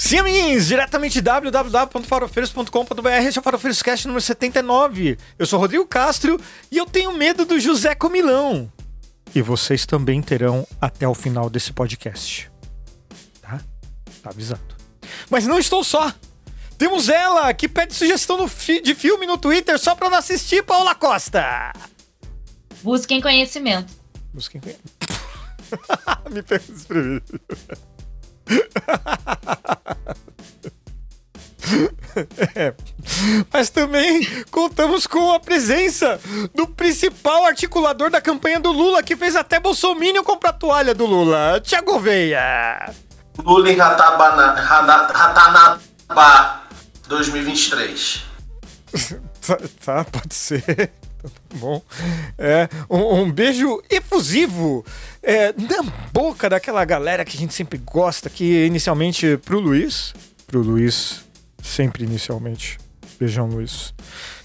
Sim, amiguinhos, diretamente www.farofeiros.com.br, esse é o Farofeiros Cast número 79. Eu sou Rodrigo Castro e eu tenho medo do José Comilão. E vocês também terão até o final desse podcast. Tá? Tá avisado. Mas não estou só. Temos ela, que pede sugestão fi de filme no Twitter só pra não assistir, Paula Costa. Busquem conhecimento. Busquem conhecimento. Me pega desprevenido. É. Mas também contamos com a presença do principal articulador da campanha do Lula, que fez até Bolsonaro comprar a toalha do Lula, Tiago Veia. Lula em Ratanabá 2023. tá, tá, pode ser. Tá bom. É, um, um beijo efusivo é, na boca daquela galera que a gente sempre gosta, que inicialmente pro Luiz. Pro Luiz, sempre inicialmente. Beijão, Luiz.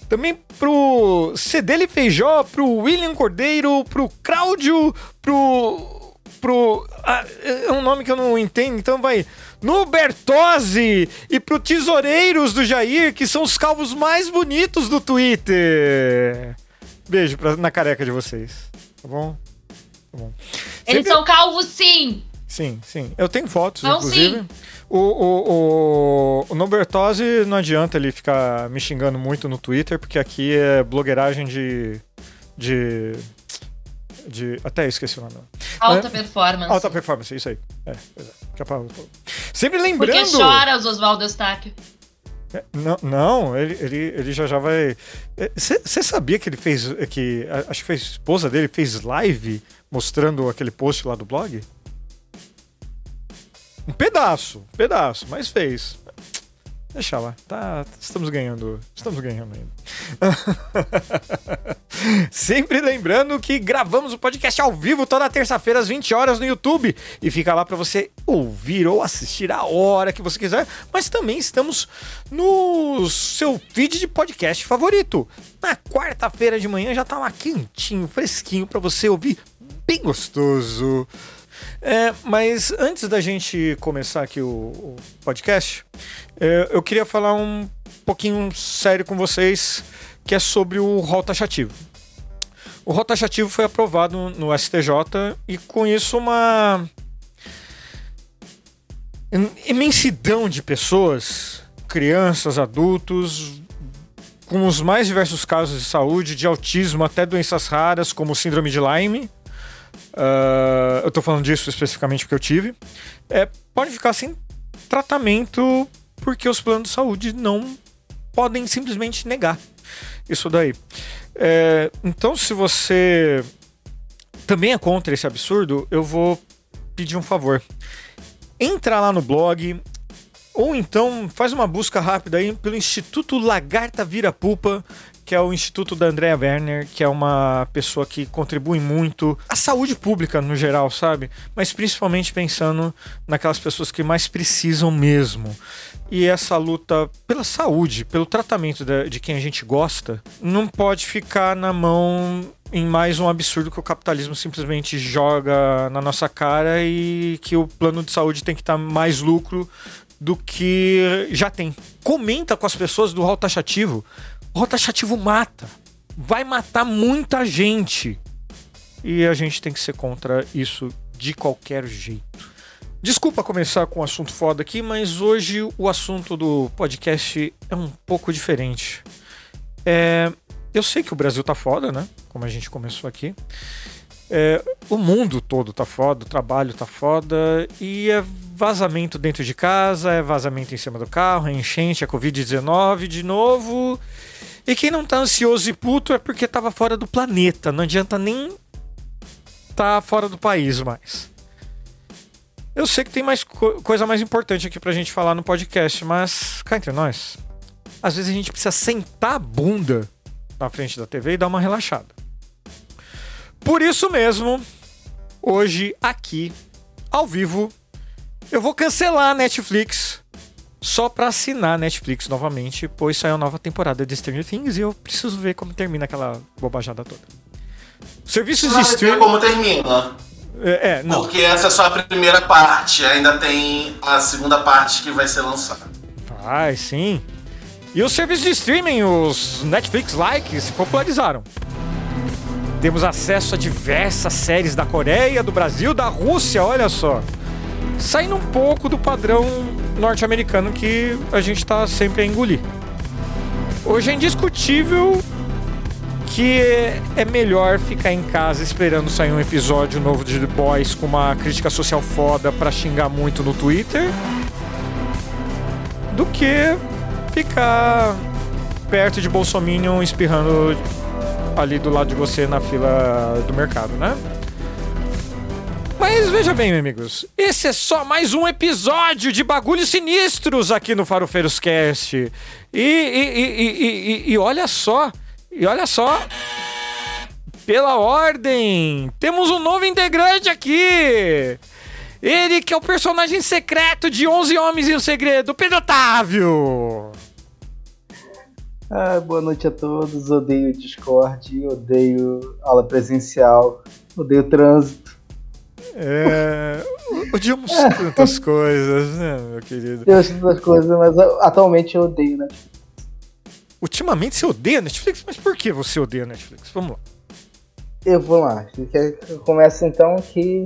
Também pro Cedele Feijó, pro William Cordeiro, pro Cláudio, pro. pro. Ah, é um nome que eu não entendo, então vai. No Bertozzi e pro Tesoureiros do Jair, que são os calvos mais bonitos do Twitter. Beijo pra, na careca de vocês. Tá bom? Tá bom. Eles Sempre... são calvos, sim! Sim, sim. Eu tenho fotos, não, inclusive. Sim. O, o, o, o Nobertose não adianta ele ficar me xingando muito no Twitter, porque aqui é blogueiragem de. de. de até esqueci o nome. Alta é, performance. Alta performance, isso aí. É, é. Sempre lembrando. Porque chora os Oswaldo Eustáquio. É, não, não ele, ele, ele já já vai. Você é, sabia que ele fez. que Acho que a esposa dele fez live mostrando aquele post lá do blog? Um pedaço, um pedaço, mas fez. Deixa lá, tá, estamos ganhando, estamos ganhando ainda. Sempre lembrando que gravamos o podcast ao vivo toda terça-feira às 20 horas no YouTube e fica lá para você ouvir ou assistir a hora que você quiser, mas também estamos no seu feed de podcast favorito. Na quarta-feira de manhã já tá lá quentinho, fresquinho para você ouvir, bem gostoso. É, mas antes da gente começar aqui o, o podcast, é, eu queria falar um pouquinho sério com vocês, que é sobre o rol taxativo. O rol taxativo foi aprovado no STJ e com isso uma imensidão de pessoas, crianças, adultos, com os mais diversos casos de saúde, de autismo até doenças raras como síndrome de Lyme, Uh, eu tô falando disso especificamente porque eu tive. É, pode ficar sem tratamento porque os planos de saúde não podem simplesmente negar isso daí. É, então, se você também é contra esse absurdo, eu vou pedir um favor. Entra lá no blog, ou então faz uma busca rápida aí pelo Instituto Lagarta Vira Pupa que é o Instituto da Andrea Werner, que é uma pessoa que contribui muito à saúde pública no geral, sabe? Mas principalmente pensando naquelas pessoas que mais precisam mesmo. E essa luta pela saúde, pelo tratamento de, quem a gente gosta, não pode ficar na mão em mais um absurdo que o capitalismo simplesmente joga na nossa cara e que o plano de saúde tem que estar mais lucro do que já tem. Comenta com as pessoas do rol taxativo o taxativo mata. Vai matar muita gente. E a gente tem que ser contra isso de qualquer jeito. Desculpa começar com um assunto foda aqui, mas hoje o assunto do podcast é um pouco diferente. É, eu sei que o Brasil tá foda, né? Como a gente começou aqui. É, o mundo todo tá foda, o trabalho tá foda, e é vazamento dentro de casa, é vazamento em cima do carro, é enchente, é Covid-19 de novo. E quem não tá ansioso e puto é porque tava fora do planeta. Não adianta nem tá fora do país mais. Eu sei que tem mais co coisa mais importante aqui pra gente falar no podcast, mas cá entre nós, às vezes a gente precisa sentar a bunda na frente da TV e dar uma relaxada. Por isso mesmo, hoje aqui, ao vivo, eu vou cancelar a Netflix só para assinar Netflix novamente, pois saiu a nova temporada de Stranger Things e eu preciso ver como termina aquela bobajada toda. Serviços de streaming. como termina. É, é, não. Porque essa é só a primeira parte. Ainda tem a segunda parte que vai ser lançada. Vai, sim. E os serviços de streaming, os Netflix Like, se popularizaram. Temos acesso a diversas séries da Coreia, do Brasil, da Rússia, olha só. Saindo um pouco do padrão norte-americano que a gente tá sempre a engolir. Hoje é indiscutível que é melhor ficar em casa esperando sair um episódio novo de The Boys com uma crítica social foda pra xingar muito no Twitter do que ficar perto de Bolsominion espirrando ali do lado de você na fila do mercado, né? Mas veja bem, amigos, esse é só mais um episódio de bagulhos sinistros aqui no Farofeiros Cast. E, e, e, e, olha só, e olha só, pela ordem, temos um novo integrante aqui. Ele que é o personagem secreto de 11 Homens e um Segredo, Pedro Otávio. Ah, boa noite a todos. Odeio Discord, odeio aula presencial, odeio trânsito. É. Odiamos tantas coisas, né, meu querido? Eu acho tantas coisas, mas atualmente eu odeio Netflix. Ultimamente você odeia Netflix? Mas por que você odeia Netflix? Vamos lá. Eu vou lá. Começa então que,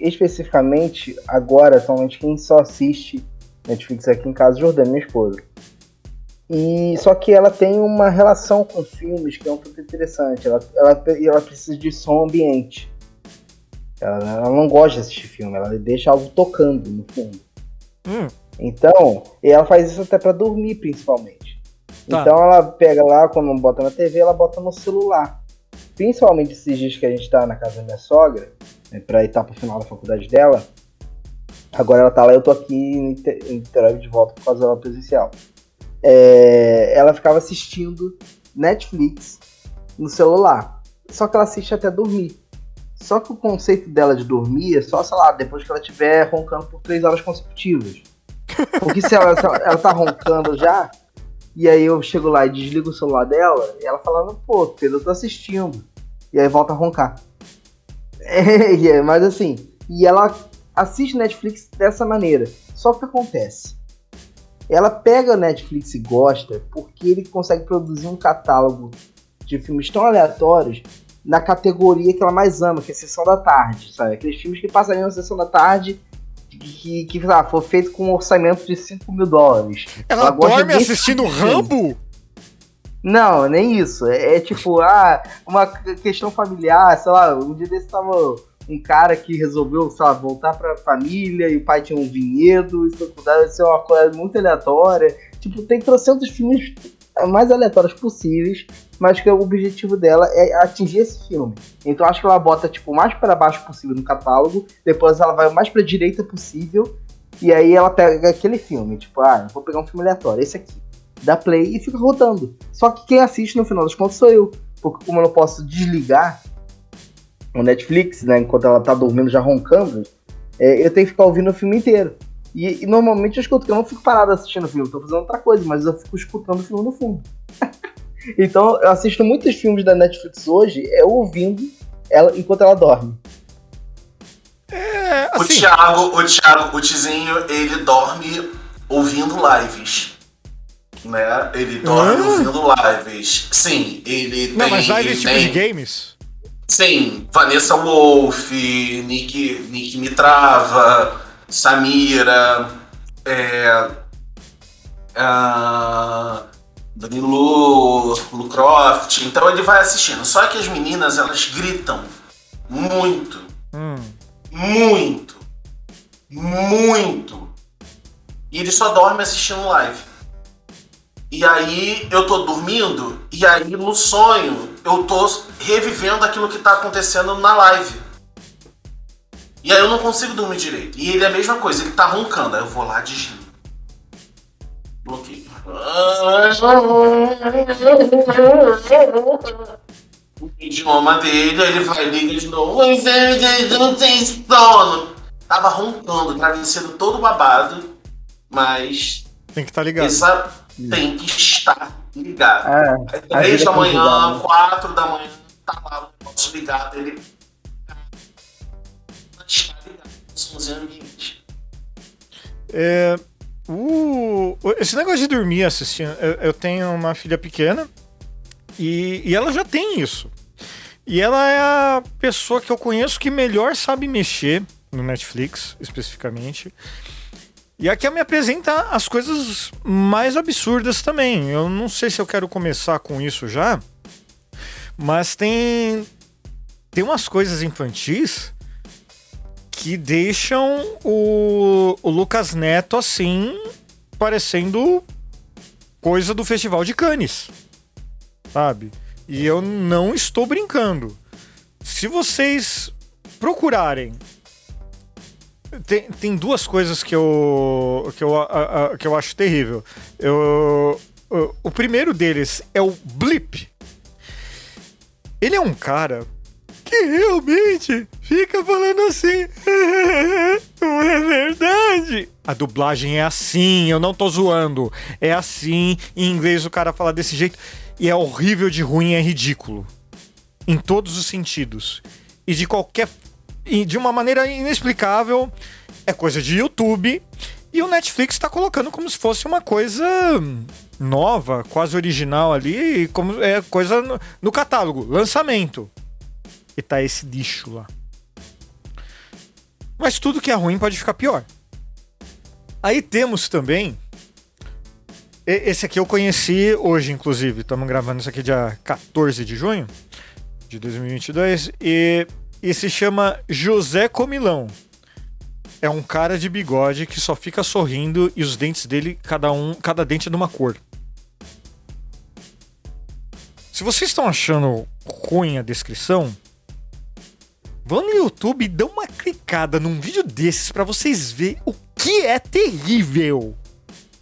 especificamente, agora, atualmente, quem só assiste Netflix aqui em casa, Jordana, minha esposa. E só que ela tem uma relação com filmes que é um pouco interessante. Ela, ela, ela precisa de som ambiente. Ela, ela, não gosta de assistir filme, ela deixa algo tocando no fundo. Hum. Então, ela faz isso até para dormir, principalmente. Tá. Então ela pega lá, quando bota na TV, ela bota no celular. Principalmente esses dias que a gente tá na casa da minha sogra, né, pra etapa final da faculdade dela. Agora ela tá lá, eu tô aqui em Niterói de volta por causa da presencial é, ela ficava assistindo Netflix no celular. Só que ela assiste até dormir. Só que o conceito dela de dormir é só, sei lá, depois que ela estiver roncando por três horas consecutivas. Porque se ela, se ela, ela tá roncando já, e aí eu chego lá e desligo o celular dela, e ela fala, pô, Pedro, eu tô assistindo. E aí volta a roncar. É, mas assim, e ela assiste Netflix dessa maneira. Só que acontece ela pega a Netflix e gosta porque ele consegue produzir um catálogo de filmes tão aleatórios na categoria que ela mais ama, que é a Sessão da Tarde, sabe? Aqueles filmes que passariam na Sessão da Tarde que, que ah, foi feito com um orçamento de 5 mil dólares. Ela, ela dorme assistindo Rambo? Não, nem isso. É, é, tipo, ah, uma questão familiar, sei lá, um dia desse tava um cara que resolveu, sei lá, voltar pra família e o pai tinha um vinhedo, isso deve ser uma coisa muito aleatória. Tipo, tem trocentos filmes mais aleatórios possíveis, mas que o objetivo dela é atingir esse filme. Então acho que ela bota tipo mais para baixo possível no catálogo, depois ela vai mais para direita possível e aí ela pega aquele filme, tipo, ah, vou pegar um filme aleatório, esse aqui. Dá play e fica rodando. Só que quem assiste no final das contas sou eu, porque como eu não posso desligar o Netflix, né, enquanto ela tá dormindo já roncando, é, eu tenho que ficar ouvindo o filme inteiro. E, e, normalmente eu escuto, eu não fico parado assistindo o filme, tô fazendo outra coisa, mas eu fico escutando o filme no fundo. então eu assisto muitos filmes da Netflix hoje, é ouvindo ela enquanto ela dorme. É, assim... O Thiago, o Thiago, o Tizinho, ele dorme ouvindo lives. Né? Ele dorme ah. ouvindo lives. Sim, ele não, tem. Não, mas lives tipo tem... de games? Sim, Vanessa Wolf, Nick, Nick Mitrava, Samira, é, uh, Danilo, Lucroft. Então ele vai assistindo. Só que as meninas, elas gritam muito. Hum. Muito. Muito. E ele só dorme assistindo live. E aí eu tô dormindo, e aí no sonho eu tô revivendo aquilo que tá acontecendo na live. E aí eu não consigo dormir direito. E ele é a mesma coisa, ele tá roncando. Aí eu vou lá desligo. Bloqueio. O idioma dele, ele vai liga de novo. Não tem sono. Tava roncando, travesseiro todo babado. Mas. Tem que estar tá ligado. Essa tem que estar ligado. É, três da manhã, quatro da manhã, tá lá o negócio ligado, ele. É, esse negócio de dormir assistindo. Eu, eu tenho uma filha pequena e, e ela já tem isso. E ela é a pessoa que eu conheço que melhor sabe mexer no Netflix, especificamente. E a que me apresenta as coisas mais absurdas também. Eu não sei se eu quero começar com isso já, mas tem tem umas coisas infantis que deixam o, o Lucas Neto assim, parecendo coisa do Festival de Cannes. Sabe? E eu não estou brincando. Se vocês procurarem. Tem, tem duas coisas que eu, que eu, a- a- que eu acho terrível. Eu, o, o primeiro deles é o Blip. Ele é um cara que realmente fica falando assim. Não é verdade. A dublagem é assim, eu não tô zoando. É assim, em inglês o cara fala desse jeito. E é horrível de ruim, é ridículo. Em todos os sentidos. E de qualquer. E de uma maneira inexplicável. É coisa de YouTube. E o Netflix tá colocando como se fosse uma coisa nova, quase original ali, como é coisa no, no catálogo, lançamento. E tá esse lixo lá. Mas tudo que é ruim pode ficar pior. Aí temos também. Esse aqui eu conheci hoje, inclusive. Estamos gravando isso aqui dia 14 de junho de 2022. E, e se chama José Comilão. É um cara de bigode que só fica sorrindo e os dentes dele, cada um, cada dente é de uma cor. Se vocês estão achando ruim a descrição, vão no YouTube e dão uma clicada num vídeo desses pra vocês verem o que é terrível.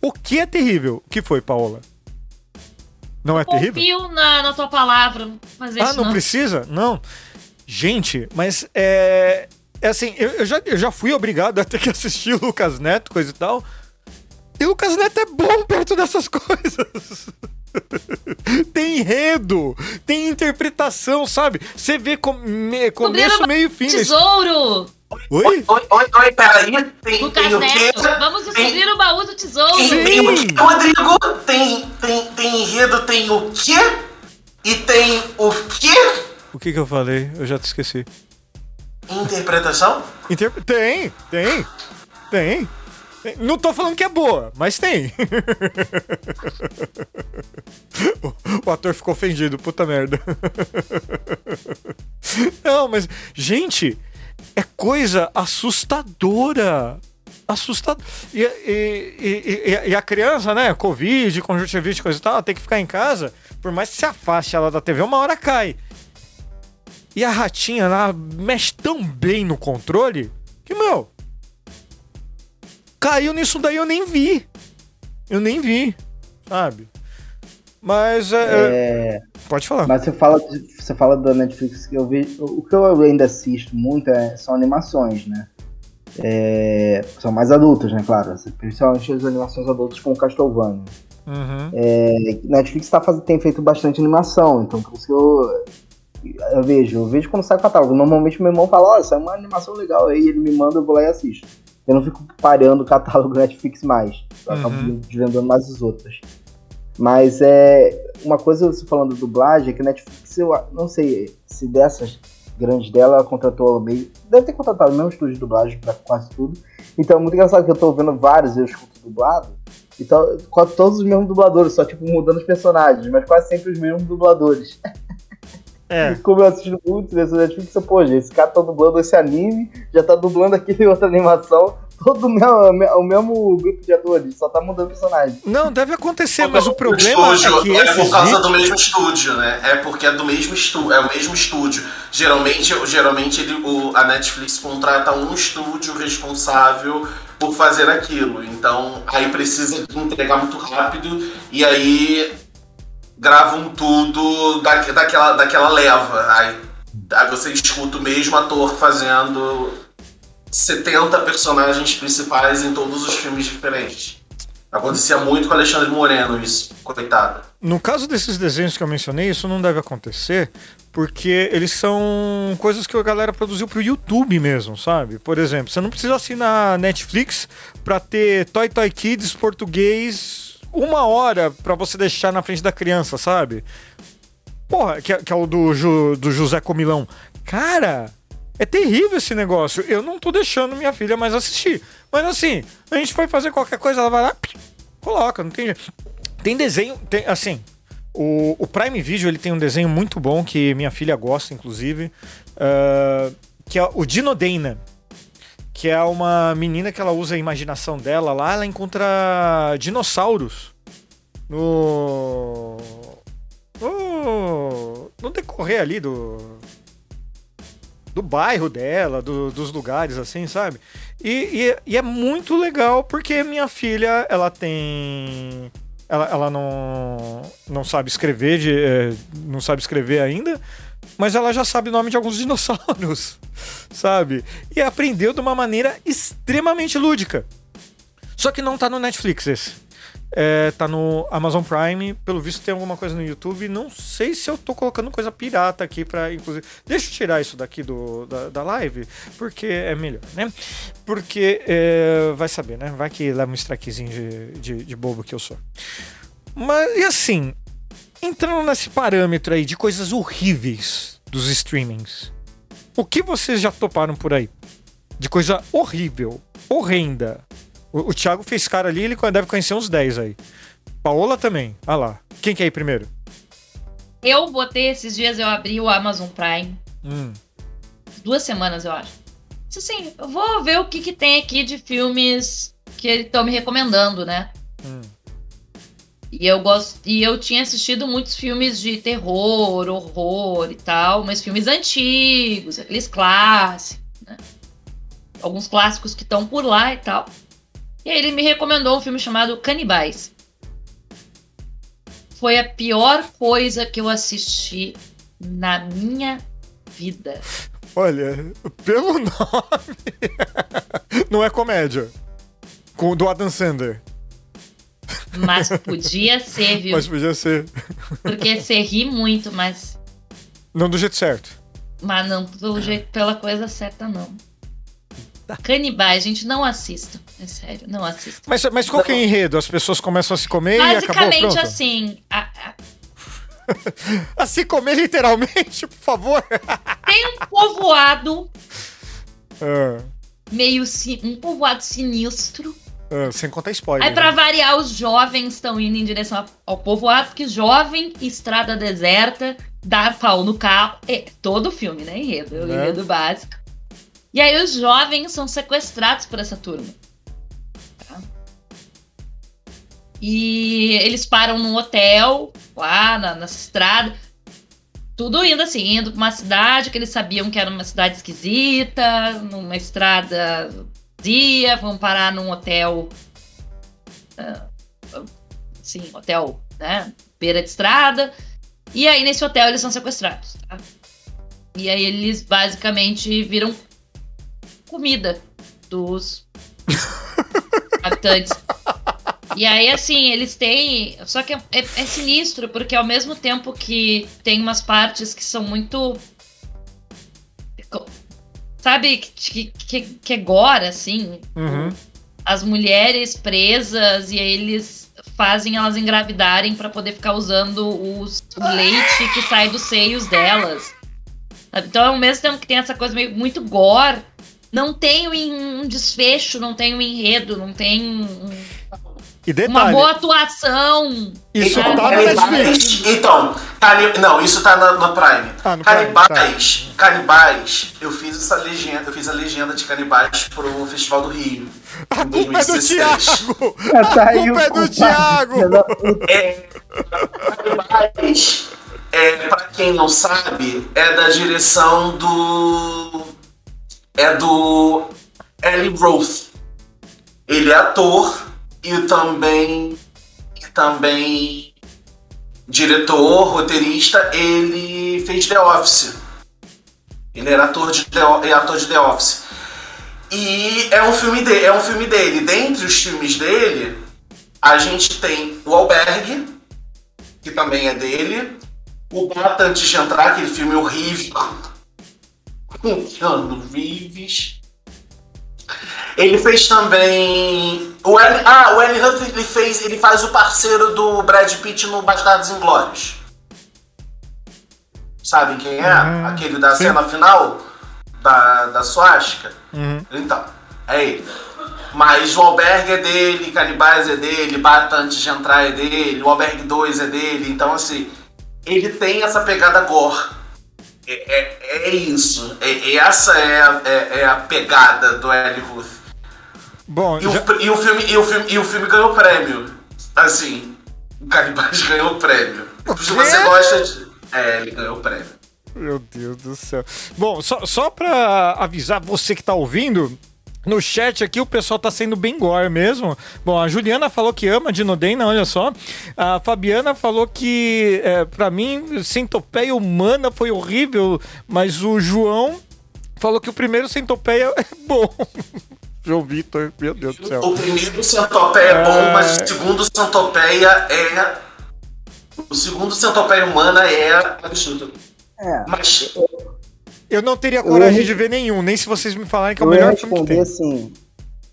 O que é terrível? O que foi, Paola? Não é terrível? Confio na, na tua palavra. Fazer Ah, não, não. precisa? Não. Gente, mas é. É assim, eu, eu já, eu já fui obrigado a ter que assistir o Lucas Neto, coisa e tal. E o Lucas Neto é bom perto dessas coisas. tem enredo, tem interpretação, sabe? Você vê com, me- começo, meio e fim. Tesouro! Oi? Oi, oi, oi, peraí. Tem, Lucas tem o quê? Neto, vamos descobrir o baú do tesouro! Tem, Sim. tem o quê, Rodrigo? Tem, tem, tem enredo, tem o quê? E tem o quê? O que que eu falei? Eu já te esqueci. Interpretação? Inter- Tem, tem, tem. Não tô falando que é boa, mas tem. o, ator ficou ofendido, puta merda. Não, mas, gente, é coisa assustadora. Assustador. E, e- e- e- a criança, né? Covid, conjuntivite, coisa e tal, tem que ficar em casa. Por mais que se afaste ela da TV, uma hora cai. E a ratinha lá mexe tão bem no controle que, meu. Caiu nisso daí eu nem vi. Eu nem vi, sabe? Mas. é, é, É, Pode falar. mas você fala, você fala da Netflix que eu vejo. O que eu ainda assisto muito é- são animações, né? É, são mais adultas, né? Claro. Principalmente as animações adultas com Castlevania. Uhum. Netflix tá faz- tem feito bastante animação, então por isso que eu, eu vejo. Eu vejo quando sai o catálogo. Normalmente meu irmão fala, olha, isso é uma animação legal. Aí ele me manda, eu vou lá e assisto. Eu não fico parando o catálogo Netflix mais. Eu acabo Uhum. desvendando mais as outras. Mas é. Uma coisa você falando de dublagem é que a Netflix, eu não sei se dessas grandes dela, ela contratou meio. Deve ter contratado o mesmo estúdio de dublagem pra quase tudo. Então é muito engraçado que eu tô vendo vários eu escuto dublado. Então, quase todos os mesmos dubladores, só tipo mudando os personagens, mas quase sempre os mesmos dubladores. É. Como eu assisto muito nessa Netflix, eu, pô, gente, esse cara tá dublando esse anime, já tá dublando aquele outra animação, todo o mesmo, o mesmo grupo de atores, só tá mudando personagem. Não, deve acontecer, mas o problema estúdio é que é por causa vídeos- do mesmo estúdio, né? É porque é do mesmo estúdio, é o mesmo estúdio. Geralmente, geralmente ele, o, a Netflix contrata um estúdio responsável por fazer aquilo. Então, aí precisa entregar muito rápido e aí gravam tudo da, daquela, daquela leva. Aí, aí você escuta o mesmo ator fazendo 70 personagens principais em todos os filmes diferentes. Acontecia muito com Alexandre Moreno isso, coitado. No caso desses desenhos que eu mencionei, isso não deve acontecer, Porque eles são coisas que a galera produziu pro YouTube mesmo, sabe? Por exemplo, você não precisa assinar Netflix pra ter Toy Toy Kids português uma hora pra você deixar na frente da criança, sabe? Porra, que, é- que é o do, Ju- do José Comilão. Cara, é terrível esse negócio. Eu não tô deixando minha filha mais assistir. Mas assim, a gente vai fazer qualquer coisa, ela vai lá, coloca, não tem jeito. Tem desenho, tem, assim, o, o Prime Video ele tem um desenho muito bom que minha filha gosta, inclusive, ah, que é o Dinodana. Que é uma menina que ela usa a imaginação dela lá, ela encontra dinossauros no. no, no decorrer ali do. do bairro dela, do- dos lugares, assim, sabe? E, e- e é muito legal porque minha filha, ela tem. Ela, ela não, não sabe escrever, de, eh, não sabe escrever ainda, mas ela já sabe o nome de alguns dinossauros, sabe? E aprendeu de uma maneira extremamente lúdica. Só que não tá no Netflix esse. É, tá no Amazon Prime, pelo visto tem alguma coisa no YouTube. Não sei se eu tô colocando coisa pirata aqui pra, inclusive. Deixa eu tirar isso daqui do, da, da live, porque é melhor, né? Porque é, vai saber, né? Vai que leva um strikezinho de, de, de bobo que eu sou. Mas, e assim, entrando nesse parâmetro aí de coisas horríveis dos streamings, o que vocês já toparam por aí? De coisa horrível, horrenda. O, o Thiago fez cara ali, ele deve conhecer uns 10 aí. Paola também. Ah lá. Quem quer ir primeiro? Eu botei esses dias, eu abri o Amazon Prime. Hum. Duas semanas, eu acho. Assim, eu vou ver o que, que tem aqui de filmes que estão me recomendando, né? Hum. E eu gosto. E eu tinha assistido muitos filmes de terror, horror e tal, mas filmes antigos, aqueles clássicos, né? Alguns clássicos que estão por lá e tal. E aí ele me recomendou um filme chamado Canibais. Foi a pior coisa que eu assisti na minha vida. Olha, pelo nome. Não é comédia. Com do Adam Sandler. Mas podia ser, viu? Mas podia ser. Porque você ri muito, mas, Não do jeito certo. mas não do jeito, pela coisa certa, não. Canibais, gente, não assista. É sério, não assista. Mas, mas qual que é o enredo? As pessoas começam a se comer e acabou Basicamente pronto? assim, a- a- A se comer literalmente, por favor. tem um povoado Ah, meio si- um povoado sinistro. Ah, sem contar spoiler. Aí, pra né? variar, os jovens estão indo em direção ao povoado, porque jovem, estrada deserta, dar pau no carro. É todo filme, né? Enredo, é o Né? enredo básico. E aí, os jovens são sequestrados por essa turma. Tá? E eles param num hotel, lá na, nessa estrada. Tudo indo assim, indo pra uma cidade que eles sabiam que era uma cidade esquisita, numa estrada dia, vão parar num hotel. ah, sim, hotel, né? Beira de estrada. E aí, nesse hotel, eles são sequestrados. tá? E aí, eles basicamente viram comida dos habitantes. E aí, assim, eles têm. Só que é, é- é sinistro, porque ao mesmo tempo que tem umas partes que são muito. Sabe, que, que, que gore, assim. Uhum. As mulheres presas e eles fazem elas engravidarem pra poder ficar usando o leite que sai dos seios delas. Então, ao mesmo tempo que tem essa coisa meio muito gore, não tem um desfecho, não tem um enredo, não tem um- E uma detalhe, boa atuação. isso Ah, tá no Netflix. Então, cani- não, isso tá no, no Prime. Ah, no Prime, canibais, canibais, eu fiz essa legenda, eu fiz a legenda de canibais pro Festival do Rio. A em culpa é do 2016. Thiago! tá aí culpa é do Thiago! puta. É, canibais, é, pra quem não sabe, é da direção do. É do Eli Roth. Ele é ator e também. E também diretor, roteirista, ele fez The Office. Ele era ator de The, é ator de The Office. E é um filme dele, é um filme dele. Dentre os filmes dele, a gente tem O Albergue, que também é dele. O Gato Antes de Entrar, aquele filme horrível. Com Keanu Reeves. Ele fez também. O L... Ah, o L. Huff ele fez. Ele faz o parceiro do Brad Pitt no Bastardos Inglórios. Sabem quem é? Uhum, Aquele da sim. cena final da, da suástica? Uhum. Então, é ele. Mas o albergue é dele, Canibais é dele, Bata antes de entrar é dele, o albergue 2 é dele, então assim, ele tem essa pegada gore. É, é, é isso. É, é essa é a, é, é a pegada do L. Ruth. Bom, E o, já- e, o filme, e, o filme, e o filme ganhou prêmio. Assim, o Canibais ganhou prêmio. Se você gosta de. É, ele ganhou prêmio. Meu Deus do céu. Bom, só, só pra avisar você que tá ouvindo, no chat aqui o pessoal tá sendo bem gore mesmo. Bom, a Juliana falou que ama Dinoden, olha só. A Fabiana falou que, é, pra mim, Centopeia Humana foi horrível, mas o João falou que o primeiro Centopeia é bom. João Vitor, meu Deus do céu. O primeiro centopeia é bom, mas o segundo centopeia é. O segundo centopeia humana é absurdo. É, Mas Eu não teria Eu coragem ia- de ver nenhum, nem se vocês me falarem que é o eu ia melhor filme que responder tem. assim.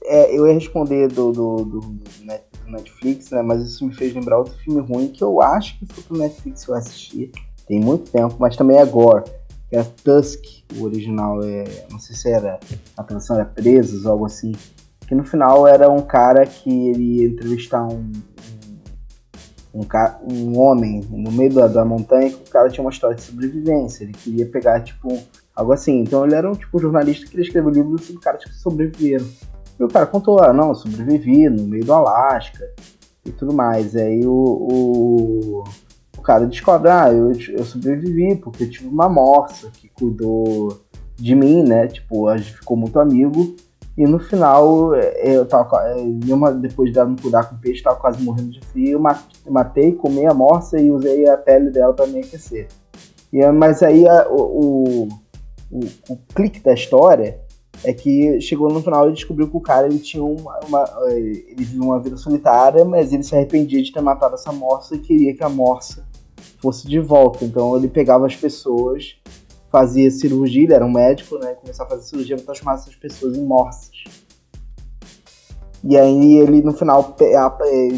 é, eu ia responder do, do, do, do Net- do Netflix, né? Mas isso me fez lembrar outro filme ruim que eu acho que foi pro Netflix que eu assisti. Tem muito tempo, mas também é Gore. Que é Tusk, o original é. Não sei se era. A tradução era Presos ou algo assim. Que no final era um cara que ele ia entrevistar um. Um, um, ca- um homem no meio da, da montanha que o cara tinha uma história de sobrevivência. Ele queria pegar, tipo, algo assim. Então ele era um tipo jornalista que queria escrever livros sobre caras que sobreviveram. E o cara contou, ah, não, eu sobrevivi no meio do Alasca e tudo mais. Aí o, o, o cara descobre, ah, eu, eu sobrevivi porque eu tive uma morsa que cuidou de mim, né? Tipo, a gente ficou muito amigo. E no final, é, eu tava, é, mesmo depois dela me cuidar com o peixe, tava quase morrendo de frio. Eu ma- matei, comi a morsa e usei a pele dela para me aquecer. E, é, mas aí a- o, o, o, o clique da história é que chegou no final e descobriu que o cara ele tinha uma, uma eh, ele vivia uma vida solitária, mas ele se arrependia de ter matado essa morsa e queria que a morsa fosse de volta. Então ele pegava as pessoas, fazia cirurgia, ele era um médico, né? Começava a fazer cirurgia para transformar essas pessoas em morsas. E aí ele no final,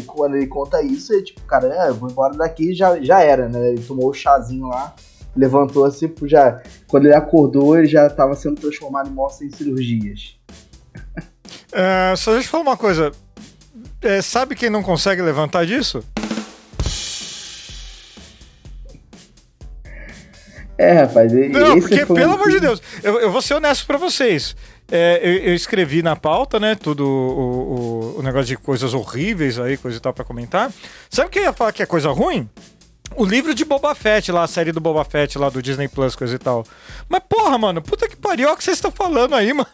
quando ele conta isso, ele tipo, cara, é, eu vou embora daqui já já era, né? Ele tomou o chazinho lá, levantou-se, tipo, já quando ele acordou, ele já estava sendo transformado em morsa em cirurgias. É, só deixa eu falar uma coisa. É, sabe quem não consegue levantar disso? É, rapaz, Não, porque, um pelo amor de Deus, eu, eu vou ser honesto pra vocês. É, eu, eu escrevi na pauta, né, tudo o, o- o negócio de coisas horríveis aí, coisa e tal pra comentar. Sabe o que eu ia falar que é coisa ruim? O livro de Boba Fett lá, a série do Boba Fett lá do Disney Plus, coisa e tal. Mas porra, mano, puta que pariu, o que vocês estão falando aí, mano.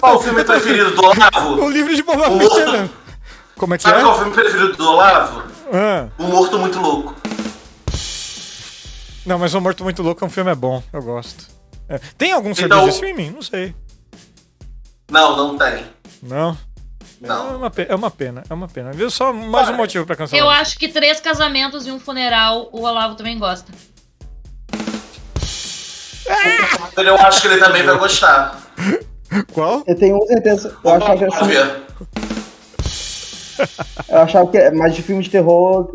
Qual o filme preferido do Olavo? O livro de Boba O Fett é mesmo. Como é que Sabe é? qual é o filme preferido do Olavo? Ah, O Morto Muito Louco. não, mas O Morto Muito Louco é um filme é bom, eu gosto. É. Tem algum serviço Então- de streaming? Não sei. Não, não tem. Não. É Não. uma, pe- é uma pena, é uma pena. Viu? Só mais um motivo pra cancelar. Eu acho que três casamentos e um funeral o Olavo também gosta. Eu acho que ele também vai gostar. Qual? Eu tenho certeza. Eu achava que era ver. eu achava que mais de filme de terror,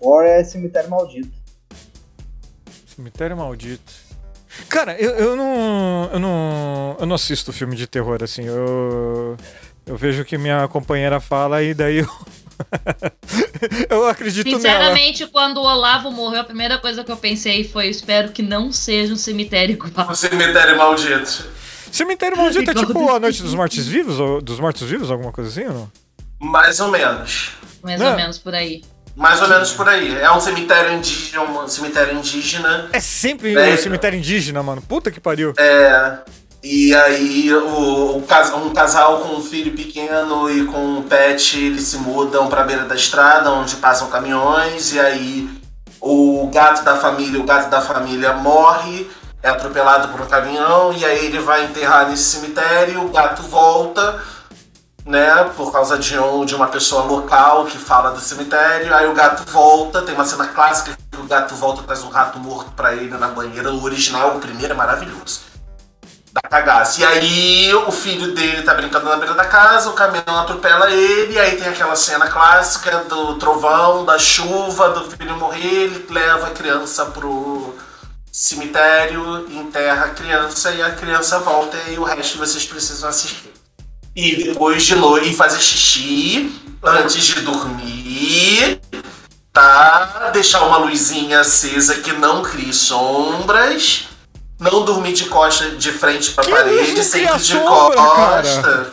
Gore é Cemitério Maldito. Cemitério Maldito. Cara, eu, eu não. Eu não. Eu não assisto filme de terror assim. Eu. Eu vejo o que minha companheira fala e daí eu. eu acredito nela. Sinceramente, quando o Olavo morreu, a primeira coisa que eu pensei foi: espero que não seja um cemitério igual. O Cemitério Maldito. Cemitério Maldito é tipo a Noite dos Mortos Vivos? Ou dos Mortos Vivos, alguma coisa assim ou não? Mais ou menos. Mais Não. ou menos por aí. Mais ou menos por aí. É um cemitério indígena, um cemitério indígena. É sempre É. o cemitério indígena, mano. Puta que pariu. É, e aí o, o um casal com um filho pequeno e com um pet, eles se mudam pra beira da estrada, onde passam caminhões, e aí o gato da família, o gato da família morre, é atropelado por um caminhão, e aí ele vai enterrar nesse cemitério, o gato volta, né, por causa de, um, de uma pessoa local que fala do cemitério, aí o gato volta, tem uma cena clássica que o gato volta, traz um rato morto pra ele na banheira. O original, o primeiro, é maravilhoso. Da cagaça. E aí o filho dele tá brincando na beira da casa, o caminhão atropela ele, e aí tem aquela cena clássica do trovão, da chuva, do filho morrer, ele leva a criança pro cemitério, enterra a criança e a criança volta e o resto vocês precisam assistir. E depois de noite fazer xixi antes de dormir, tá? Deixar uma luzinha acesa que não crie sombras. Não dormir de costa de frente pra Que parede, sempre de sombra, costa.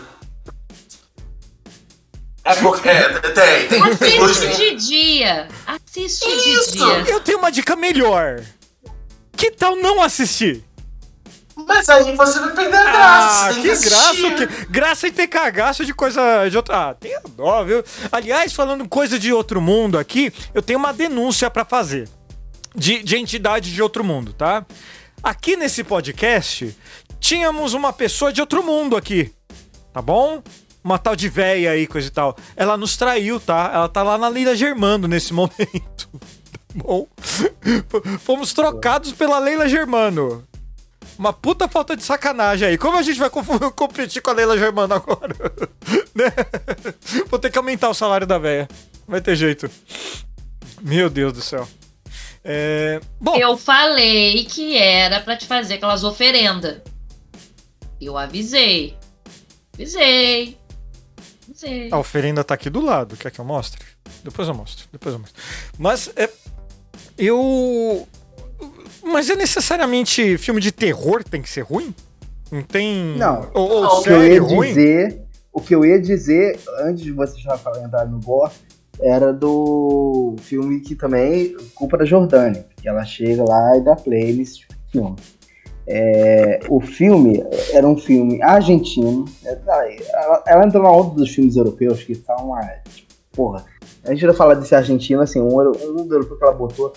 É porque. É, tem, tem. Assiste de dia. Assiste Isso. de dia. Eu tenho uma dica melhor. Que tal não assistir? Mas aí você vai perder a Ah, graça. tem que assistir. graça, que graça em ter cagaço de coisa de outra. Ah, tem dó, viu? Aliás, falando coisa de outro mundo aqui, eu tenho uma denúncia pra fazer. De, de entidade de outro mundo, tá? Aqui nesse podcast, tínhamos uma pessoa de outro mundo aqui, tá bom? Uma tal de véia aí, coisa e tal. Ela nos traiu, tá? Ela tá lá na Leila Germando nesse momento. Tá bom? Fomos trocados pela Leila Germano. Uma puta falta de sacanagem aí. Como a gente vai competir com a Leila Germano agora? Né? Vou ter que aumentar o salário da véia. Vai ter jeito. Meu Deus do céu. É... Bom, Eu falei que era pra te fazer aquelas oferendas. Eu avisei. Avisei. Avisei. a oferenda tá aqui do lado. Quer que eu mostre? Depois eu mostro. Depois eu mostro. Mas é. Eu. Mas é necessariamente filme de terror tem que ser ruim? Não tem. Não. Ou, ou O que eu ia ruim? dizer, o que eu ia dizer antes de você já falar- entrar no gore, era do filme que também culpa da Jordânia, que ela chega lá e dá play nesse filme. É, o filme era um filme argentino. Ela, ela entrou na onda dos filmes europeus que tá uma. Tipo, porra. A gente vai falar desse argentino, assim, um, um do europeu que ela botou.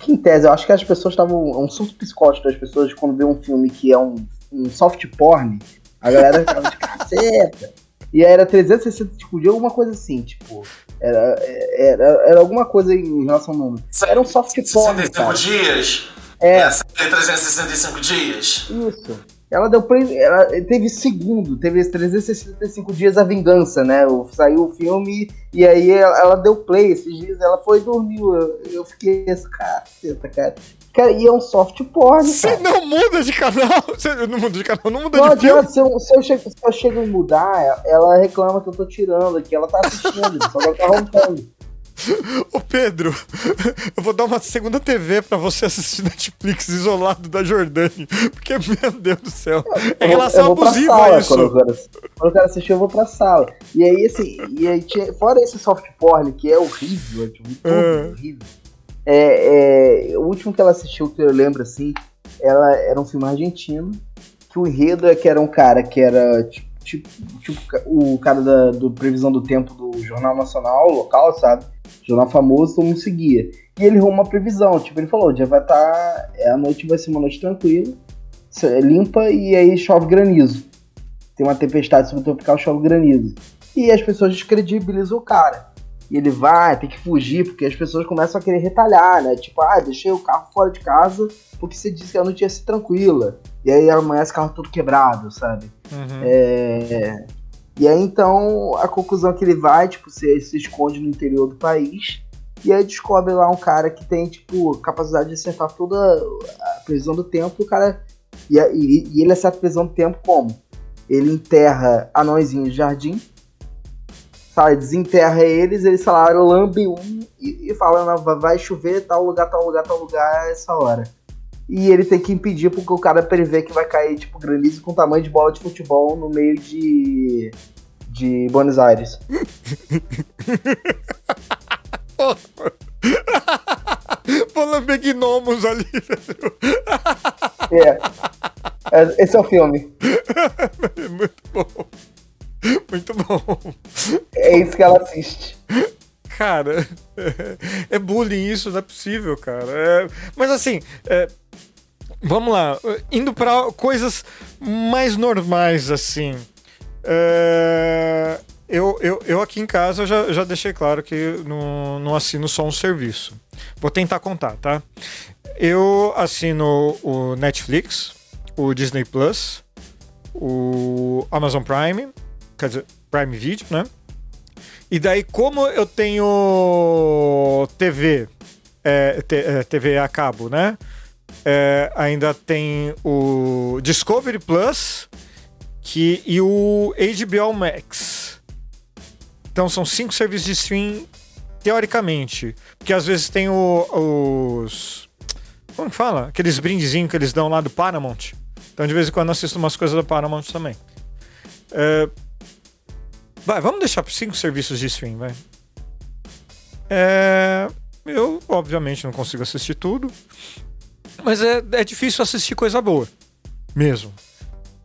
Que em tese, eu acho que as pessoas estavam. É um surto psicótico das pessoas quando vê um filme que é um, um soft porn. A galera ficava de caceta. E aí era 360 tipo, de alguma coisa assim, tipo. Era, era, era alguma coisa em relação ao número. Era um soft porn, 65 cara. dias? É. É, 365 dias? Isso. Ela deu play. Ela teve segundo, teve esses 365 dias a vingança, né? Saiu o filme e aí ela, ela deu play esses dias, ela foi e dormiu. Eu, eu fiquei assim, caceta, cara. Cara, e é um soft porn, Você não muda de canal! Você não muda de canal, não muda Não de filme! adianta, se eu, se, eu chego, se eu chego a mudar, ela reclama que eu tô tirando aqui. Ela tá assistindo, só que ela tá roncando. Ô Pedro, eu vou dar uma segunda TV pra você assistir Netflix isolado da Jordânia. Porque, meu Deus do céu, é relação abusiva sala, isso. Quando eu, quero, quando eu quero assistir, eu vou pra sala. E aí, assim, e aí fora esse soft porn, que é horrível, é, tipo, É. horrível. É, é, o último que ela assistiu, que eu lembro, assim, ela era um filme argentino, que o enredo é que era um cara que era, tipo, tipo, tipo o cara da, do Previsão do Tempo do Jornal Nacional, local, sabe? Jornal famoso, todo mundo seguia. E ele errou uma previsão, tipo, ele falou, dia vai estar, a noite vai ser uma noite tranquila, é limpa e aí chove granizo. Tem uma tempestade subtropical, chove granizo. E as pessoas descredibilizam o cara. E ele vai, tem que fugir, porque as pessoas começam a querer retalhar, né? Tipo, ah, deixei o carro fora de casa porque você disse que a noite ia ser tranquila. E aí amanhece o carro todo quebrado, sabe? Uhum. É... E aí então a conclusão é que ele vai, tipo, se, se esconde no interior do país. E aí descobre lá um cara que tem, tipo, capacidade de acertar toda a previsão do tempo. E o cara. E, e- e ele acerta a previsão do tempo como? Ele enterra anõezinhos de jardim. Sabe, desenterra eles, ele, sei lá, lambe um e, e fala, não, vai- chover tal lugar, tal lugar, tal lugar essa hora. E ele tem que impedir porque o cara prevê que vai cair, tipo, granizo com tamanho de bola de futebol no meio de. de Buenos Aires. Lamber gnomos ali. É. É, Esse é o filme. Muito bom. Muito bom. É isso que ela assiste. Cara, é bullying isso, não é possível, cara. É- mas assim, é, vamos lá. Indo pra coisas mais normais, assim. É, eu, eu, eu aqui em casa já, já deixei claro que não, não assino só um serviço. Vou tentar contar, tá? Eu assino o Netflix, o Disney Plus, o Amazon Prime, quer dizer, Prime Video, né? E daí, como eu tenho TV, é, é, TV a cabo, né? É, ainda tem o Discovery Plus que, e o HBO Max. Então são cinco serviços de stream, teoricamente. Porque às vezes tem o, os. Como que fala? Aqueles brindezinhos que eles dão lá do Paramount. Então de vez em quando assisto umas coisas do Paramount também. É... Vai, vamos deixar por cinco serviços de stream, vai. É... Eu, obviamente, não consigo assistir tudo. Mas é, é difícil assistir coisa boa. Mesmo.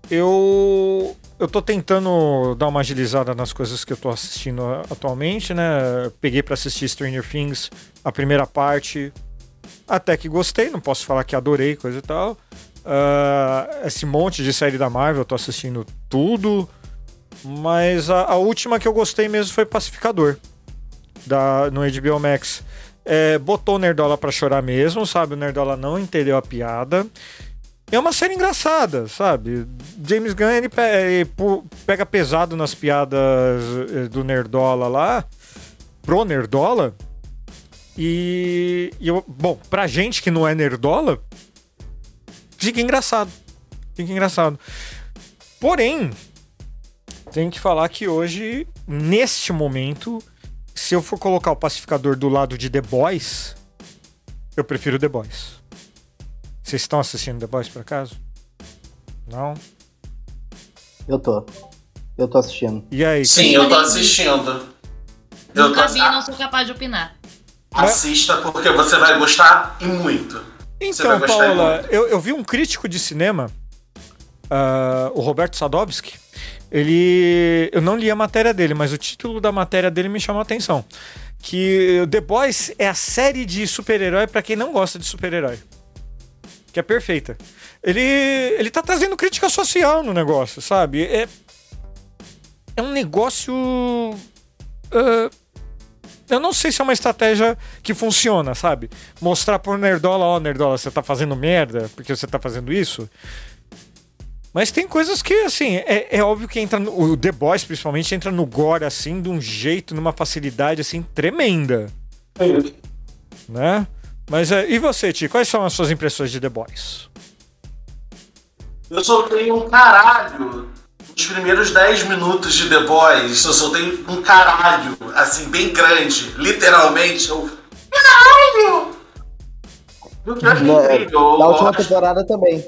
Eu. Eu tô tentando dar uma agilizada nas coisas que eu tô assistindo atualmente, né? Peguei para assistir Stranger Things, a primeira parte. Até que gostei, não posso falar que adorei, coisa e tal. Uh, esse monte de série da Marvel, eu tô assistindo tudo. Mas a, a, última que eu gostei mesmo foi Pacificador, da, no HBO Max. É, botou o Nerdola pra chorar mesmo, sabe? O Nerdola não entendeu a piada. É uma série engraçada, sabe? James Gunn ele pega pesado nas piadas eh, do Nerdola lá, pro Nerdola. E, e eu, bom, pra gente que não é Nerdola, fica engraçado. Fica engraçado. Porém, tenho que falar que hoje, neste momento, se eu for colocar o pacificador do lado de The Boys, eu prefiro The Boys. Vocês estão assistindo The Boys por acaso? Não? Eu tô. Eu tô assistindo. E aí? Sim, eu tô assistindo. Eu Nunca tô... vi, não sou capaz de opinar. Assista porque você vai gostar muito. Então, Paula, eu, eu, vi um crítico de cinema, uh, o Roberto Sadovski. Ele. Eu não li a matéria dele, mas o título da matéria dele me chamou a atenção. Que The Boys é a série de super-herói para quem não gosta de super-herói que é perfeita. Ele, ele tá trazendo crítica social no negócio, sabe? É, é um negócio. Uh, eu não sei se é uma estratégia que funciona, sabe? Mostrar por Nerdola, ó, oh, Nerdola, você tá fazendo merda porque você tá fazendo isso. Mas tem coisas que, assim, é, é óbvio que entra no, o The Boys, principalmente, entra no gore, assim, de um jeito, numa facilidade, assim, tremenda. É. Né? Mas é, e você, Ti? Quais são as suas impressões de The Boys? Eu soltei um caralho nos primeiros 10 minutos de The Boys. Eu soltei um caralho, assim, bem grande. Literalmente. Eu... Caralho! Eu na, na última temporada também.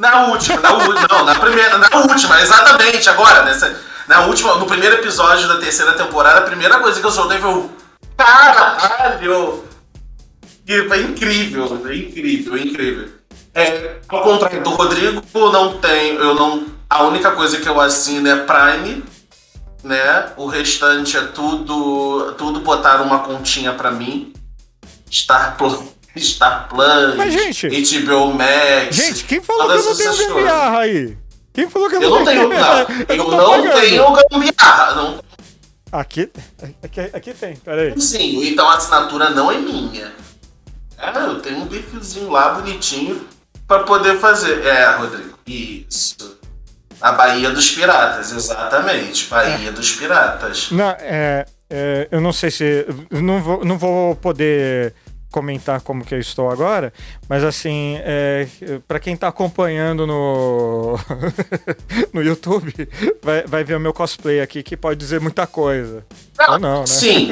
Na última, na última, não, na primeira, na última, exatamente, agora, nessa, na última, no primeiro episódio da terceira temporada, a primeira coisa que eu soltei foi o caralho! incrível, é incrível, é incrível. É, ao contrário do Rodrigo, não tem, eu não. A única coisa que eu assino é Prime, né? O restante é tudo, tudo botar uma continha para mim. Star Plus, Star Plus, Mas, gente, HBO Max. Gente, quem falou que eu não tenho gambiarra aí? Quem falou que eu, eu não tenho? Não, eu, eu não, não tenho gambiarra. Não. Aqui, aqui, aqui tem, peraí. Sim, então a assinatura não é minha. É, eu tenho um bifezinho lá bonitinho para poder fazer. É, Rodrigo, isso. A Bahia dos Piratas, exatamente. Bahia é. dos Piratas. Não, é, é, eu não sei se. Não vou, não vou poder comentar como que eu estou agora, mas assim, é, para quem está acompanhando no, no YouTube, vai, vai ver o meu cosplay aqui que pode dizer muita coisa. Não, Ou não, né? Sim.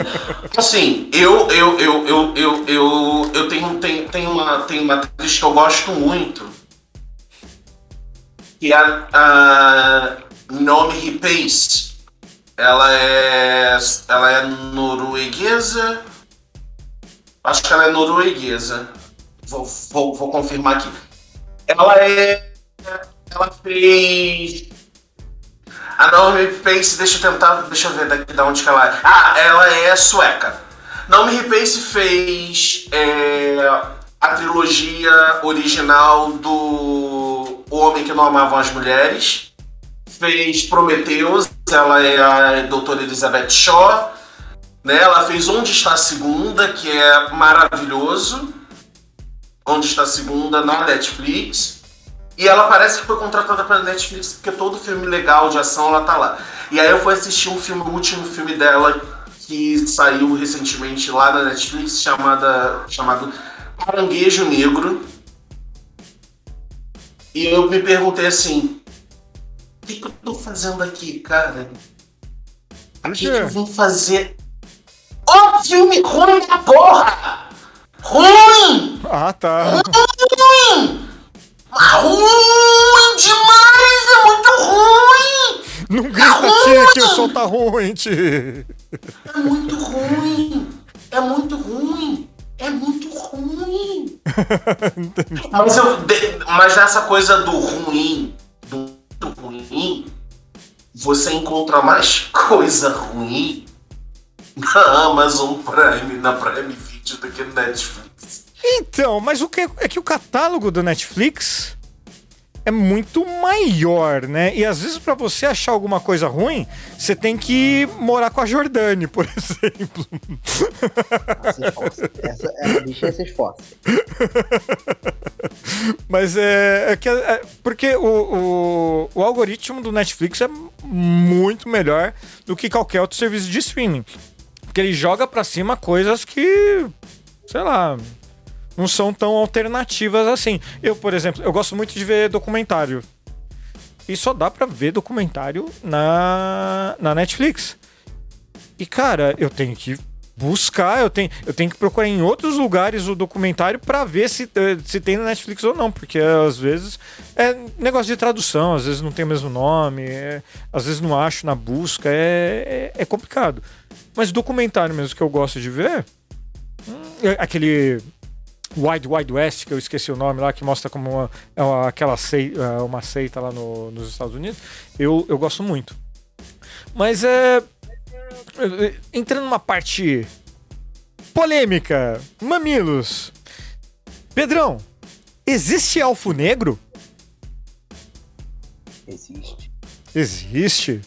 Assim, eu eu, eu, eu, eu, eu, eu tenho, tenho, tenho, uma, tenho uma atriz que eu gosto muito. Que é a, a Pace. Ela é, ela é norueguesa Acho que ela é norueguesa. Vou, vou, vou confirmar aqui. Ela é. Ela fez. A Naomi Pace, deixa eu tentar. Deixa eu ver daqui de onde que ela é. Ah, ela é sueca. Naomi Pace fez é, a trilogia original do O Homem que Não Amava as Mulheres. Fez Prometheus, ela é a doutora Elizabeth Shaw. Né? Ela fez Onde Está a Segunda, que é maravilhoso. Onde Está a Segunda na Netflix. E ela parece que foi contratada pela Netflix porque todo filme legal de ação ela tá lá. E aí eu fui assistir um filme, o último filme dela que saiu recentemente lá na Netflix, chamada, chamado Caranguejo Negro. E eu me perguntei assim: o que, que eu tô fazendo aqui, cara? O que, que eu vim fazer? Ô filme ruim da porra! Ruim! Ah, tá. Ruim! Ruim demais! É muito ruim! Não grita, tia, que o som tá ruim, tia. É muito ruim! É muito ruim! É muito ruim! mas, eu, mas nessa coisa do ruim, do ruim, você encontra mais coisa ruim na Amazon Prime, na Prime Video do que no Netflix. Então, mas o que é que o catálogo do Netflix é muito maior, né? E às vezes para você achar alguma coisa ruim, você tem que morar com a Jordane, por exemplo. Essa, essa bicha se esforça. Mas é, é que é, porque o, o, o algoritmo do Netflix é muito melhor do que qualquer outro serviço de streaming. Porque ele joga para cima coisas que, sei lá, não são tão alternativas assim. Eu, por exemplo, eu gosto muito de ver documentário. E só dá para ver documentário na, na Netflix. E, cara, eu tenho que buscar, eu tenho, eu tenho que procurar em outros lugares o documentário para ver se, eh, se tem na Netflix ou não, porque às vezes é negócio de tradução, às vezes não tem o mesmo nome, é, às vezes não acho na busca, é, é, é, complicado. Mas documentário mesmo que eu gosto de ver, hum, é aquele Wide Wide West, que eu esqueci o nome lá, que mostra como uma, é uma aquela seita, é uma seita lá no, nos Estados Unidos, eu, eu gosto muito. Mas é. Entrando numa parte polêmica, mamilos. Pedrão, existe elfo negro? Existe. Existe.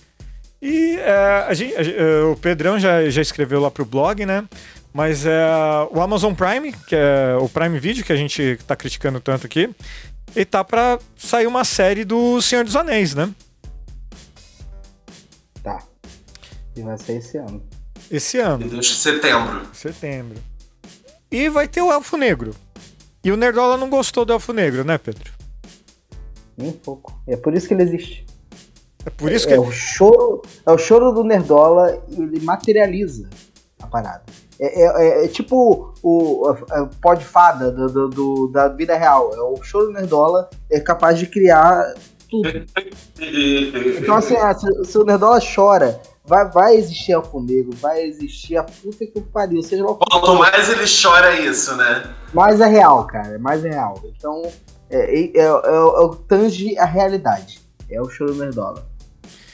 E é, a gente, a, o Pedrão já, já escreveu lá pro blog, né? Mas é o Amazon Prime, que é o Prime Video que a gente tá criticando tanto aqui, e tá pra sair uma série do Senhor dos Anéis, né? Tá. E vai ser esse ano. Esse ano. De setembro. Setembro. E vai ter o Elfo Negro. E o Nerdola não gostou do Elfo Negro, né, Pedro? Nem um pouco. É por isso que ele existe. É por isso é, que. É o choro, é o choro do Nerdola e ele materializa a parada. É, é, é, tipo o, pó de fada do, do, do, da vida real. É o choro Nerdola é capaz de criar tudo. então, assim, ah, se, se, o Nerdola chora, vai, vai existir Elfo Negro, vai existir a puta que o pariu. Seja lá Quanto mais ele chora, é isso, né? Mais é real, cara. Mais é real. Então, é, é, é, é o tange a realidade. É o choro Nerdola.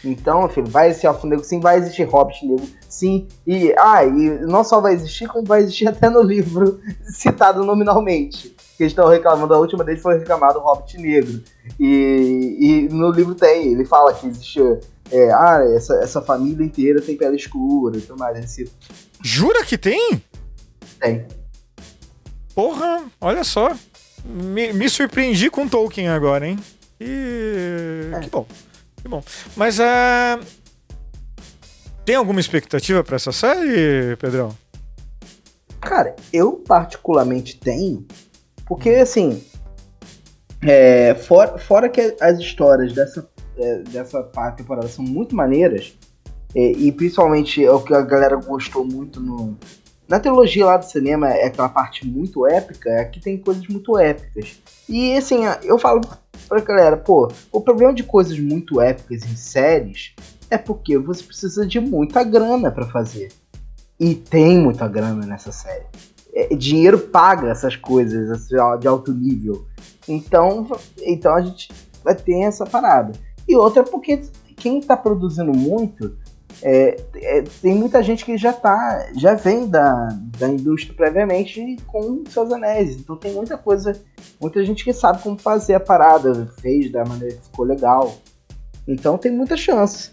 Então, filho, vai existir Elfo Negro sim, vai existir Hobbit Negro sim. E, ah, e não só vai existir, como vai existir até no livro citado nominalmente. Que eles estão reclamando, a última vez foi reclamado o Hobbit Negro. E, e no livro tem, ele fala que existe. É, ah, essa, essa família inteira tem pele escura e tudo mais. Esse... Jura que tem? Tem. Porra, olha só. Me, me surpreendi com Tolkien agora, hein? E. É. Que bom. Que bom. Mas uh, tem alguma expectativa para essa série, Pedrão? Cara, eu particularmente tenho, porque assim, é, fora, fora que as histórias dessa, é, dessa temporada são muito maneiras, é, e principalmente é o que a galera gostou muito no, na trilogia lá do cinema, é aquela parte muito épica, aqui tem coisas muito épicas. E assim, eu falo pra galera, pô, o problema de coisas muito épicas em séries é porque você precisa de muita grana para fazer. E tem muita grana nessa série. É, dinheiro paga essas coisas assim, de alto nível. Então, então a gente vai ter essa parada. E outra é porque quem tá produzindo muito é, é, tem muita gente que já tá, já vem da, da indústria previamente com seus anéis. Então tem muita coisa, muita gente que sabe como fazer a parada, fez da maneira que ficou legal. Então tem muita chance.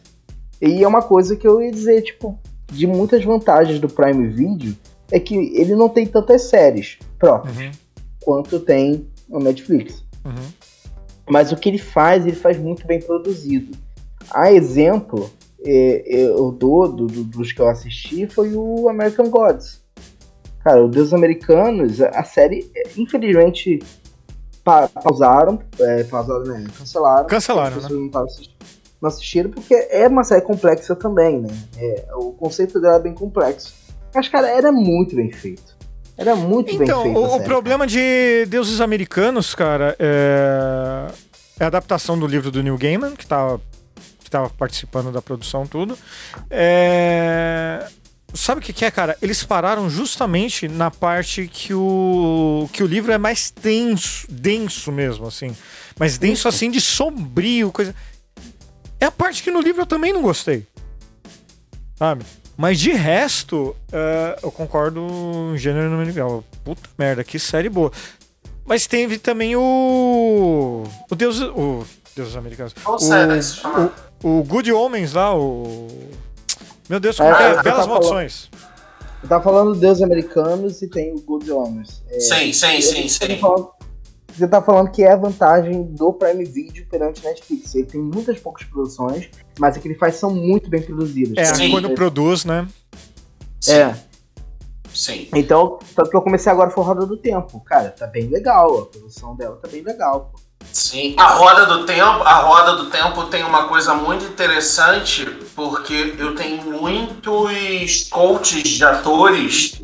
E é uma coisa que eu ia dizer, tipo, de muitas vantagens do Prime Video é que ele não tem tantas séries próprias Uhum, quanto tem o Netflix. uhum. Mas o que ele faz, ele faz muito bem produzido. A exemplo, eu dou do, do- dos que eu assisti foi o American Gods. Cara, o Deus Americanos, a série, infelizmente, pa- pausaram, é, pausaram, né? Cancelaram. Cancelaram, né? não, assistindo, não assistiram porque é uma série complexa também, né? É, o conceito dela é bem complexo. Mas, cara, era muito bem feito. Era muito Então, bem feito. o, o problema de Deuses Americanos, cara, é... é a adaptação do livro do Neil Gaiman, que tá que tava participando da produção tudo. É... Sabe o que, que é, cara? Eles pararam justamente na parte que o que o livro é mais denso, denso mesmo, assim. Mas denso assim de sombrio, coisa. É a parte que no livro eu também não gostei. Sabe? Mas de resto, é, eu concordo em gênero e número igual. Puta merda, que série boa. Mas teve também o. O Deus. O Deus Americanos. Qual O, série o, o Good Homens lá, o. Meu Deus, como É, que é? você Belas tá Maldições. Eu tava falando do Deus Americanos e tem o Good Homens. É, Sim, sim, sim, tá sim. falando- Você tá falando que é a vantagem do Prime Video perante Netflix. Ele tem muitas poucas produções, mas o que ele faz são muito bem produzidas. É, Sim. quando produz, né? É. Sim. Então, tanto que eu comecei agora foi Roda do Tempo. Cara, tá bem legal. A produção dela tá bem legal. Pô. Sim, a roda do tempo, a roda do tempo tem uma coisa muito interessante, porque eu tenho muitos coaches de atores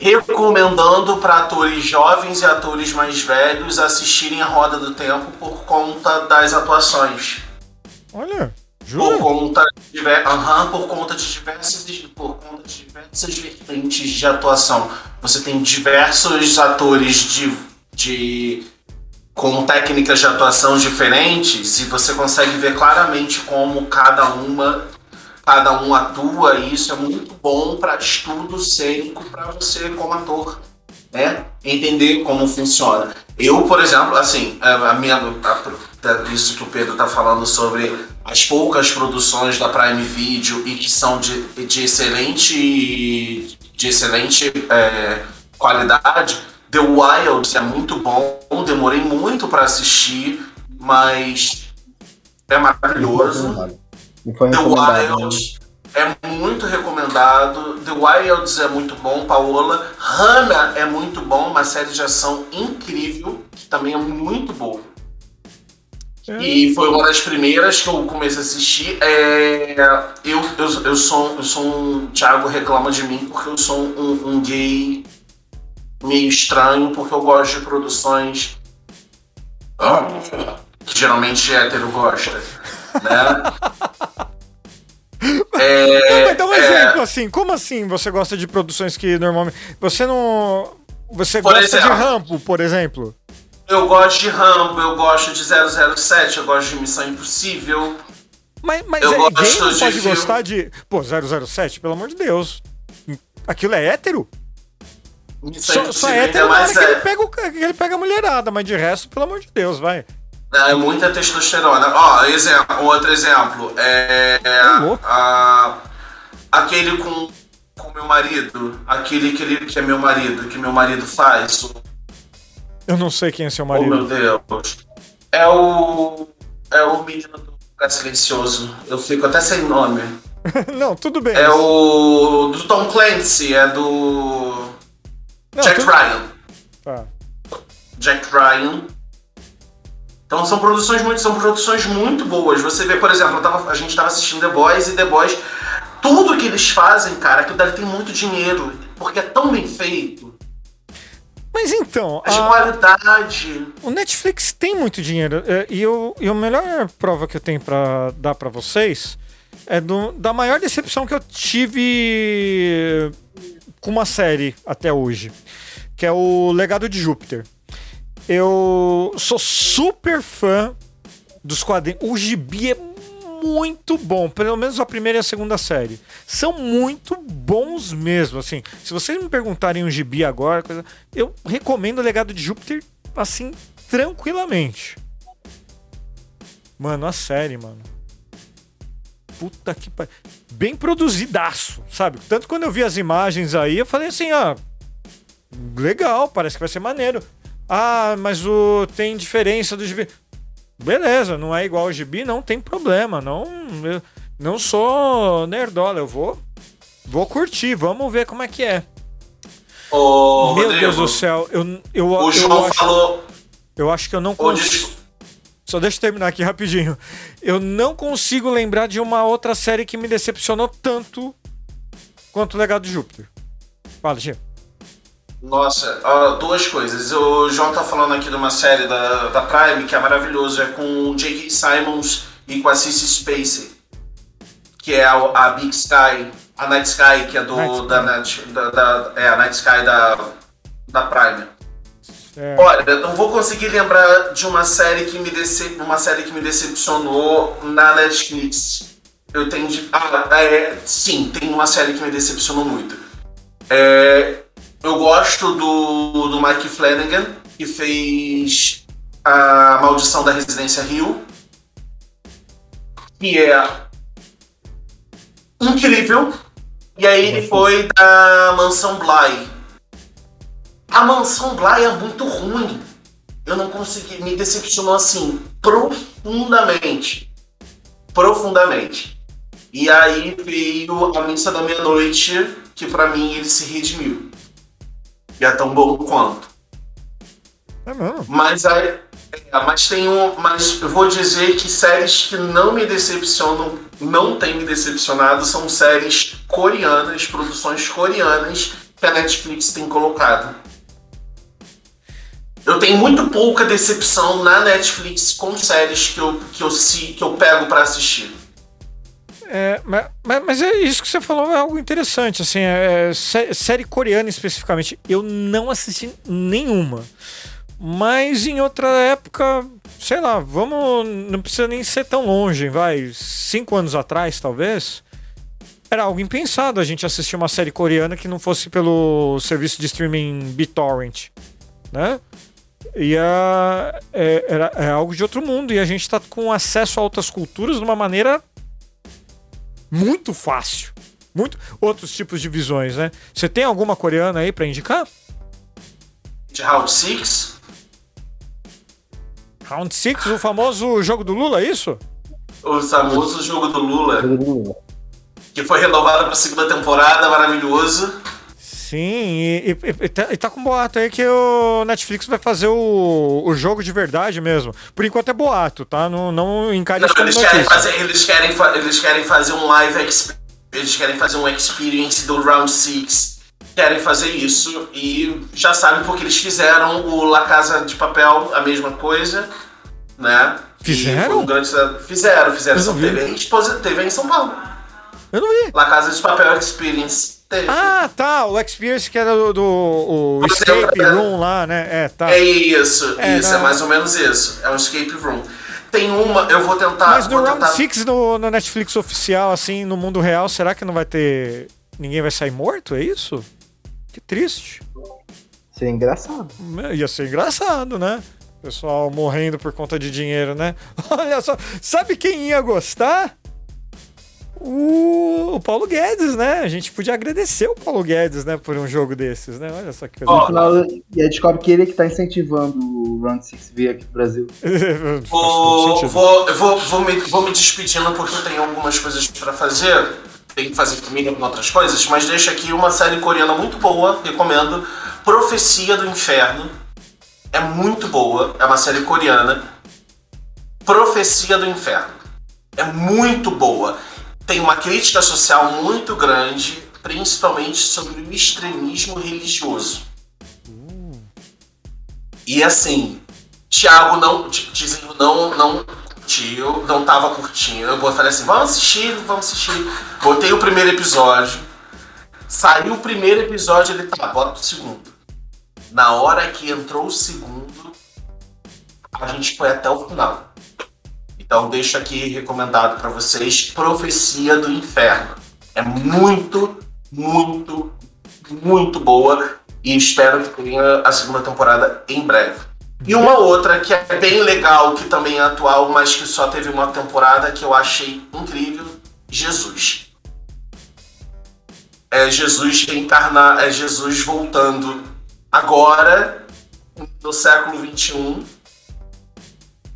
recomendando para atores jovens e atores mais velhos assistirem a roda do tempo por conta das atuações. Olha, Por jura? conta, de, aham, por conta de diversas por conta de diversas vertentes de atuação. Você tem diversos atores de, de com técnicas de atuação diferentes e você consegue ver claramente como cada uma cada um atua e isso é muito bom para estudo cênico para você como ator né entender como funciona. Eu por exemplo assim a minha a- isso que o Pedro tá falando sobre as poucas produções da Prime Video e que são de, de excelente de excelente é, qualidade The Wilds é muito bom demorei muito para assistir mas é maravilhoso The? Wilds é muito recomendado. The Wilds é muito bom, Paola. Hannah é muito bom, uma série de ação incrível, que também é muito boa. É. E foi uma das primeiras que eu comecei a assistir. É, eu, eu, eu, sou, eu sou um. Thiago reclama de mim porque eu sou um, um gay meio estranho, porque eu gosto de produções ah, que geralmente hétero gosta. Né? É, Mas dá um é, exemplo assim. Como assim você gosta de produções que normalmente. Você não. Você Por gosta de exemplo. Rambo, por exemplo? Eu gosto de Rambo, eu gosto de 007, eu gosto de Missão Impossível. Mas, mas Eu é, gosto de pode filme. gostar de. Pô, 007, pelo amor de Deus. Aquilo é hétero? Só, só é hétero na hora que ele, é. pega o, que ele pega a mulherada, mas de resto, pelo amor de Deus, vai. É muita testosterona. Ó, exemplo, outro exemplo. É, é louco. a- aquele com com meu marido, aquele que, ele, que é meu marido, que meu marido faz. Eu não sei quem é seu oh marido. meu Deus. É o. É o menino do lugar silencioso. Eu fico até sem nome. não, tudo bem. É o. do Tom Clancy, é do. Não, Jack tudo- Ryan. Tá. Jack Ryan. Então são produções muito, são produções muito boas. Você vê, por exemplo, tava- a gente tava assistindo The Boys e The Boys, tudo que eles fazem, cara, aquilo dali tem muito dinheiro, porque é tão bem feito, Mas então, de a- qualidade. o Netflix tem muito dinheiro. é, E, eu, e a melhor prova que eu tenho pra dar pra vocês é do, da maior decepção que eu tive com uma série até hoje, que é o Legado de Júpiter. Eu sou super fã dos quadrinhos. O gibi é muito bom, pelo menos a primeira e a segunda série. São muito bons mesmo, assim. Se vocês me perguntarem um gibi agora, eu recomendo o Legado de Júpiter, assim, tranquilamente. Mano, a série, mano. Puta que pariu. Bem produzidaço, sabe? Tanto quando eu vi as imagens aí, eu falei assim, ah, legal, parece que vai ser maneiro. Ah, mas o tem diferença do gibi. Beleza, não é igual ao gibi, não tem problema. Não, eu não sou nerdola, eu vou vou curtir, vamos ver como é que é. Ô, Meu Rodrigo, Deus do céu, eu eu, O eu João acho, falou. eu acho que eu não consigo. Só deixa eu terminar aqui rapidinho. Eu não consigo lembrar de uma outra série que me decepcionou tanto quanto o Legado de Júpiter. Fala, Gê. Nossa, duas coisas. O João tá falando aqui de uma série da, da Prime que é maravilhoso. É com o J.K. Simons e com a Cissy Spacey. Que é a, a Big Sky, a Night Sky, que é do, Night Sky. da, da, da- É, a Night Sky da, da Prime. É, Olha, não vou conseguir lembrar de uma série que me decep... uma série que me decepcionou na Netflix. Eu tenho de... Ah, é... sim, tem uma série que me decepcionou muito. É, Eu gosto do, do Mike Flanagan, que fez a Maldição da Residência Rio. Que é incrível. E aí ele foi da Mansão Bly. A Mansão Bly é muito ruim. Eu não consegui, me decepcionou assim, profundamente. Profundamente. E aí veio a Missa da Meia-Noite, que pra mim ele se redimiu. E é tão bom quanto. é mesmo. Mas, aí, é, mas tem um. Mas eu vou dizer que séries que não me decepcionam, não tem me decepcionado, são séries coreanas, produções coreanas que a Netflix tem colocado. Eu tenho muito pouca decepção na Netflix com séries que eu, que eu, que eu pego pra assistir. É, mas, mas- é isso que você falou é algo interessante, assim, é, sé- série coreana especificamente, eu não assisti nenhuma. Mas em outra época, sei lá, vamos. Não precisa nem ser tão longe, vai. Cinco anos atrás, talvez. Era algo impensado a gente assistir uma série coreana que não fosse pelo serviço de streaming BitTorrent, né? E a, é, era, é algo de outro mundo. E a gente tá com acesso a outras culturas de uma maneira muito fácil. Muito outros tipos de visões, né? Você tem alguma coreana aí pra indicar? De Round 6, Round 6, o famoso jogo do Lula, é isso? o famoso jogo do Lula, que foi renovado pra segunda temporada, maravilhoso. Sim, e, e- e tá, e tá com boato aí que o Netflix vai fazer o, o jogo de verdade mesmo. Por enquanto é boato, tá? Não, não encare isso eles querem, fazer, eles, querem eles querem fazer um live eles querem fazer um experience do Round 6 querem fazer isso e já sabem porque eles fizeram o La Casa de Papel a mesma coisa né Fizeram? um grande sucesso. fizeram fizeram. TV, em TV em São Paulo Eu não vi. La Casa de Papel Experience teve. Ah, tá. O Experience que era do, do o exemplo, Escape é- Room lá, né? É, tá. é isso É, isso não. é mais ou menos isso é um escape room tem uma eu vou tentar Mas no Round tentar 6 no, no Netflix oficial, assim, no mundo real, será que não vai ter. Ninguém vai sair morto? É isso? Que triste. Seria engraçado. Ia ser engraçado, né? Pessoal morrendo por conta de dinheiro, né? Olha só, sabe quem ia gostar? O, Paulo Guedes, né? A gente podia agradecer o Paulo Guedes, né, por um jogo desses, né? Olha só que coisa. No final, e aí descobre que ele é que tá incentivando o Round 6 vir aqui pro Brasil. Vou, vou, eu vou, vou, me, vou me despedindo porque eu tenho algumas coisas pra fazer. Tenho que fazer família com outras coisas, mas deixo aqui uma série coreana muito boa, recomendo. Profecia do Inferno. É muito boa, é uma série coreana. Profecia do Inferno. É muito boa. Tem uma crítica social muito grande, principalmente sobre o extremismo religioso. E assim, Thiago não, Tizinho não, não curtiu, não tava curtindo. Eu falei assim, vamos assistir, vamos assistir. Botei o primeiro episódio. Saiu o primeiro episódio, ele tá, bota o segundo. Na hora que entrou o segundo, a gente foi até o final. Então deixo aqui recomendado pra vocês Profecia do Inferno. É muito, muito, muito boa e espero que tenha a segunda temporada em breve. E uma outra que é bem legal, que também é atual, mas que só teve uma temporada que eu achei incrível. Jesus. É Jesus reencarnar, é Jesus voltando agora, no século XXI.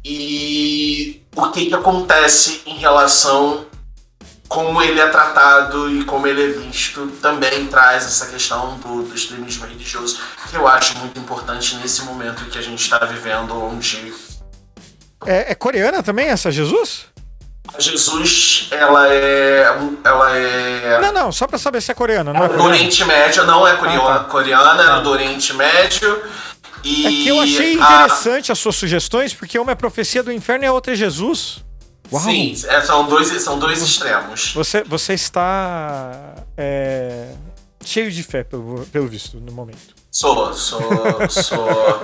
E o que, que acontece em relação como ele é tratado e como ele é visto também traz essa questão do, do extremismo religioso que eu acho muito importante nesse momento que a gente está vivendo onde é, é, coreana também essa Jesus? A Jesus, ela é. Ela é. Não, não, só pra saber se é coreana, não é, é do Oriente Médio, não é coreana, ah, tá. coreana, é do Oriente Médio. E é que eu achei interessante a... as suas sugestões, porque uma é profecia do inferno e a outra é Jesus. Uau. Sim, é, são, dois, são dois extremos. Você, você está é, cheio de fé, pelo, pelo visto, no momento. Sou, sou, sou.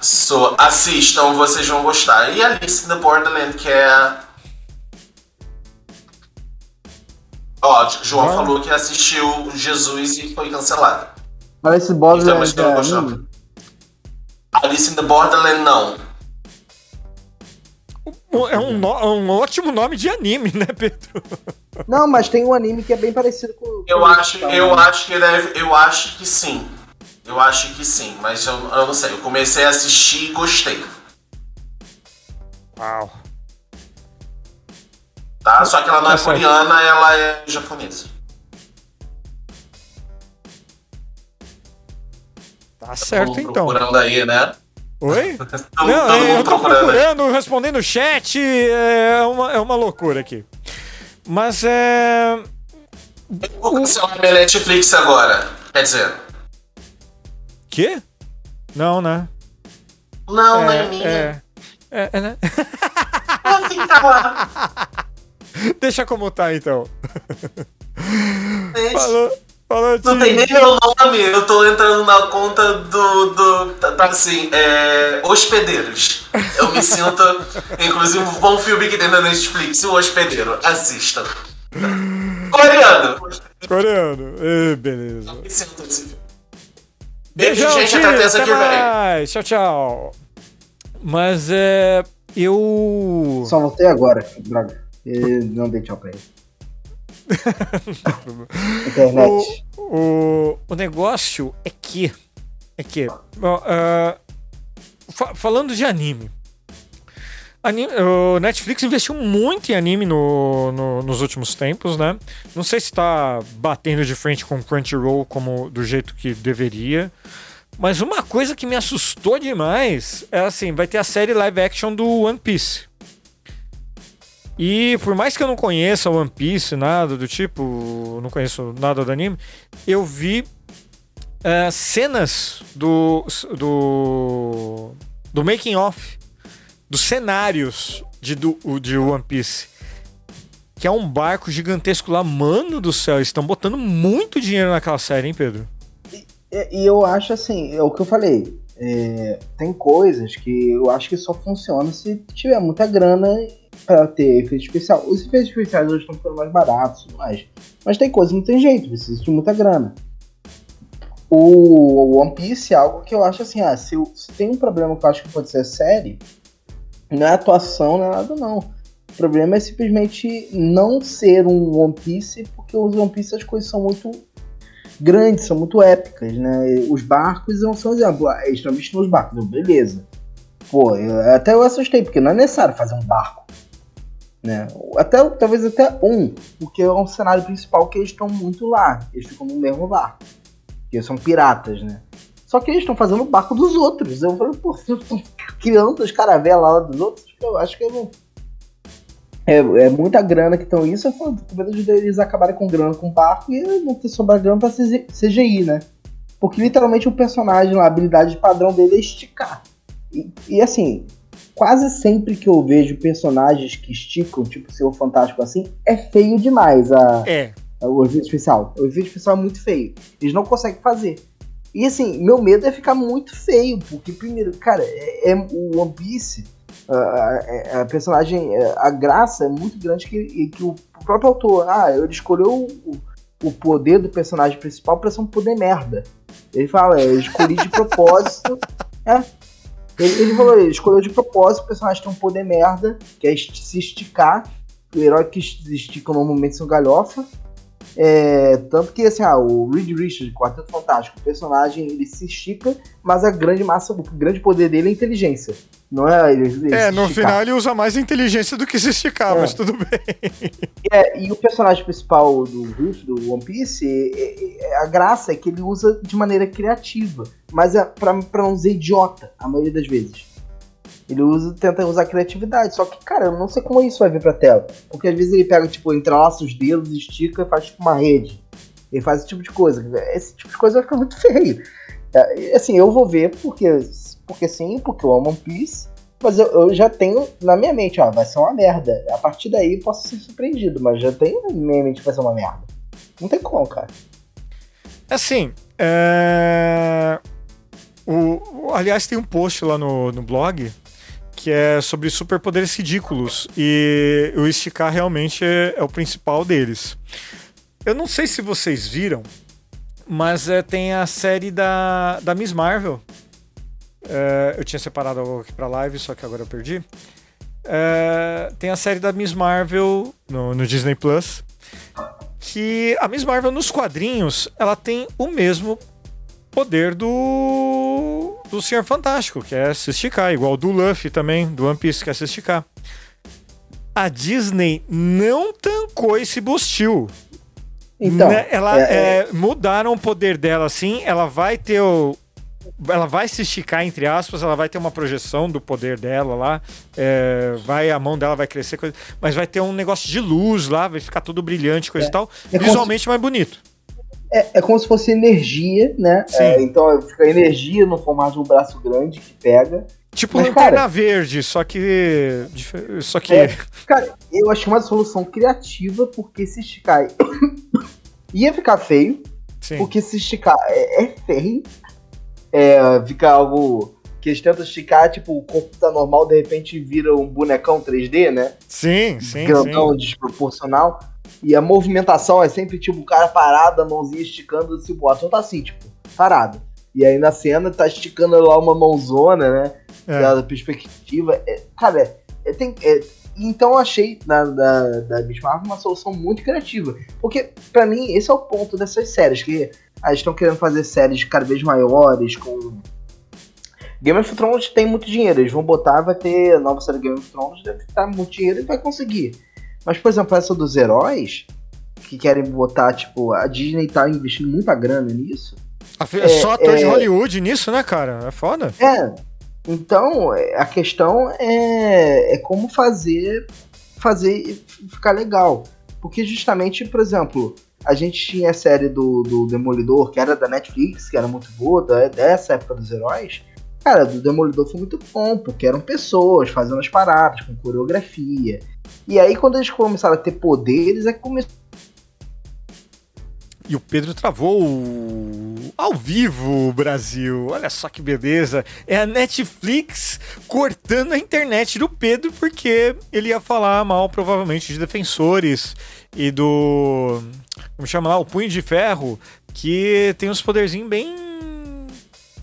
So, assistam, vocês vão gostar. E Alice in the Borderland, que é. Ó, João ah. falou que assistiu Jesus e foi cancelado. Alice in the Borderland então, é. Alice in the Borderland, não. É um, no, um ótimo nome de anime, né, Pedro? Não, mas tem um anime que é bem parecido com. Eu acho, eu acho que deve, eu acho que sim. Eu acho que sim, mas eu, eu não sei. Eu comecei a assistir e gostei. Uau. Tá? Só que ela não é tá coreana, ela é japonesa. Tá certo, então. procurando aí, né? Oi? não, eu tô procurando, respondendo o chat, é uma, é uma loucura aqui. Mas é. Vou cancelar minha Netflix agora. Quer dizer, Quê? Não, né? Não, é, não é minha. É, é, é né? Assim tá lá. Deixa como tá, então. Falou. Não tem nem meu nome, eu tô entrando na conta do. do tá, tá assim, é. Hospedeiros. Eu me sinto. inclusive, um bom filme que tem na Netflix, O Hospedeiro. Assista. Coreano. Coreano. E, beleza. Eu me sinto esse filme. Beijo, Beijão, gente. Até terça que vem. Tchau, tchau. Mas é. Eu. Só voltei agora, droga. não dei tchau pra ele. Internet. O, o, o, negócio é que. É que. Uh, fa falando de anime. Anime, o Netflix investiu muito em anime no, no, nos últimos tempos, né? Não sei se está batendo de frente com Crunchyroll como do jeito que deveria. Mas uma coisa que me assustou demais é assim, vai ter a série live action do One Piece. E por mais que eu não conheça One Piece, nada do tipo, não conheço nada do anime, eu vi uh, cenas do, do, do making off dos cenários de, do, de One Piece. Que é um barco gigantesco lá, mano do céu. Eles estão botando muito dinheiro naquela série, hein, Pedro? E, e eu acho assim, é o que eu falei. É, tem coisas que eu acho que só funciona se tiver muita grana para ter efeito especial. Os efeitos especiais hoje estão ficando mais baratos, mais. Mas tem coisa não tem jeito, precisa de muita grana. O One Piece é algo que eu acho assim, ah, se, se tem um problema que eu acho que pode ser série, não é atuação, não é nada não. O problema é simplesmente não ser um One Piece, porque os One Piece as coisas são muito grandes, são muito épicas, né? Os barcos não são exemplo. Ah, eles estão vestindo os barcos, beleza. Pô, eu, até eu assustei, porque não é necessário fazer um barco. Né? Até, talvez até um, porque é um cenário principal que eles estão muito lá. Eles ficam no mesmo barco. Porque são piratas, né? Só que eles estão fazendo o barco dos outros. Eu falei, pô, criando as caravelas lá dos outros? Eu acho que eu é, é muita grana que estão isso. Eu falo, com medo eles acabarem com grana com o barco e não ter sobrar grana pra CGI, né? Porque literalmente o personagem, a habilidade padrão dele é esticar. E, e, assim, quase sempre que eu vejo personagens que esticam, tipo o Senhor Fantástico assim, é feio demais a, é. a, o efeito especial. O efeito especial é muito feio. Eles não conseguem fazer. E assim, meu medo é ficar muito feio, porque primeiro, cara, é, é o One Piece, a, a, a, personagem, é, a graça é muito grande que, que o próprio autor, ah, ele escolheu o, o poder do personagem principal pra ser um poder merda. Ele fala, é, eu escolhi de propósito. é. Ele, ele falou, ele escolheu de propósito o personagem ter um poder merda, que é se esticar, o herói que estica normalmente são galhofa. É, tanto que assim, ah, o Reed Richards, Quarteto Fantástico, o personagem ele se estica, mas a grande massa, o grande poder dele é a inteligência. Não é ele, ele É, no final ele usa mais inteligência do que se esticar, é. mas tudo bem. É, e o personagem principal do Ruff, do One Piece, é, é, a graça é que ele usa de maneira criativa, mas é pra, pra não dizer idiota, a maioria das vezes. Ele usa, tenta usar criatividade. Só que, cara, eu não sei como isso vai vir pra tela. Porque às vezes ele pega, tipo, entrelaça os dedos, estica e faz tipo uma rede. Ele faz esse tipo de coisa. Esse tipo de coisa vai ficar muito feio. É, assim, eu vou ver porque, porque sim, porque eu amo One Piece. Mas eu, eu, já tenho na minha mente, ó, vai ser uma merda. A partir daí posso ser surpreendido, mas já tenho na minha mente que vai ser uma merda. Não tem como, cara. Assim, é... O, aliás, tem um post lá no, no blog que é sobre superpoderes ridículos. E o esticar realmente é, é, o principal deles. Eu não sei se vocês viram, mas é, tem a série da, da Miss Marvel. É, eu tinha separado algo aqui pra live, só que agora eu perdi. É, tem a série da Miss Marvel no, no Disney Plus. Que a Miss Marvel nos quadrinhos ela tem o mesmo poder do do Senhor Fantástico, que é se esticar, igual do Luffy também, do One Piece, que é se esticar. A Disney não tancou esse Bustil. Então, né? ela é, é... mudaram o poder dela assim, ela vai ter o, ela vai se esticar, entre aspas, ela vai ter uma projeção do poder dela lá, é, vai a mão dela vai crescer, coisa, mas vai ter um negócio de luz lá, vai ficar tudo brilhante, coisa é. e tal, é visualmente mais bonito. É, é como se fosse energia, né? É, então fica energia no formato de um braço grande que pega. Tipo Mas, lanterna cara, verde, só que. Só que. É, cara, eu achei uma solução criativa, porque se esticar ia ficar feio. Sim. Porque se esticar é, é feio. É, fica algo que eles tentam esticar, tipo, o corpo tá normal, de repente vira um bonecão 3D, né? Sim, sim. Grandão, sim. desproporcional. E a movimentação é sempre, tipo, o cara parado, a mãozinha esticando, se o ator tá assim, tipo, parado. E aí na cena tá esticando lá uma mãozona, né? É. Da perspectiva. É, cara, é, é tem, é, então eu achei da, da, da Miss Marvel uma solução muito criativa. Porque, para mim, esse é o ponto dessas séries, que ah, estão querendo fazer séries cada vez maiores, com. Game of Thrones tem muito dinheiro, eles vão botar, vai ter a nova série Game of Thrones, deve estar muito dinheiro e vai conseguir. Mas, por exemplo, essa dos heróis, que querem botar, tipo, a Disney tá investindo muita grana nisso. É, só ator é, de Hollywood nisso, né, cara? É foda. É. Então, é, a questão é, é como fazer, fazer ficar legal. Porque justamente, por exemplo, a gente tinha a série do, do Demolidor, que era da Netflix, que era muito boa, da, dessa época dos heróis. Cara, do Demolidor foi muito bom, porque eram pessoas fazendo as paradas, com coreografia. E aí, quando eles começaram a ter poderes, é que começou. E o Pedro travou ao vivo, Brasil. Olha só que beleza. É a Netflix cortando a internet do Pedro porque ele ia falar mal, provavelmente, de defensores e do. Como chama lá? O Punho de Ferro, que tem uns poderzinhos bem.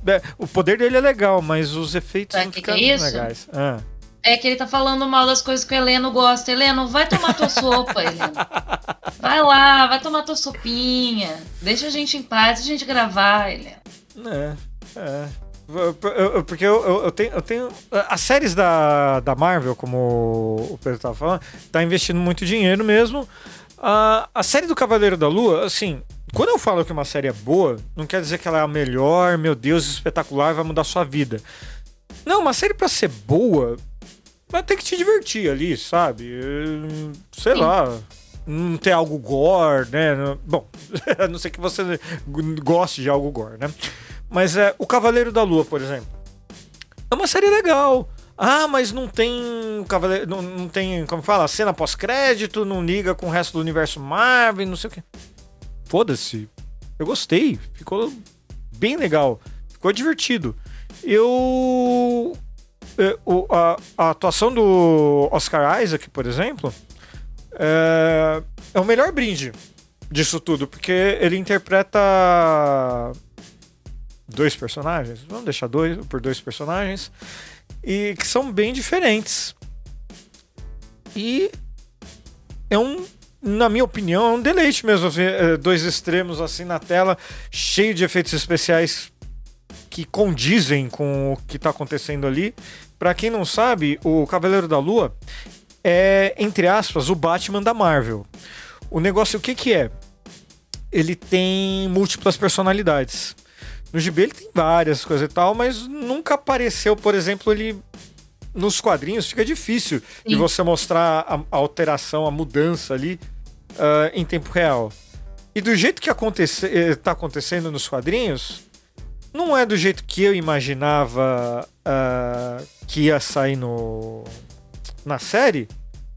É, o poder dele é legal, mas os efeitos Sabe não ficam é legais. Ah. É que ele tá falando mal das coisas que o Heleno gosta. Heleno, vai tomar tua sopa, Heleno. Vai lá, vai tomar tua sopinha. Deixa a gente em paz, a gente gravar, Heleno. É, é. Porque eu, eu, eu, tenho, eu tenho. As séries da, da Marvel, como o Pedro tava falando, tá investindo muito dinheiro mesmo. A, a série do Cavaleiro da Lua, assim, quando eu falo que uma série é boa, não quer dizer que ela é a melhor, meu Deus, espetacular, vai mudar sua vida. Não, uma série para ser boa, mas tem que te divertir ali, sabe? Sei Sim. lá. Não ter algo gore, né? Bom, a não ser que você goste de algo gore, né? Mas é o Cavaleiro da Lua, por exemplo. É uma série legal. Ah, mas não tem Cavaleiro, não, não tem, como fala, cena pós-crédito, não liga com o resto do universo Marvel, não sei o quê. Foda-se. Eu gostei, ficou bem legal, ficou divertido. Eu o, a, a, atuação do Oscar Isaac, por exemplo, é, é o melhor brinde disso tudo, porque ele interpreta dois personagens, vamos deixar dois por dois personagens, e que são bem diferentes. E é um, na minha opinião, é um deleite mesmo ver é, dois extremos assim na tela, cheio de efeitos especiais que condizem com o que está acontecendo ali. Para quem não sabe, o Cavaleiro da Lua é, entre aspas, o Batman da Marvel. O negócio, o que que é? Ele tem múltiplas personalidades. No GB ele tem várias coisas e tal, mas nunca apareceu, por exemplo, ele nos quadrinhos fica difícil Sim. de você mostrar a, a, alteração, a mudança ali uh, em tempo real. E do jeito que está acontecendo nos quadrinhos, não é do jeito que eu imaginava uh, que ia sair no, na série,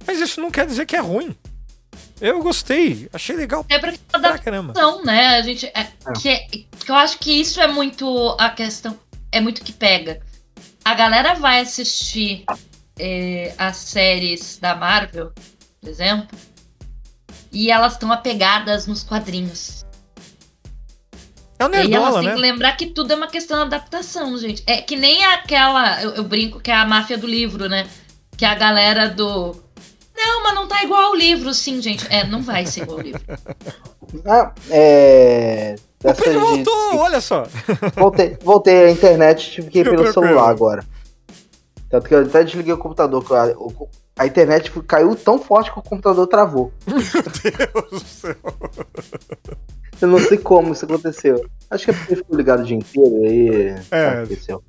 mas isso não quer dizer que é ruim. Eu gostei, achei legal. É pra, pra caramba. né? A gente, é, é. Que, é, que eu acho que isso é muito a questão, é muito que pega. A galera vai assistir é, as séries da Marvel, por exemplo, e elas estão apegadas nos quadrinhos. É o nerdola, e elas têm né? que lembrar que tudo é uma questão de adaptação, gente. É que nem aquela, eu, eu brinco que é a máfia do livro, né? Que é a galera do não, mas não tá igual ao livro, sim, gente. É, não vai ser igual ao livro. Ah, é. O Pedro voltou, de... olha só. Voltei, voltei à internet, tive que ir pelo celular agora. Tanto que eu até desliguei o computador. A, a internet caiu tão forte que o computador travou. Meu Deus do céu. Eu não sei como isso aconteceu. Acho que é porque ficou ligado o dia inteiro aí. É. Aconteceu.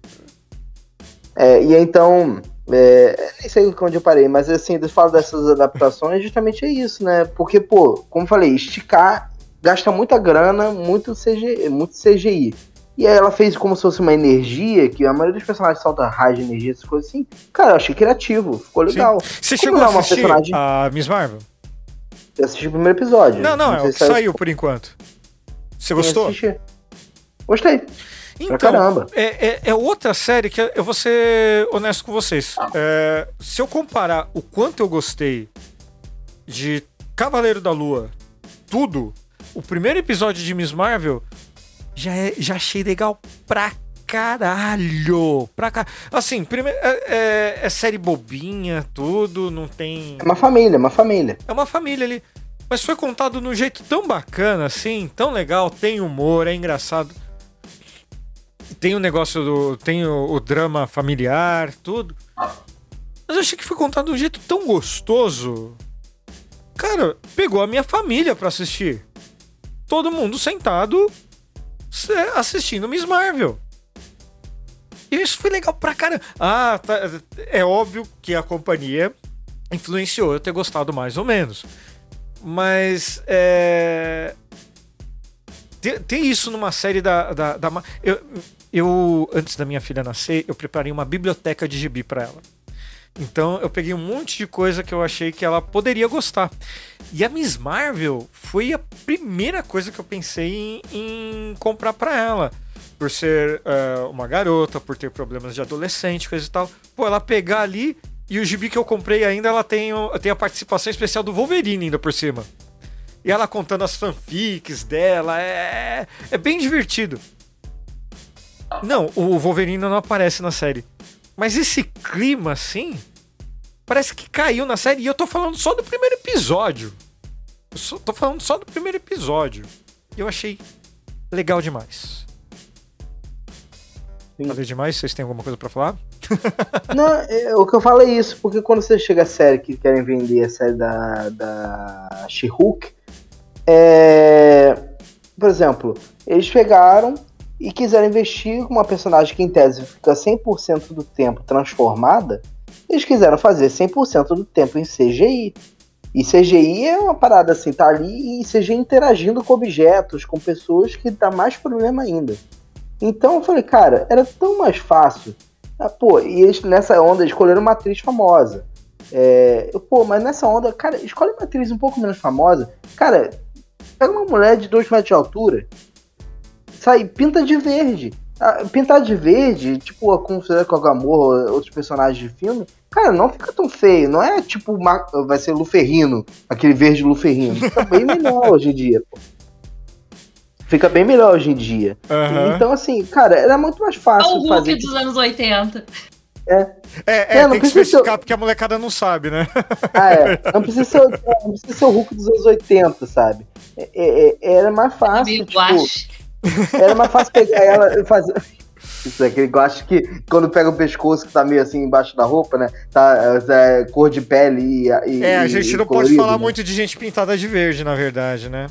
É, e então. É, nem sei onde eu parei, mas assim, eu falo dessas adaptações, justamente é isso, né? Porque, pô, como eu falei, esticar gasta muita grana, muito, CG, muito CGI. E aí ela fez como se fosse uma energia, que a maioria dos personagens solta raio de energia, essas coisas assim. Cara, eu achei criativo, ficou legal. Sim. Você como chegou a assistir personagem... a Miss Marvel? Eu assisti o primeiro episódio. Não, não, não é o que saiu por enquanto. Você gostou? Gostei. Então. É, é, é, outra série que eu vou ser honesto com vocês. É, se eu comparar o quanto eu gostei de Cavaleiro da Lua, tudo, o primeiro episódio de Miss Marvel já, é, já achei legal pra caralho. Pra car... Assim, primeiro, é, é, é, série bobinha, tudo, não tem. É uma família, é uma família. É uma família ali. Mas foi contado de um jeito tão bacana, assim, tão legal, tem humor, é engraçado tem o negócio do. tem o, o, drama familiar, tudo. Mas eu achei que foi contado de um jeito tão gostoso. Cara, pegou a minha família para assistir. Todo mundo sentado assistindo Miss Marvel. E isso foi legal pra caramba. Ah, tá, é óbvio que a companhia influenciou eu ter gostado mais ou menos. Mas é. Tem, isso numa série da. da, da eu, eu, antes da minha filha nascer, eu preparei uma biblioteca de gibi para ela. Então eu peguei um monte de coisa que eu achei que ela poderia gostar. E a Miss Marvel foi a primeira coisa que eu pensei em, em comprar para ela. Por ser uh, uma garota, por ter problemas de adolescente, coisa e tal. Pô, ela pegar ali e o gibi que eu comprei ainda, ela tem, tem a participação especial do Wolverine ainda por cima. E ela contando as fanfics dela, é, é bem divertido. Não, o Wolverine não aparece na série. Mas esse clima, assim, parece que caiu na série. E eu tô falando só do primeiro episódio. Eu só, tô falando só do primeiro episódio. E eu achei legal demais. Sim. Falei demais? Vocês têm alguma coisa para falar? Não, é, o que eu falo é isso, porque quando você chega a série que querem vender a série da, da She-Hulk, é, por exemplo, eles pegaram, e quiseram investir com uma personagem que em tese fica 100% do tempo transformada, eles quiseram fazer 100% do tempo em CGI. E CGI é uma parada assim, tá ali e CGI interagindo com objetos, com pessoas que dá mais problema ainda. Então eu falei, cara, era tão mais fácil. Ah, pô, e eles nessa onda escolheram uma atriz famosa. É, pô, mas nessa onda, cara, escolhe uma atriz um pouco menos famosa. Cara, pega uma mulher de 2 metros de altura sai, pinta de verde. Ah, pintar de verde, tipo, como fizeram com a Gamor, outros personagens de filme, cara, não fica tão feio. Não é tipo, vai ser Luferrino, aquele verde Luferrino. Fica bem melhor hoje em dia, pô. Fica bem melhor hoje em dia. Uhum. Então, assim, cara, era muito mais fácil Olha o Hulk fazer. dos anos 80. É, é, É, é não tem que precisa especificar ser- porque a molecada não sabe, né? Ah, é. Não precisa ser, não precisa ser o Hulk dos anos 80, sabe? É, é, é, era mais fácil, Meio tipo, guache. Era mais fácil pegar ela e fazer. Isso é aquele gosto que quando pega o pescoço que tá meio assim embaixo da roupa, né? Tá é, cor de pele e. e É, a e gente não colorido, pode falar né? muito de gente pintada de verde, na verdade, né?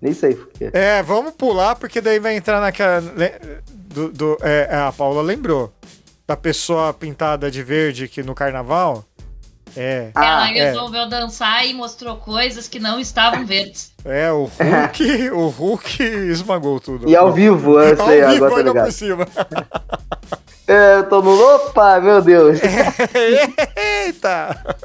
Nem sei porque. É, vamos pular, porque daí vai entrar naquela. Do, do- é, a Paula lembrou. Da pessoa pintada de verde aqui no carnaval. É. Ela Ah, é. resolveu dançar e mostrou coisas que não estavam verdes. É, o Hulk. o Hulk esmagou tudo. E ao vivo, eu Ao sei, vivo, agora tá olha por cima. É, eu tô no. Opa, meu Deus! Eita!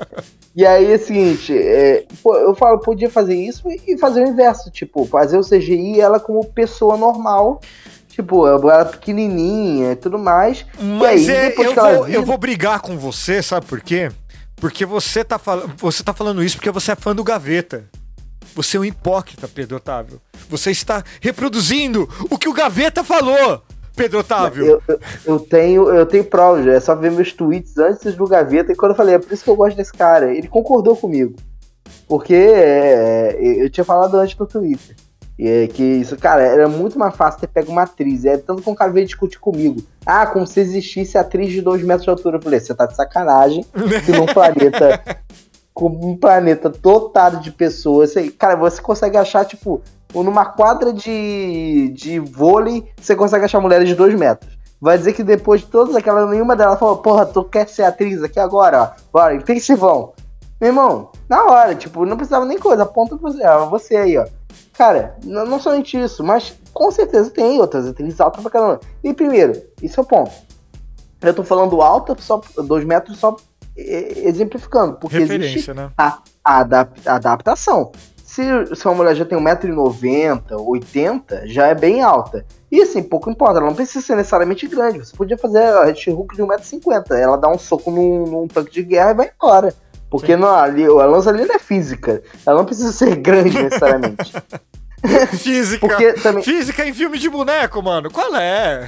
E aí é o seguinte, é, pô, eu falo, podia fazer isso e fazer o inverso, tipo, fazer o CGI ela como pessoa normal, tipo, ela pequenininha e tudo mais. Mas E aí, é, eu, vou, vira- eu vou brigar com você, sabe por quê? Porque você tá, fal... você tá falando isso porque você é fã do Gaveta. Você é um hipócrita, Pedro Otávio. Você está reproduzindo o que o Gaveta falou, Pedro Otávio. Eu, eu, eu tenho, eu tenho provas, é só ver meus tweets antes do Gaveta e quando eu falei, é por isso que eu gosto desse cara. Ele concordou comigo. Porque é, eu tinha falado antes no Twitter. E é que isso, cara, era muito mais fácil ter pego uma atriz. É tanto que um cara veio discutir comigo. Ah, como se existisse atriz de 2 metros de altura. Eu falei, você tá de sacanagem. Se num planeta. com um planeta dotado de pessoas. Você, cara, você consegue achar, tipo, numa quadra de, de vôlei, você consegue achar mulheres de 2 metros. Vai dizer que depois de todas aquelas, nenhuma delas falou, porra, tu quer ser atriz aqui agora, ó. Bora, intensivão. Meu irmão, na hora, tipo, não precisava nem coisa, aponta pra você, ó, você aí, ó. Cara, não, não somente isso, mas com certeza tem outras atrizes altas pra caramba. E primeiro, isso é o ponto. Eu tô falando alta, só 2 metros, só exemplificando, porque existe Referência, né? a adap- a adaptação. Se, se uma mulher já tem 1,90m, 80 já é bem alta. E assim, pouco importa, ela não precisa ser necessariamente grande. Você podia fazer a She-Hulk de 1,50m. Ela dá um soco num, num tanque de guerra e vai embora. Porque não, ali, a lança ali não é física. Ela não precisa ser grande necessariamente. Física. Porque também. Física em filme de boneco, mano. Qual é?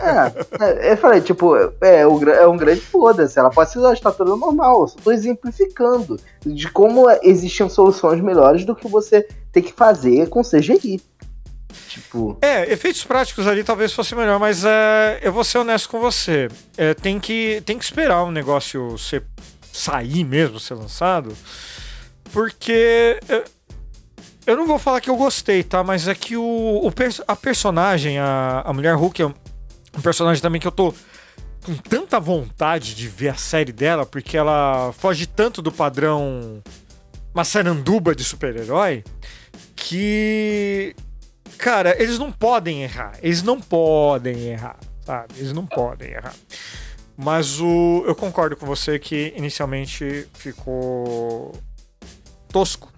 É, é, eu falei, tipo, é, o gra- é um grande foda-se. Ela pode ser da estatura normal. Eu só tô exemplificando de como existiam soluções melhores do que você ter que fazer com CGI. Tipo, É, efeitos práticos ali talvez fosse melhor, mas é, eu vou ser honesto com você. É, tem, que, tem que esperar o negócio ser, sair mesmo, ser lançado. Porque. Eu, eu não vou falar que eu gostei, tá? Mas é que o, o a personagem, a, a Mulher Hulk, é um, um personagem também que eu tô com tanta vontade de ver a série dela, porque ela foge tanto do padrão maçaranduba de super-herói, que Cara, eles não podem errar. Eles não podem errar, sabe? Eles não podem errar. Mas o, eu concordo com você que inicialmente ficou tosco.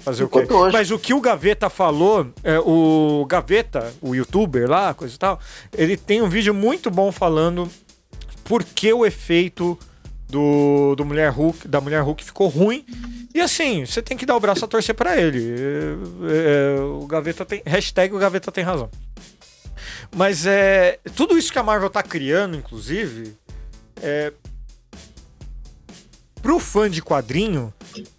Fazer Ficou o quê? tosco. Mas o que o Gaveta falou, é, o Gaveta, o youtuber lá, coisa e tal, ele tem um vídeo muito bom falando por que o efeito do, do Mulher Hulk, da Mulher Hulk ficou ruim. E assim, você tem que dar o braço a torcer pra ele. É, é, o Gaveta tem. Hashtag o Gaveta tem razão. Mas é. Tudo isso que a Marvel tá criando, inclusive, é. Pro fã de quadrinho,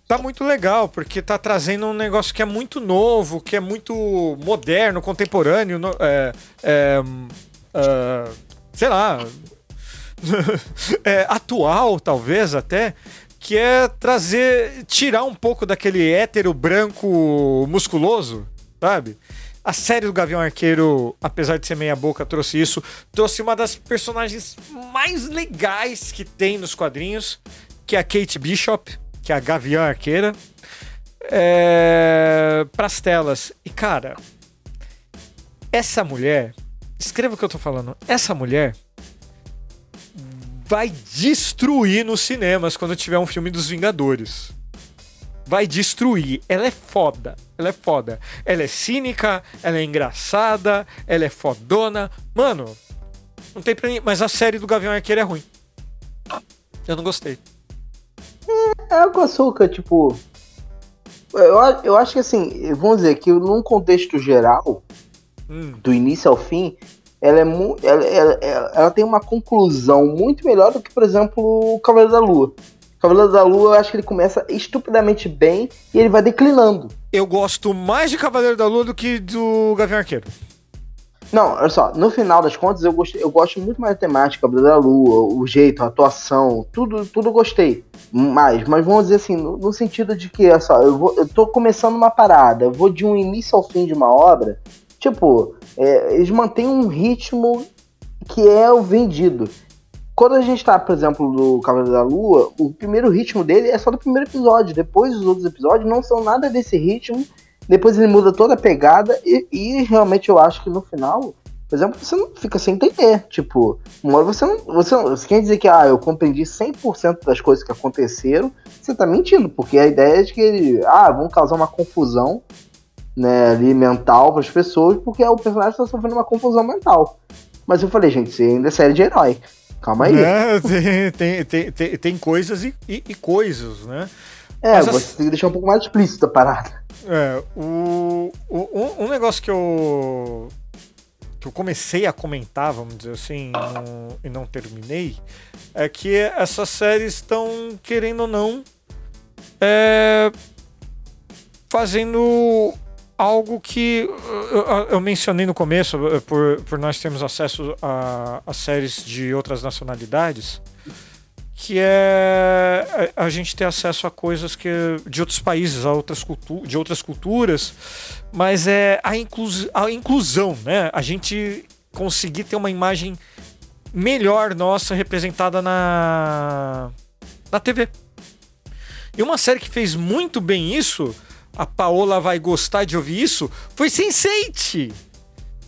tá muito legal, porque tá trazendo um negócio que é muito novo, que é muito moderno, contemporâneo, é, é, ah, sei lá, é, atual, talvez até, que é trazer, tirar um pouco daquele hétero branco musculoso, sabe? A série do Gavião Arqueiro, apesar de ser meia boca, trouxe isso. Trouxe uma das personagens mais legais que tem nos quadrinhos, que é a Kate Bishop, que é a Gavião Arqueira, é, pras telas. E, cara, essa mulher, escreva o que eu tô falando, essa mulher vai destruir nos cinemas quando tiver um filme dos Vingadores. Vai destruir. Ela é foda. Ela é foda. Ela é cínica, ela é engraçada, ela é fodona. Mano, não tem pra ninguém. Mas a série do Gavião Arqueiro é ruim. Eu não gostei. é com açúcar, tipo. Eu, eu acho que assim, vamos dizer que num contexto geral, Hum, do início ao fim, ela é ela, ela, ela, tem uma conclusão muito melhor do que, por exemplo, o Cavaleiro da Lua. Cavaleiro da Lua, eu acho que ele começa estupidamente bem e ele vai declinando. Eu gosto mais de Cavaleiro da Lua do que do Gavião Arqueiro. Não, olha só, no final das contas, eu, gostei, eu gosto muito mais da temática, da Lua, o jeito, a atuação, tudo, tudo eu gostei. Mais, mas vamos dizer assim, no, no sentido de que, olha só, eu, vou, eu tô começando uma parada, eu vou de um início ao fim de uma obra, tipo, é, eles mantêm um ritmo que é o vendido. Quando a gente tá, por exemplo, do Cavaleiro da Lua, o primeiro ritmo dele é só do primeiro episódio, depois os outros episódios não são nada desse ritmo depois ele muda toda a pegada e, e, realmente eu acho que no final, por exemplo, você não fica sem entender. Tipo, uma hora você não. Você, você quer dizer que ah, eu compreendi 100% das coisas que aconteceram, você tá mentindo, porque a ideia é de que ele. Ah, vão causar uma confusão né, ali mental para as pessoas, porque o personagem está sofrendo uma confusão mental. Mas eu falei, gente, você ainda é série de herói. Calma aí. É, tem, tem, tem, tem, coisas e, e, e coisas, né? É, Mas você tem que deixar um pouco mais explícito a parada. É, o, o, um negócio que eu que eu comecei a comentar, vamos dizer assim, não, e não terminei, é que essas séries estão, querendo ou não, é, fazendo algo que eu, eu, mencionei no começo, por, por nós termos acesso a, a séries de outras nacionalidades que é a, gente ter acesso a coisas que de outros países, a outras cultu de outras culturas, mas é a, inclus a inclusão, né? A gente conseguir ter uma imagem melhor nossa representada na na TV. E uma série que fez muito bem isso, a Paola vai gostar de ouvir isso, foi Sense8.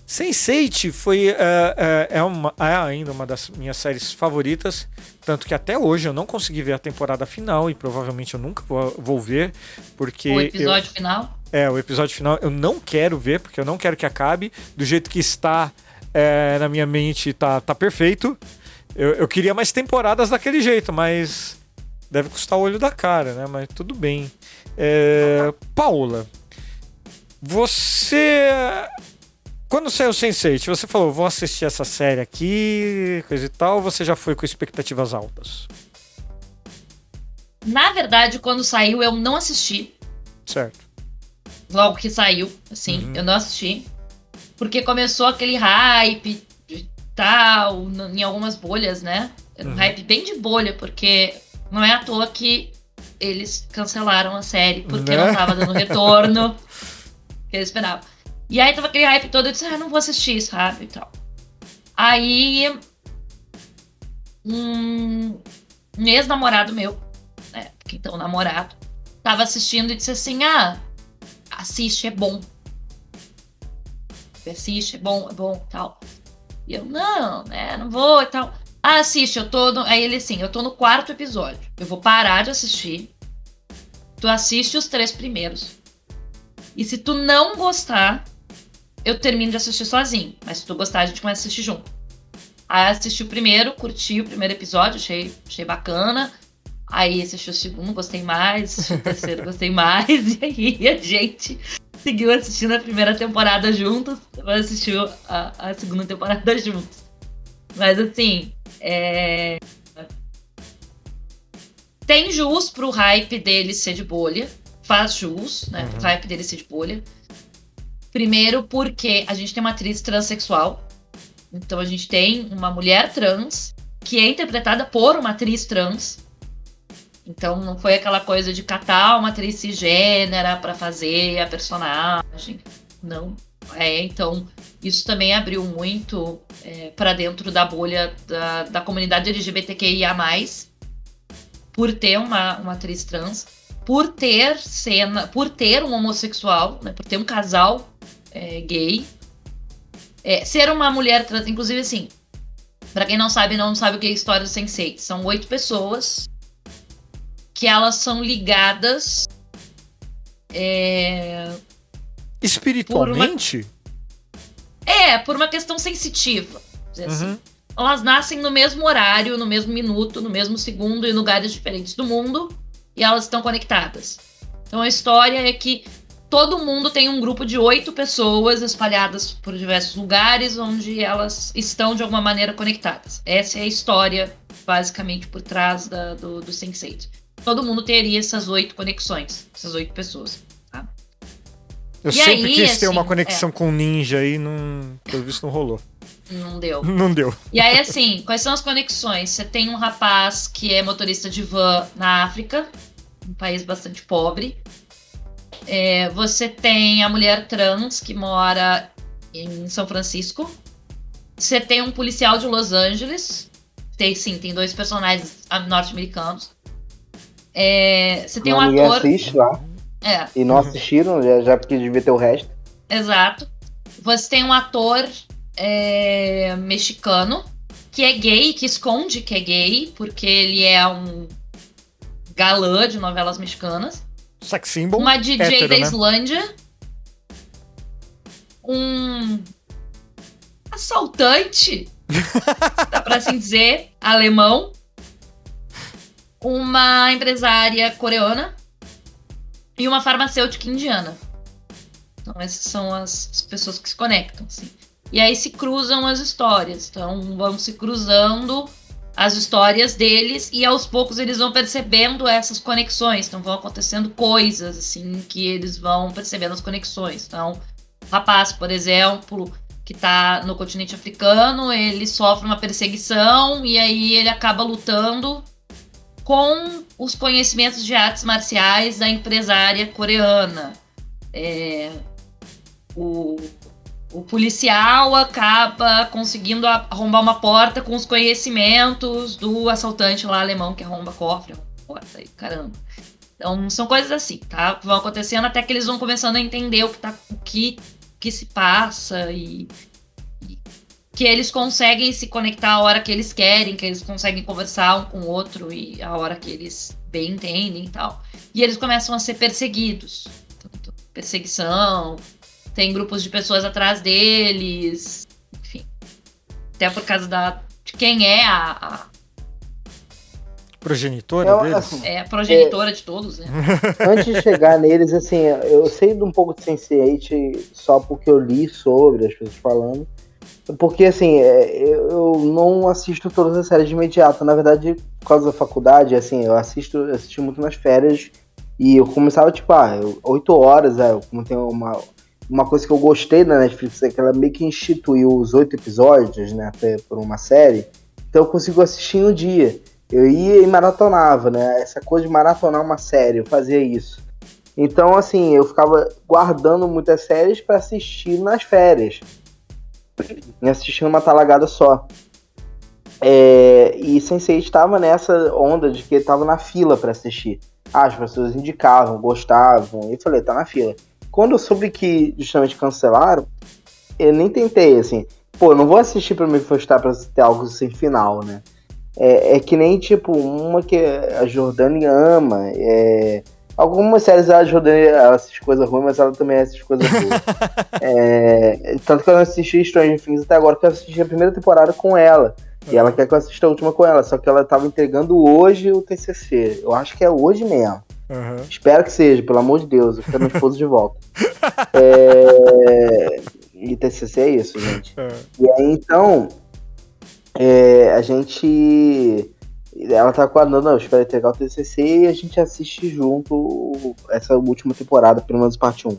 Sense8 foi uh, uh, é, uma, é ainda uma das minhas séries favoritas, tanto que até hoje eu não consegui ver a temporada final e provavelmente eu nunca vou, vou ver, porque o episódio eu, final. É o episódio final eu não quero ver porque eu não quero que acabe do jeito que está é, na minha mente tá, tá perfeito. Eu, eu queria mais temporadas daquele jeito, mas deve custar o olho da cara, né? Mas tudo bem. É, Paula, você quando saiu Sense8, você falou, vou assistir essa série aqui, coisa e tal, ou você já foi com expectativas altas? Na verdade, quando saiu, eu não assisti. Certo. Logo que saiu, assim, uhum. eu não assisti. Porque começou aquele hype e tal, em algumas bolhas, né? Um uhum. hype bem de bolha, porque não é à toa que eles cancelaram a série, porque né? não tava dando retorno que eles esperavam. E aí tava aquele hype todo, eu disse, ah, não vou assistir, sabe? E tal. Aí. Um, um ex-namorado meu, né? Então namorado, tava assistindo e disse assim: ah, assiste, é bom. Assiste, é bom, é bom tal. E eu, não, né? Não vou e tal. Ah, assiste, eu tô. No... Aí ele assim, eu tô no quarto episódio. Eu vou parar de assistir. Tu assiste os três primeiros. E se tu não gostar, eu termino de assistir sozinho. Mas se tu gostar, a gente começa a assistir junto. Aí assisti o primeiro, curti o primeiro episódio, achei, achei bacana. Aí assisti o segundo, gostei mais. Assisti o terceiro, gostei mais. E aí a gente seguiu assistindo a primeira temporada juntos. Depois assistiu a, a segunda temporada juntos. Mas assim, é... tem jus pro hype dele ser de bolha. Faz jus, né? Uhum. O hype dele ser de bolha. Primeiro, porque a gente tem uma atriz transexual. Então a gente tem uma mulher trans que é interpretada por uma atriz trans. Então não foi aquela coisa de catar uma atriz cisgênera para fazer a personagem. Não. É, então isso também abriu muito é, para dentro da bolha da, da comunidade LGBTQIA, por ter uma, uma atriz trans, por ter cena, por ter um homossexual, né, por ter um casal é, gay. É, ser uma mulher trans, inclusive assim, para quem não sabe, não sabe o que é a história do Sensei. São oito pessoas que elas são ligadas. É, Espiritualmente? Uma, é, por uma questão sensitiva. Assim. Uhum. Assim. Elas nascem no mesmo horário, no mesmo minuto, no mesmo segundo, em lugares diferentes do mundo, e elas estão conectadas. Então a história é que todo mundo tem um grupo de oito pessoas espalhadas por diversos lugares onde elas estão de alguma maneira conectadas. Essa é a história, basicamente, por trás da, do, do Sense8. Todo mundo teria essas oito conexões, essas oito pessoas. Eu E sempre aí, quis ter assim, uma conexão com ninja aí, não, pelo visto não rolou. Não deu. Não deu. E aí, assim, quais são as conexões? Você tem um rapaz que é motorista de van na África, um país bastante pobre. É, você tem a mulher trans que mora em São Francisco. Você tem um policial de Los Angeles. Tem, sim, tem dois personagens norte-americanos. É, você tem um Ninguém ator. assiste lá. É, E não assistiram, já, já porque devia ter o resto. Exato. Você tem um ator é, mexicano que é gay, que esconde que é gay, porque ele é um galã de novelas mexicanas. Sex symbol. Uma DJ hétero, da né? Islândia. Um assaltante, dá pra assim dizer, alemão. Uma empresária coreana e uma farmacêutica indiana. Então, essas são as, as pessoas que se conectam. Assim. E aí se cruzam as histórias. Então, vão se cruzando as histórias deles e aos poucos eles vão percebendo essas conexões. Então, vão acontecendo coisas, assim, que eles vão percebendo as conexões. Então, o rapaz, por exemplo, que tá no continente africano, ele sofre uma perseguição e aí ele acaba lutando com os conhecimentos de artes marciais da empresária coreana. É, o, o policial acaba conseguindo arrombar uma porta com os conhecimentos do assaltante lá alemão que arromba cofre, porta e caramba. Então são coisas assim, tá? Vão acontecendo até que eles vão começando a entender o que, tá, o que, que se passa e que eles conseguem se conectar a hora que eles querem, que eles conseguem conversar um com o outro e a hora que eles bem entendem e tal. E eles começam a ser perseguidos. Então, Perseguição, tem grupos de pessoas atrás deles, enfim. Até por causa da, de quem é a, a Progenitora Eu, deles. assim, é a progenitora de todos, né? Antes de chegar neles, assim, eu sei de um pouco de Sense8 só porque eu li sobre as pessoas falando. Porque, assim, é, eu não assisto todas as séries de imediato. Na verdade, por causa da faculdade, assim, eu assisto assisti muito nas férias. E eu começava, tipo, ah, oito horas, é, como tem uma, uma coisa que eu gostei da Netflix, é que ela meio que instituiu os oito episódios, né, por uma série. Então eu consigo assistir em um dia. Eu ia e maratonava, né? Essa coisa de maratonar uma série, eu fazia isso. Então, assim, eu ficava guardando muitas séries pra assistir nas férias. E assistindo uma talagada só. É, e Sense8 estava nessa onda de que tava na fila pra assistir. Ah, as pessoas indicavam, gostavam, e eu falei, tá na fila. Quando eu soube que justamente cancelaram, eu nem tentei, assim. Pô, não vou assistir pra me frustrar pra ter algo sem final, né? É, é que nem, tipo, uma que a Jordânia ama. É... Algumas séries ela assiste coisa ruim, mas ela também assiste coisa boa. É, Tanto que eu não assisti Stranger Things até agora, que eu assisti a primeira temporada com ela. E ela quer que eu assista a última com ela, só que ela tava entregando hoje o TCC. Eu acho que é hoje mesmo. Aham. Espero que seja, pelo amor de Deus. Eu quero meu esposo de volta. É... E TCC é isso, gente. É. E aí, então, é, a gente. Ela tá aguardando, não, eu espero entregar o TCC e a gente assiste junto essa última temporada, pelo menos parte 1.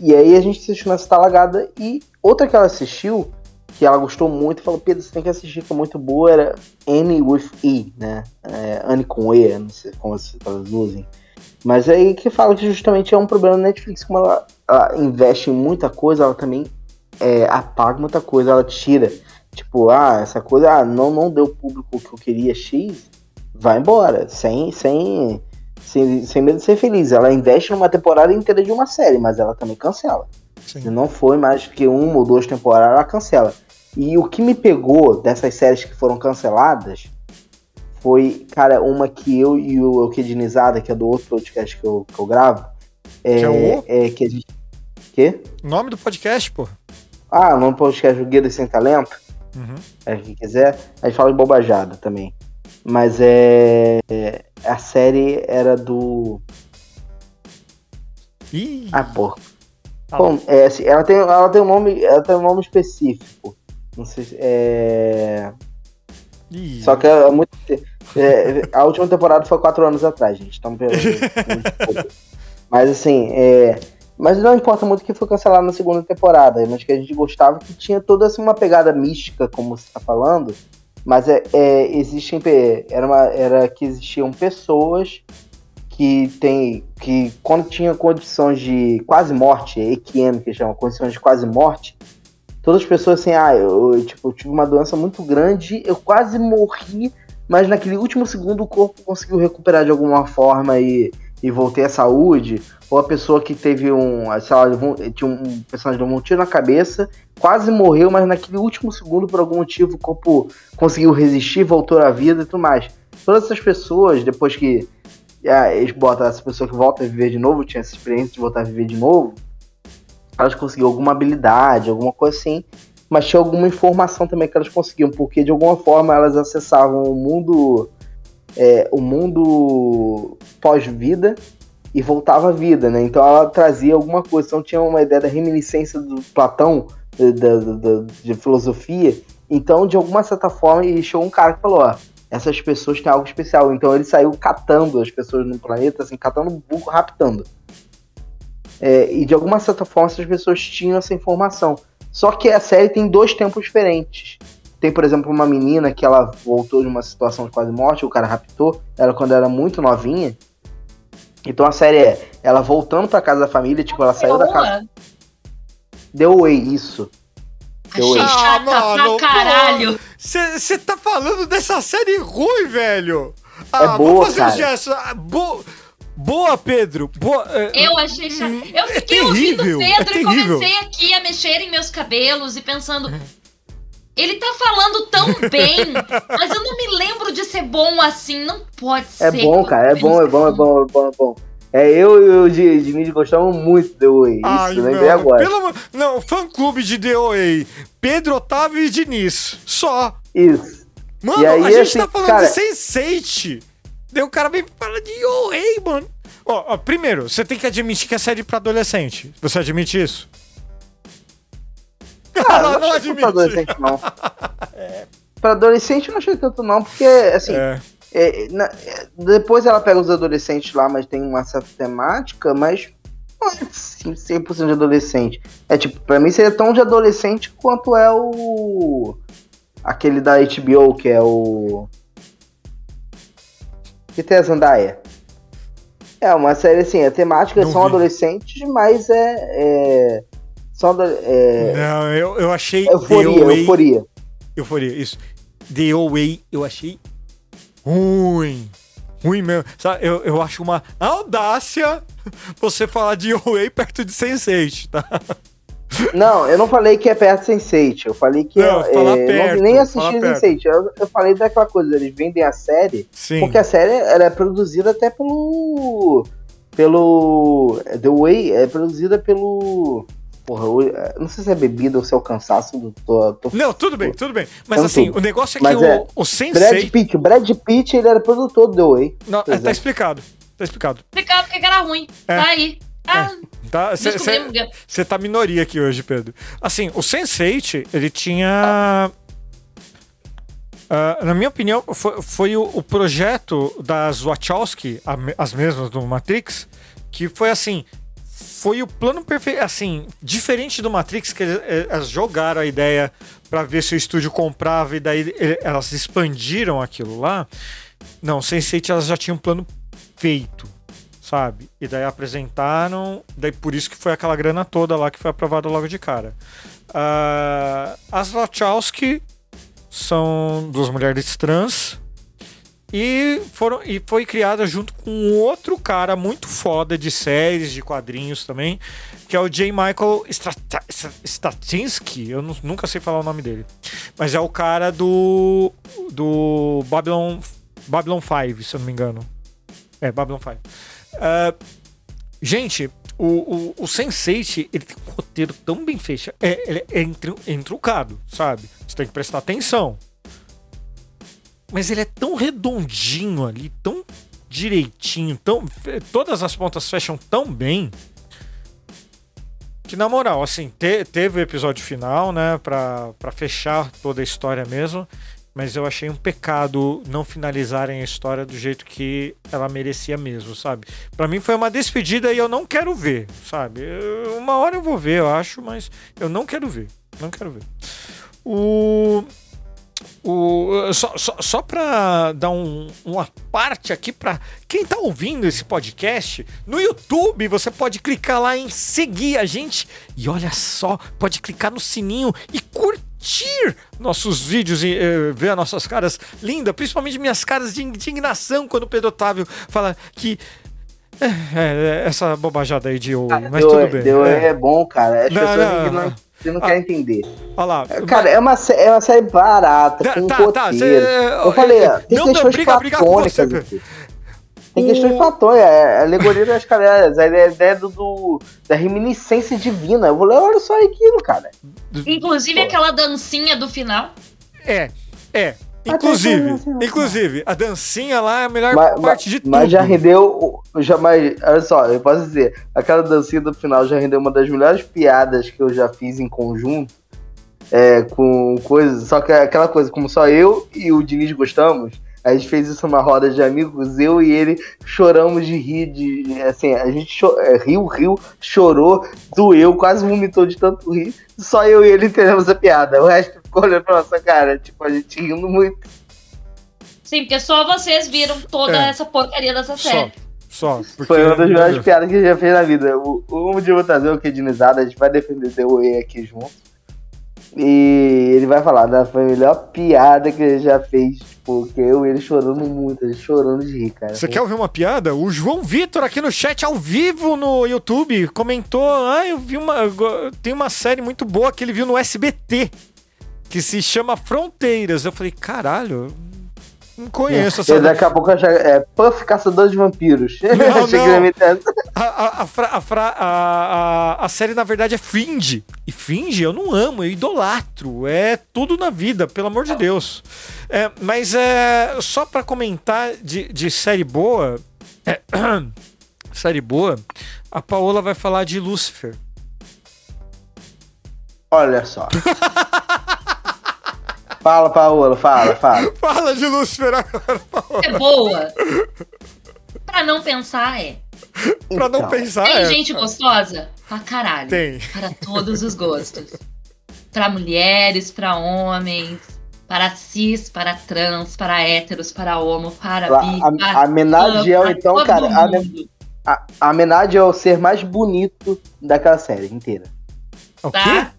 E aí a gente assistiu nessa talagada e outra que ela assistiu, que ela gostou muito, falou: Pedro, você tem que assistir, que é muito boa, era Annie with E, né? É, Annie com E, não sei como se traduzem. Mas aí que fala que justamente é um problema da Netflix, como ela, ela investe em muita coisa, ela também é, apaga muita coisa, ela tira. Tipo, ah, essa coisa ah, não, não deu o público que eu queria X, vai embora, sem, sem, sem, sem medo de ser feliz. Ela investe numa temporada inteira de uma série, mas ela também cancela. Se Sim. não foi mais que uma ou duas temporadas, ela cancela. E o que me pegou dessas séries que foram canceladas foi, cara, uma que eu e o Euquedinizada, que é do outro podcast que eu, que eu gravo, é, Que é o? é que a gente. Quê? Nome do podcast, pô. Ah, no podcast o Guia Sem Talento, Uhum. é, quem quiser, a gente fala de bobajada também. Mas é. é, A série era do. Ih, Ah, pô. tá Bom, é, assim, ela, tem, ela tem um nome. Ela tem um nome específico. Não sei se. É. Ih. Só que é muito. é, a última temporada foi quatro anos atrás, gente. Então, mas assim, é, mas não importa muito que foi cancelado na segunda temporada, mas que a gente gostava que tinha toda assim, uma pegada mística, como você está falando. Mas é, é, existem era, uma, era que existiam pessoas que tem que quando tinha condições de quase morte, EQM que chama condições de quase morte, todas as pessoas assim, ah, eu, eu, tipo, eu tive uma doença muito grande, eu quase morri, mas naquele último segundo o corpo conseguiu recuperar de alguma forma e, e voltei à saúde. Ou a pessoa que teve um, sei lá, tinha um personagem levou um tiro na cabeça, quase morreu, mas naquele último segundo, por algum motivo, o corpo conseguiu resistir, voltou à vida e tudo mais. Todas essas pessoas, depois que ah, eles botam essa pessoa que volta a viver de novo, tinha essa experiência de voltar a viver de novo, elas conseguiam alguma habilidade, alguma coisa assim, mas tinha alguma informação também que elas conseguiam, porque de alguma forma elas acessavam o mundo, é, o mundo pós-vida e voltava à vida, né? Então ela trazia alguma coisa, então tinha uma ideia da reminiscência do Platão, da, da- da- de filosofia. Então, de alguma certa forma, e chegou um cara que falou, ó, essas pessoas têm algo especial. Então ele saiu catando as pessoas no planeta, assim, catando burro, raptando. É, e de alguma certa forma essas pessoas tinham essa informação. Só que a série tem dois tempos diferentes. Tem, por exemplo, uma menina que ela voltou de uma situação de quase morte, o cara raptou ela quando era muito novinha. Então a série é ela voltando pra casa da família, tipo, ela saiu da casa. Deu away, isso. Deu Achei away. Ah, chata mano, pra caralho. Você tá falando dessa série ruim, velho? É Ah, boa, vou fazer cara. um gesto. Ah, bo- Boa, Pedro. Boa. é, Eu achei chato. Hum, Eu é fiquei ouvindo terrível, o é Pedro e terrível. comecei aqui a mexer em meus cabelos e pensando. Ele tá falando tão bem, mas eu não me lembro de ser bom assim. Não pode É ser. bom, cara, é bom, é bom, é bom, é bom, é bom. É, eu e o Di- Diniz gostavam muito do Way. Isso, Ai, lembrei não, agora. pelo amor- Não, fã clube de DOA. Pedro, Otávio e Diniz. Só. Isso. Mano, E aí, a gente assim, tá falando cara- de Sense8. Daí o cara vem falar de DOA, mano. Ó, ó, primeiro, você tem que admitir que é série pra adolescente. Você admite isso? Cara, não não pra admite. adolescente, não. Pra adolescente eu não achei tanto, não, porque, assim, É. é, na- é, depois ela pega os adolescentes lá, mas tem uma certa temática, mas não é assim, 100% de adolescente. É tipo, pra mim seria tão de adolescente quanto é o. aquele da HBO, que é o. que tem a Zandaia. É uma série assim, a temática Não são vi. adolescentes, mas é. é são ado- é, Não, eu, eu achei euforia, DOA. euforia. Euforia, isso. DOA eu achei ruim. Ruim mesmo. Sabe, eu, eu acho uma audácia você falar de DOA perto de Sense8, tá? Não, eu não falei que é perto de Sense8. Eu falei que Não, é, é, perto, não, nem assisti perto. Sense8. Eu, eu falei daquela coisa, eles vendem a série, Sim. porque a série ela é produzida até pelo. pelo. The Way é produzida pelo. Porra, eu- não sei se é bebida ou se é o cansaço do. Tô, tô- Não, tudo bem, tudo bem. Mas Então, assim, tudo. o negócio é Mas que é, o, o Brad Sense8. Pitt, o Brad Pitt ele era produtor do The Way. Não, Pois tá é. explicado. Tá explicado. Explicar porque que era ruim. É. Tá aí. Ah, Tá, descobrimos. Você tá minoria aqui hoje, Pedro. Assim, o Sense8, ele tinha. ah, na minha opinião, foi, foi o, o projeto das Wachowski, a as mesmas do Matrix, que foi assim. Foi o plano perfeito. Assim, diferente do Matrix, que eles, elas jogaram a ideia pra ver se o estúdio comprava e daí elas expandiram aquilo lá. Não, Sense8 elas já tinham um plano feito sabe? E daí apresentaram, daí por isso que foi aquela grana toda lá que foi aprovada logo de cara. Ah, as Wachowski são duas mulheres trans e foram e foi criada junto com outro cara muito foda de séries, de quadrinhos também, que é o J. Michael Straczynski, eu nu- nunca sei falar o nome dele, mas é o cara do do Babylon Babylon 5, se eu não me engano. É, Babylon 5. Ah, gente, o, o, o Sense8, ele tem um roteiro tão bem feito. É, ele é entru- entrucado, sabe? Você tem que prestar atenção. Mas ele é tão redondinho ali, tão direitinho, tão, todas as pontas fecham tão bem que, na moral, assim, te, teve o episódio final, né, pra, fechar toda a história mesmo, mas eu achei um pecado não finalizarem a história do jeito que ela merecia mesmo, sabe? Para mim foi uma despedida e eu não quero ver, sabe? Uma hora eu vou ver, eu acho, mas eu não quero ver. Não quero ver. O o, só só, só para dar um, uma parte aqui para quem está ouvindo esse podcast, no YouTube você pode clicar lá em seguir a gente e olha só, pode clicar no sininho e curtir nossos vídeos e uh, ver as nossas caras lindas, principalmente minhas caras de indignação quando o Pedro Otávio fala que é, é, essa bobajada aí de ouro, mas tudo bem. Deu, é. é bom, cara. As Não, não. Você não Ah, quer entender. Olha lá. Cara, é uma, sé- é uma série barata, Tá, com tá, roteiro. tá, cê- Eu falei, ó, tem não, não, questões briga, briga com platônicas você, aqui. Tem O- questões platônicas, é alegoria das caras, a ideia do, do- da reminiscência divina. Eu vou ler, olha só aquilo, cara. Inclusive Pô. aquela dancinha do final. É, é. Inclusive, inclusive, a dancinha lá é a melhor Mas, parte de tudo. mas já rendeu. Já, mas, olha só, eu posso dizer, aquela dancinha do final já rendeu uma das melhores piadas que eu já fiz em conjunto. É, com coisas. Só que é aquela coisa, como só eu e o Diniz gostamos, a gente fez isso numa roda de amigos, eu e ele choramos de rir, de. Assim, a gente é, riu, riu, chorou, doeu, quase vomitou de tanto rir. Só eu e ele entendemos a piada. O resto ficou olhando pra nossa cara, tipo, a gente rindo muito. Sim, porque só vocês viram toda É. essa porcaria dessa Só, série. só. Porque, Foi uma das melhores piadas que a gente já fez na vida. O, um dia eu vou trazer o Kedinizada, a gente vai defender The Way aqui junto. E ele vai falar, né? Foi a melhor piada que ele já fez. Tipo, que eu e ele chorando muito, a gente chorando de rir, cara. Você quer ouvir uma piada? O João Vitor aqui no chat ao vivo no YouTube comentou: Ah, eu vi uma. Tem uma série muito boa que ele viu no SBT que se chama Fronteiras. Eu falei, caralho, não conheço essa. E daqui a pouco eu já, é Puff Caçador de Vampiros. Não, não. essa. A, a, a, a, série, na verdade, é Fringe. E Fringe eu não amo, eu idolatro. É tudo na vida, pelo amor de Deus. É, mas é só pra comentar de, de série boa. é, série boa, a Paola vai falar de Lucifer. Olha só. fala, Paola, fala, fala. Fala de Lucifer agora, Paola. É boa. pra não pensar, é. Pra não Então, pensar. Tem é. gente gostosa? Pra caralho. Tem. Para todos os gostos. Pra mulheres, pra homens, para cis, para trans, para héteros, para homo, para bi, A, para a Menadiel, para então, cara, a, mundo. a, a Menad é o ser mais bonito daquela série inteira. O quê? Tá?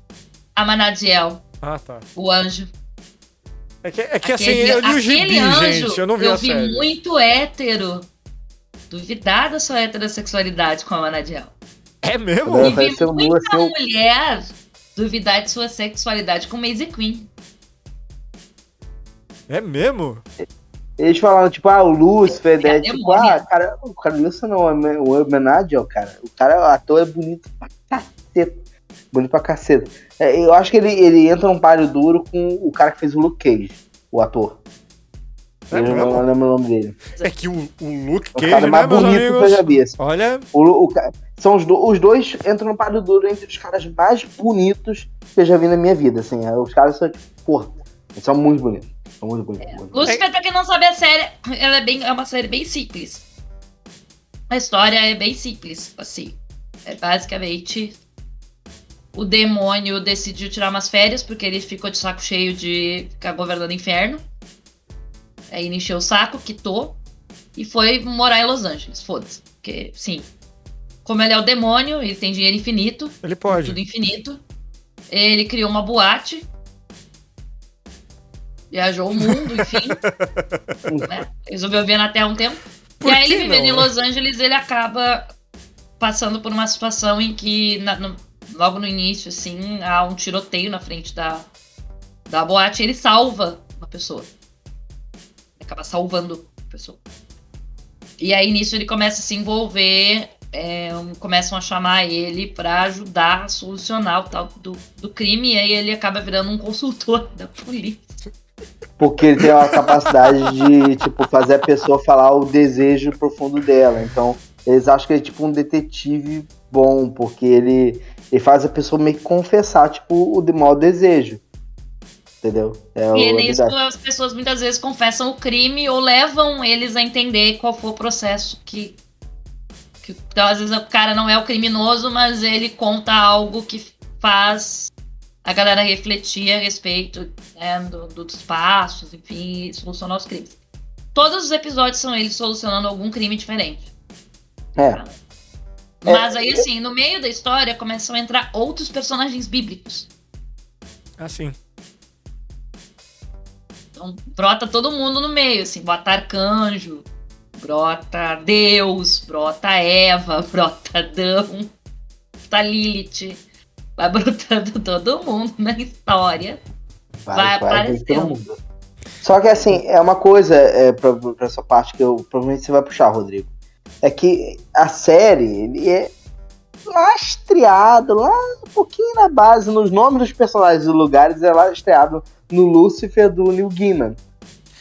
A Manadiel, Ah, tá. o anjo. É que, é que assim, eu li o gibi, anjo, gente. Eu não vi a vi série. muito hétero. Duvidar da sua heterossexualidade com a Manadiel. É mesmo? É, E vi pareceu muita assim, mulher duvidar de sua sexualidade com Maisie Queen. É mesmo? Eles falaram, tipo, ah, o Lúcifer, né? É Tipo, ah, cara, o cara Lúcifer não, é o homenagem, ó, cara. O cara, o ator é bonito pra caceta. Bonito pra caceta. É, eu acho que ele, ele entra num páreo duro com o cara que fez o Luke Cage, o ator. É eu não lembro o nome dele. É que o, o Luke O Cage, cara né, mais meus bonito que eu já vi. assim. Olha, O, o são os, do- os dois entram no páreo duro entre os caras mais bonitos que eu já vi na minha vida, assim. Os caras são, tipo, porra, são muito bonitos. São muito bonitos. muito bonitos. Lucifer, pra quem não sabe, a série ela é, bem, é uma série bem simples. A história é bem simples, assim. É basicamente o demônio decidiu tirar umas férias porque ele ficou de saco cheio de ficar governando o inferno. Aí ele encheu o saco, quitou e foi morar em Los Angeles. Foda-se. Porque, sim. Como ele é o demônio, ele tem dinheiro infinito, ele pode. tudo infinito. Ele criou uma boate. Viajou o mundo, enfim. né? Resolveu ver na Terra um tempo. Por e aí, ele vivendo não, em né? Los Angeles, ele acaba passando por uma situação em que, na- no- logo no início, assim, há um tiroteio na frente da, da boate ele salva uma pessoa. Ele acaba salvando a pessoa. E aí, nisso, ele começa a se envolver. é, começam a chamar ele pra ajudar a solucionar o tal do, do crime. E aí, ele acaba virando um consultor da polícia. Porque ele tem uma capacidade de, tipo, fazer a pessoa falar o desejo profundo dela. Então, eles acham que ele é tipo um detetive bom, porque ele, Ele faz a pessoa meio que confessar, tipo, o de mau desejo. Entendeu? É E a nisso as pessoas muitas vezes confessam o crime ou levam eles a entender qual foi o processo que. que então, às vezes o cara não é o criminoso, mas ele conta algo que faz a galera refletir a respeito né, do- do- dos passos, enfim, e solucionar os crimes. Todos os episódios são eles solucionando algum crime diferente. É. Mas aí, assim, no meio da história começam a entrar outros personagens bíblicos. Assim. Então, brota todo mundo no meio, assim, bota arcanjo, brota Deus, brota Eva, brota Adão, brota Lilith. Vai brotando todo mundo na história. vai vai aparecendo. todo mundo. Só que assim, é uma coisa é, pra, pra essa parte que eu provavelmente você vai puxar, Rodrigo. É que a série ele é lastreado lá um pouquinho na base, nos nomes dos personagens e lugares, é lastreado no Lucifer do Neil Gaiman.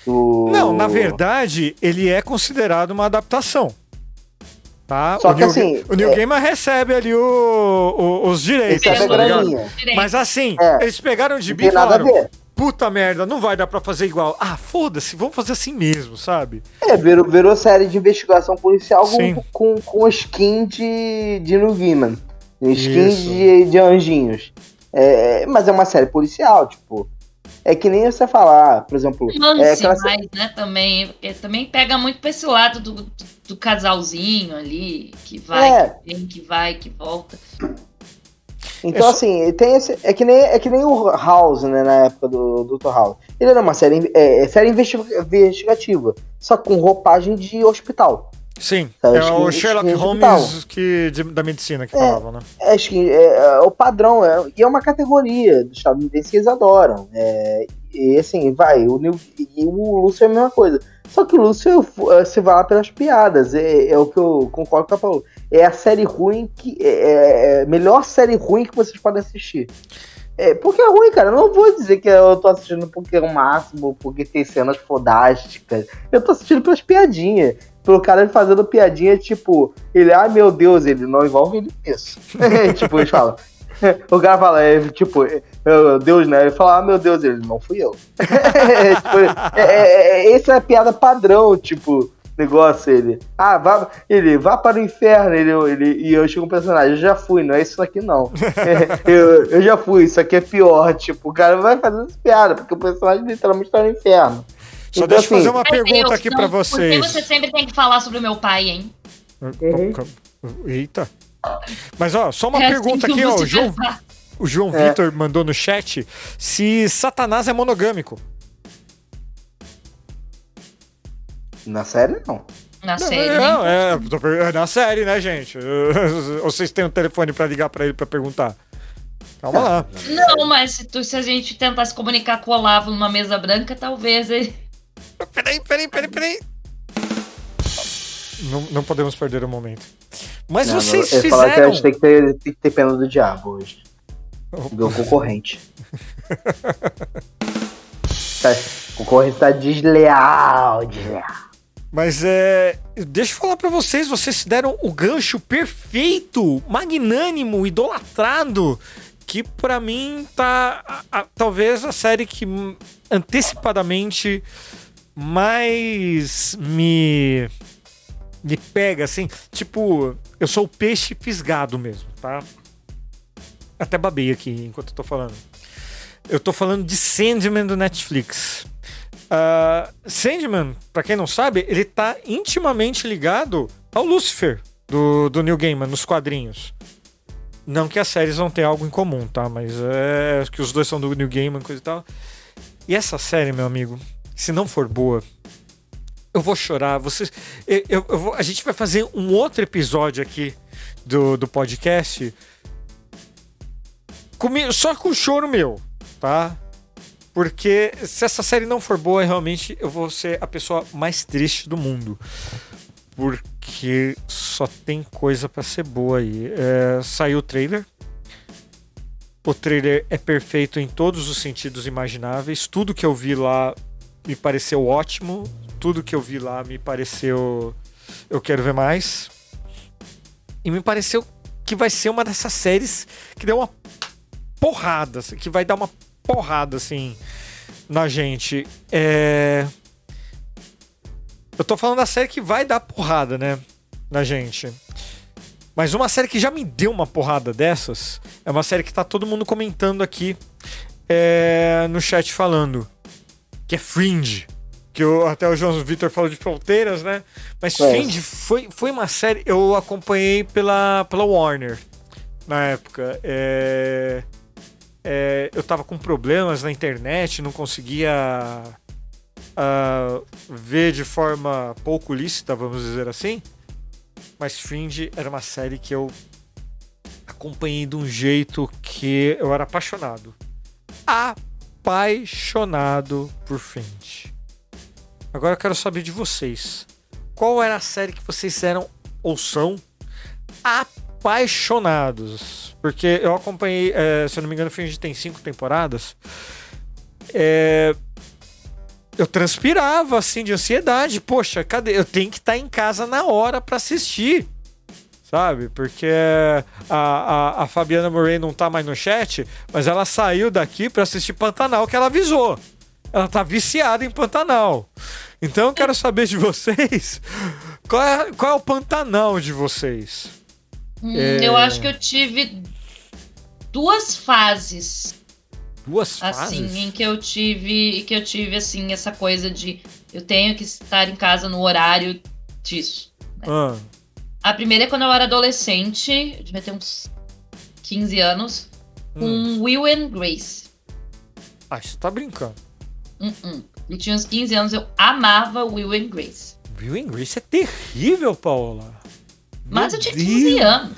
Do... Não, na verdade, ele é considerado uma adaptação. Tá? Só o que Neil, assim, o Neil é- Gaiman recebe ali o- o- os direitos, é a tá. Mas assim, É. eles pegaram Não gibi e nada a falaram: ver. Puta merda, não vai dar pra fazer igual. Ah, foda-se, vamos fazer assim mesmo, sabe? É, virou, virou série de investigação policial Sim. com, com, com skin de, de Neil Gaiman. Skin Isso. de, de anjinhos. É, mas é uma série policial, tipo. É que nem você falar, por exemplo. Lance É aquela mais, né, também. Porque também pega muito pra esse lado do, do, do casalzinho ali, que vai, É. que vem, que vai, que volta. Então, É assim, tem esse, é, que nem, é que nem o House, né, na época do, do Dr. House. Ele era uma série, é, é série investi- investigativa, só com roupagem de hospital. Sim, é acho o que- Sherlock que Holmes que, de- da medicina que É. falavam, né? É, acho que é, é o padrão, é, e é uma categoria dos estadunidenses que eles adoram. É, e assim, vai, o, Neil- e o Lúcio é a mesma coisa. Só que o Lúcio se vai lá pelas piadas, é, é o que eu concordo com a Paulo. É a série ruim que. É, é a melhor série ruim que vocês podem assistir. É, porque é ruim, cara. Eu não vou dizer que eu tô assistindo porque é o máximo, porque tem cenas fodásticas. Eu tô assistindo pelas piadinhas. Pelo cara fazendo piadinha, tipo, ele, ai meu Deus, ele não envolve ele nisso. tipo, eles falam. O cara fala, é, tipo, é, é, Deus, né? Ele fala, ah, meu Deus, ele não fui eu. Tipo, é, é, é, essa é a piada padrão, tipo, negócio, ele. Ah, vá, ele, vá para o inferno, ele, ele, e eu chego um personagem, eu já fui, não é isso aqui não. É, eu, eu já fui, isso aqui é pior, tipo, o cara vai fazendo essa piada, porque o personagem literalmente tá no inferno. Só Então, deixa eu assim, fazer uma pergunta Deus, aqui não, pra Por que vocês. você sempre tem que falar sobre o meu pai, hein? Uhum. Eita. Mas ó, só uma É assim pergunta que aqui, ó. O João, o João É. Vitor mandou no chat se Satanás é monogâmico. Na série, não. Na Não, série. não, né? é, tô per- é na série, né, gente? Vocês têm um telefone pra ligar pra ele pra perguntar. Calma lá. Não, mas se, tu- se a gente tentar se comunicar com o Olavo numa mesa branca, talvez ele. Peraí, peraí, peraí, peraí. Não, não podemos perder o momento. Mas Não, vocês não, ele fala que a fizeram. gente tem que, ter, tem que ter pena do diabo hoje. Do concorrente. tá, o concorrente tá desleal, desleal. Mas é. Deixa eu falar pra vocês, vocês deram o gancho perfeito, magnânimo, idolatrado, que pra mim tá a- a- talvez a série que antecipadamente mais me me pega assim, tipo, eu sou o peixe fisgado mesmo, tá? Até babei aqui enquanto eu tô falando. Eu tô falando de Sandman do Netflix. Ah, Sandman, pra quem não sabe, ele tá intimamente ligado ao Lucifer do, do Neil Gaiman nos quadrinhos. Não que as séries não tenham algo em comum, tá? Mas é que os dois são do Neil Gaiman, coisa e tal. E essa série, meu amigo, se não for boa, eu vou chorar. Vocês, eu, eu- eu vou- a gente vai fazer um outro episódio aqui do, do podcast comi- só com choro meu, tá? Porque se essa série não for boa, realmente eu vou ser a pessoa mais triste do mundo. Porque só tem coisa pra ser boa aí. É, saiu o trailer. O trailer é perfeito em todos os sentidos imagináveis. Tudo que eu vi lá me pareceu ótimo. Tudo que eu vi lá me pareceu. Eu quero ver mais. E me pareceu que vai ser uma dessas séries que deu uma porrada, assim, que vai dar uma porrada, assim, na gente. É... Eu tô falando da série que vai dar porrada, né, na gente. Mas uma série que já me deu uma porrada dessas é uma série que tá todo mundo comentando aqui é, no chat falando. Que é Fringe. Que eu, até o João Vitor falou de fronteiras, né? Mas É. Fringe foi, foi uma série. Eu acompanhei pela, pela Warner na época. É, é, eu tava com problemas na internet, não conseguia ah, ver de forma pouco lícita, vamos dizer assim. Mas Fringe era uma série que eu acompanhei de um jeito que eu era apaixonado. Apaixonado por Fringe. Agora eu quero saber de vocês. Qual era a série que vocês eram ou são apaixonados? Porque eu acompanhei, eh, se eu não me engano, Fringe tem cinco temporadas. É, eu transpirava assim de ansiedade. Poxa, cadê? Eu tenho que estar em casa na hora pra assistir. Sabe? Porque a, a, a Fabiana Murray não tá mais no chat, mas ela saiu daqui pra assistir Pantanal que ela avisou. Ela tá viciada em Pantanal. Então eu quero saber de vocês qual é, qual é o Pantanal de vocês. Hum, É. Eu acho que eu tive duas fases Duas assim fases? em que eu tive que eu tive assim essa coisa de eu tenho que estar em casa no horário disso. Ah, A primeira é quando eu era adolescente, eu devia ter uns 15 anos, com hum. Will and Grace. Ah, você tá brincando. Hum, hum. Eu tinha uns 15 anos, eu amava Will and Grace. Will and Grace é terrível, Paola. Mas Meu eu tinha 15 Deus. anos.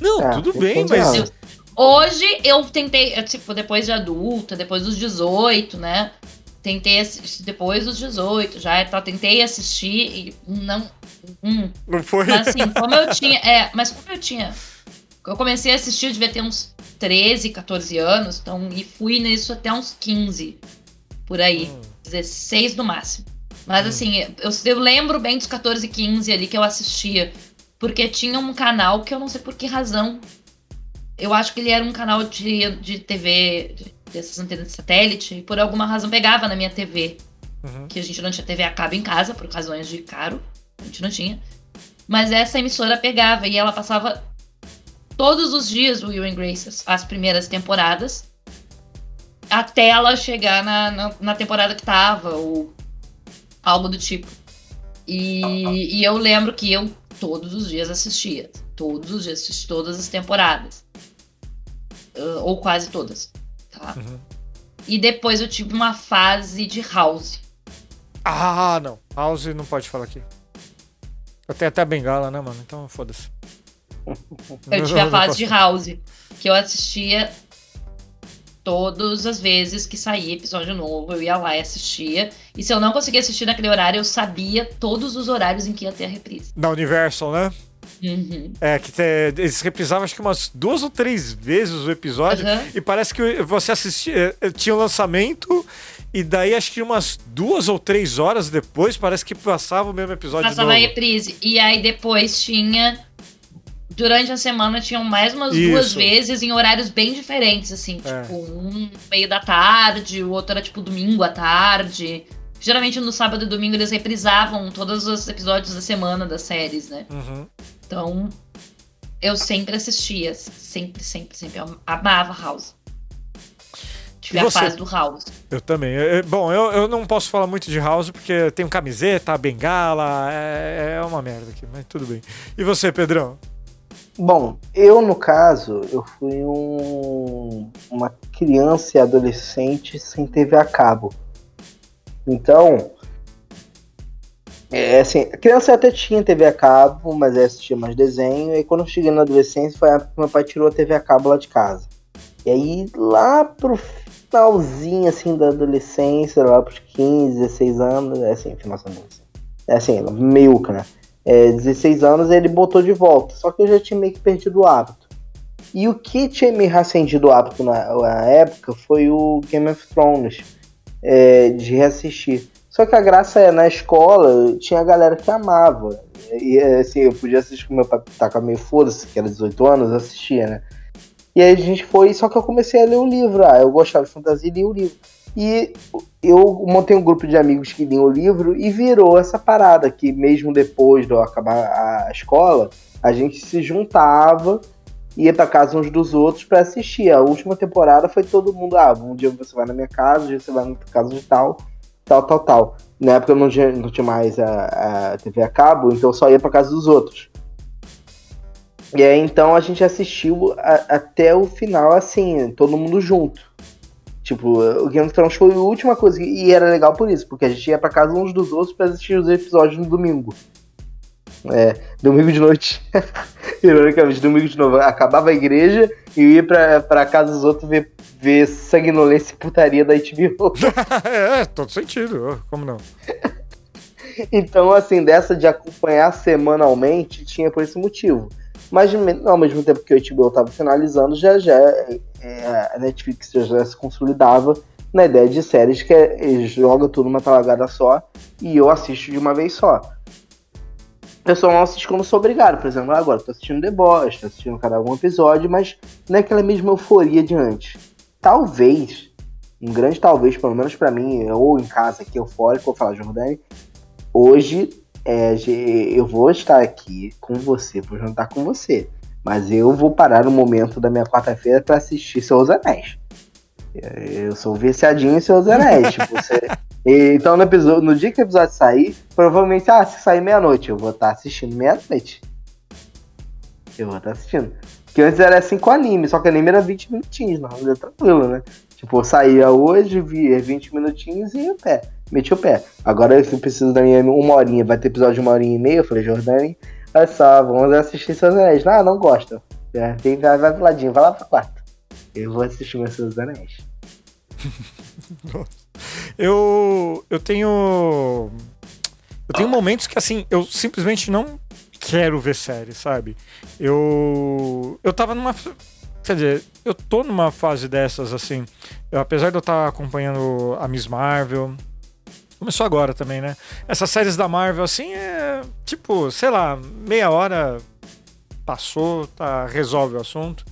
Não, É, tudo bem, 15 mas anos. Hoje eu tentei, eu, tipo, depois de adulta, depois dos 18, né? Tentei assistir depois dos 18, já tá, tentei assistir e não. hum. não foi. Mas assim, como eu tinha. É, mas como eu tinha. Eu comecei a assistir, eu devia ter uns 13, 14 anos, então, e fui nisso até uns 15, por aí. Hum. 16 no máximo. Mas Hum. assim, eu, eu lembro bem dos 14 e 15 ali que eu assistia. Porque tinha um canal que eu não sei por que razão. Eu acho que ele era um canal de, de TV, de- dessas antenas de satélite, e por alguma razão pegava na minha TV. Uhum. Que a gente não tinha TV a cabo em casa, por razões de caro. A gente não tinha. Mas essa emissora pegava e ela passava todos os dias o Will and Grace, as, as primeiras temporadas até ela chegar na, na, na temporada que tava, ou algo do tipo. E, e eu lembro que eu todos os dias assistia. Todos os dias, assisti todas as temporadas. Ah, ou quase todas. Tá? Uhum. E depois eu tive uma fase de House. Ah, não. House não pode falar aqui. Eu tenho até bengala, né, mano? Então foda-se. Eu tive a fase de House, que eu assistia todas as vezes que saía episódio novo, eu ia lá e assistia. E se eu não conseguia assistir naquele horário, eu sabia todos os horários em que ia ter a reprise. Da Universal, né? Uhum. É, que te- eles reprisavam acho que umas duas ou três vezes o episódio. Aham. E parece que você assistia. eh, Tinha o lançamento. E daí acho que umas duas ou três horas depois, parece que passava o mesmo episódio Passava a reprise. E aí depois tinha. Durante a semana tinham mais umas duas Isso. vezes em horários bem diferentes, assim. É. Tipo, um meio da tarde, o outro era tipo domingo à tarde. Geralmente no sábado e domingo eles reprisavam todos os episódios da semana das séries, né? Uhum. Então, eu sempre assistia. Sempre, sempre, sempre. Eu amava House. Tive a fase do House. Eu também. Eh, eh, Bom, eu, eu não posso falar muito de House porque eu tenho camiseta, bengala, é, é uma merda aqui, mas tudo bem. E você, Pedrão? Bom, eu no caso, eu fui um, uma criança e adolescente sem TV a cabo. Então, é assim, a criança até tinha TV a cabo, mas aí assistia mais desenho. E quando eu cheguei na adolescência, foi a época que meu pai tirou a TV a cabo lá de casa. E aí, lá pro finalzinho, assim, da adolescência, lá pros 15, 16 anos, é assim, final da adolescência. É assim, meiuca, né? É, 16 anos, ele botou de volta. Só que eu já tinha meio que perdido o hábito. E o que tinha me reacendido o hábito na, na época foi o Game of Thrones, é, de reassistir. Só que a graça é, na escola, tinha a galera que amava. E assim, eu podia assistir com meu pai tá meio foda-se, que era 18 anos, eu assistia, né? E aí a gente foi, só que eu comecei a ler o livro. Ah, eu gostava de fantasia e li o livro. E eu montei um grupo de amigos que liam o livro e virou essa parada que mesmo depois de eu acabar a escola, a gente se juntava, ia para casa uns dos outros para assistir. A última temporada foi todo mundo, ah, um dia você vai na minha casa, um dia você vai na casa de tal, tal, tal, tal. Na época eu não tinha, não tinha mais a, a TV a cabo, então eu só ia para casa dos outros. E aí então a gente assistiu a, até o final, assim, todo mundo junto. Tipo, o Game of Thrones foi a última coisa. E era legal por isso, porque a gente ia pra casa uns dos outros pra assistir os episódios no domingo. É, domingo de noite. Ironicamente, domingo de novo. Acabava a igreja e ia pra, pra casa dos outros ver, ver sanguinolência e putaria da HBO. é, todo sentido. Como não? então, assim, dessa de acompanhar semanalmente, tinha por esse motivo. Mas ao mesmo tempo que o HBO estava finalizando, já já é, a Netflix já, já, se consolidava na ideia de séries que é, joga tudo numa talagada só e eu assisto de uma vez só. Só não assisto quando sou obrigado, por exemplo, agora tô assistindo The Boys, tô assistindo cada algum episódio, mas não é aquela mesma euforia de antes. Talvez, um grande talvez, pelo menos para mim, ou em casa aqui eufórico, vou falar, Jordani, hoje é, eu vou estar aqui com você, vou jantar com você. Mas eu vou parar no momento da minha quarta-feira para assistir Seus Anéis. Eu sou viciadinho em Seus Anéis. tipo, você... Então no, episódio, no dia que o episódio sair, provavelmente, ah, se sair meia-noite, eu vou estar assistindo meia-noite. Eu vou estar assistindo. Porque antes era assim com anime, só que anime era 20 minutinhos, não, era tranquilo, né? Tipo, eu saía hoje, via 20 minutinhos e ia pé meti o pé. Agora eu preciso da minha uma horinha, vai ter episódio de uma horinha e meia. Eu falei, Jordani, olha só, vamos assistir seus anéis. Ah, não gosta. É, tem, vai, vai pro ladinho, vai lá pro quarto. Eu vou assistir meus seus anéis. eu, eu tenho. Eu tenho momentos que assim, eu simplesmente não quero ver série, sabe? Eu. Eu tava numa. Quer dizer, eu tô numa fase dessas, assim. Eu, apesar de eu estar acompanhando a Miss Marvel, Começou agora também, né? Essas séries da Marvel, assim, é tipo, sei lá, meia hora passou, tá, resolve o assunto.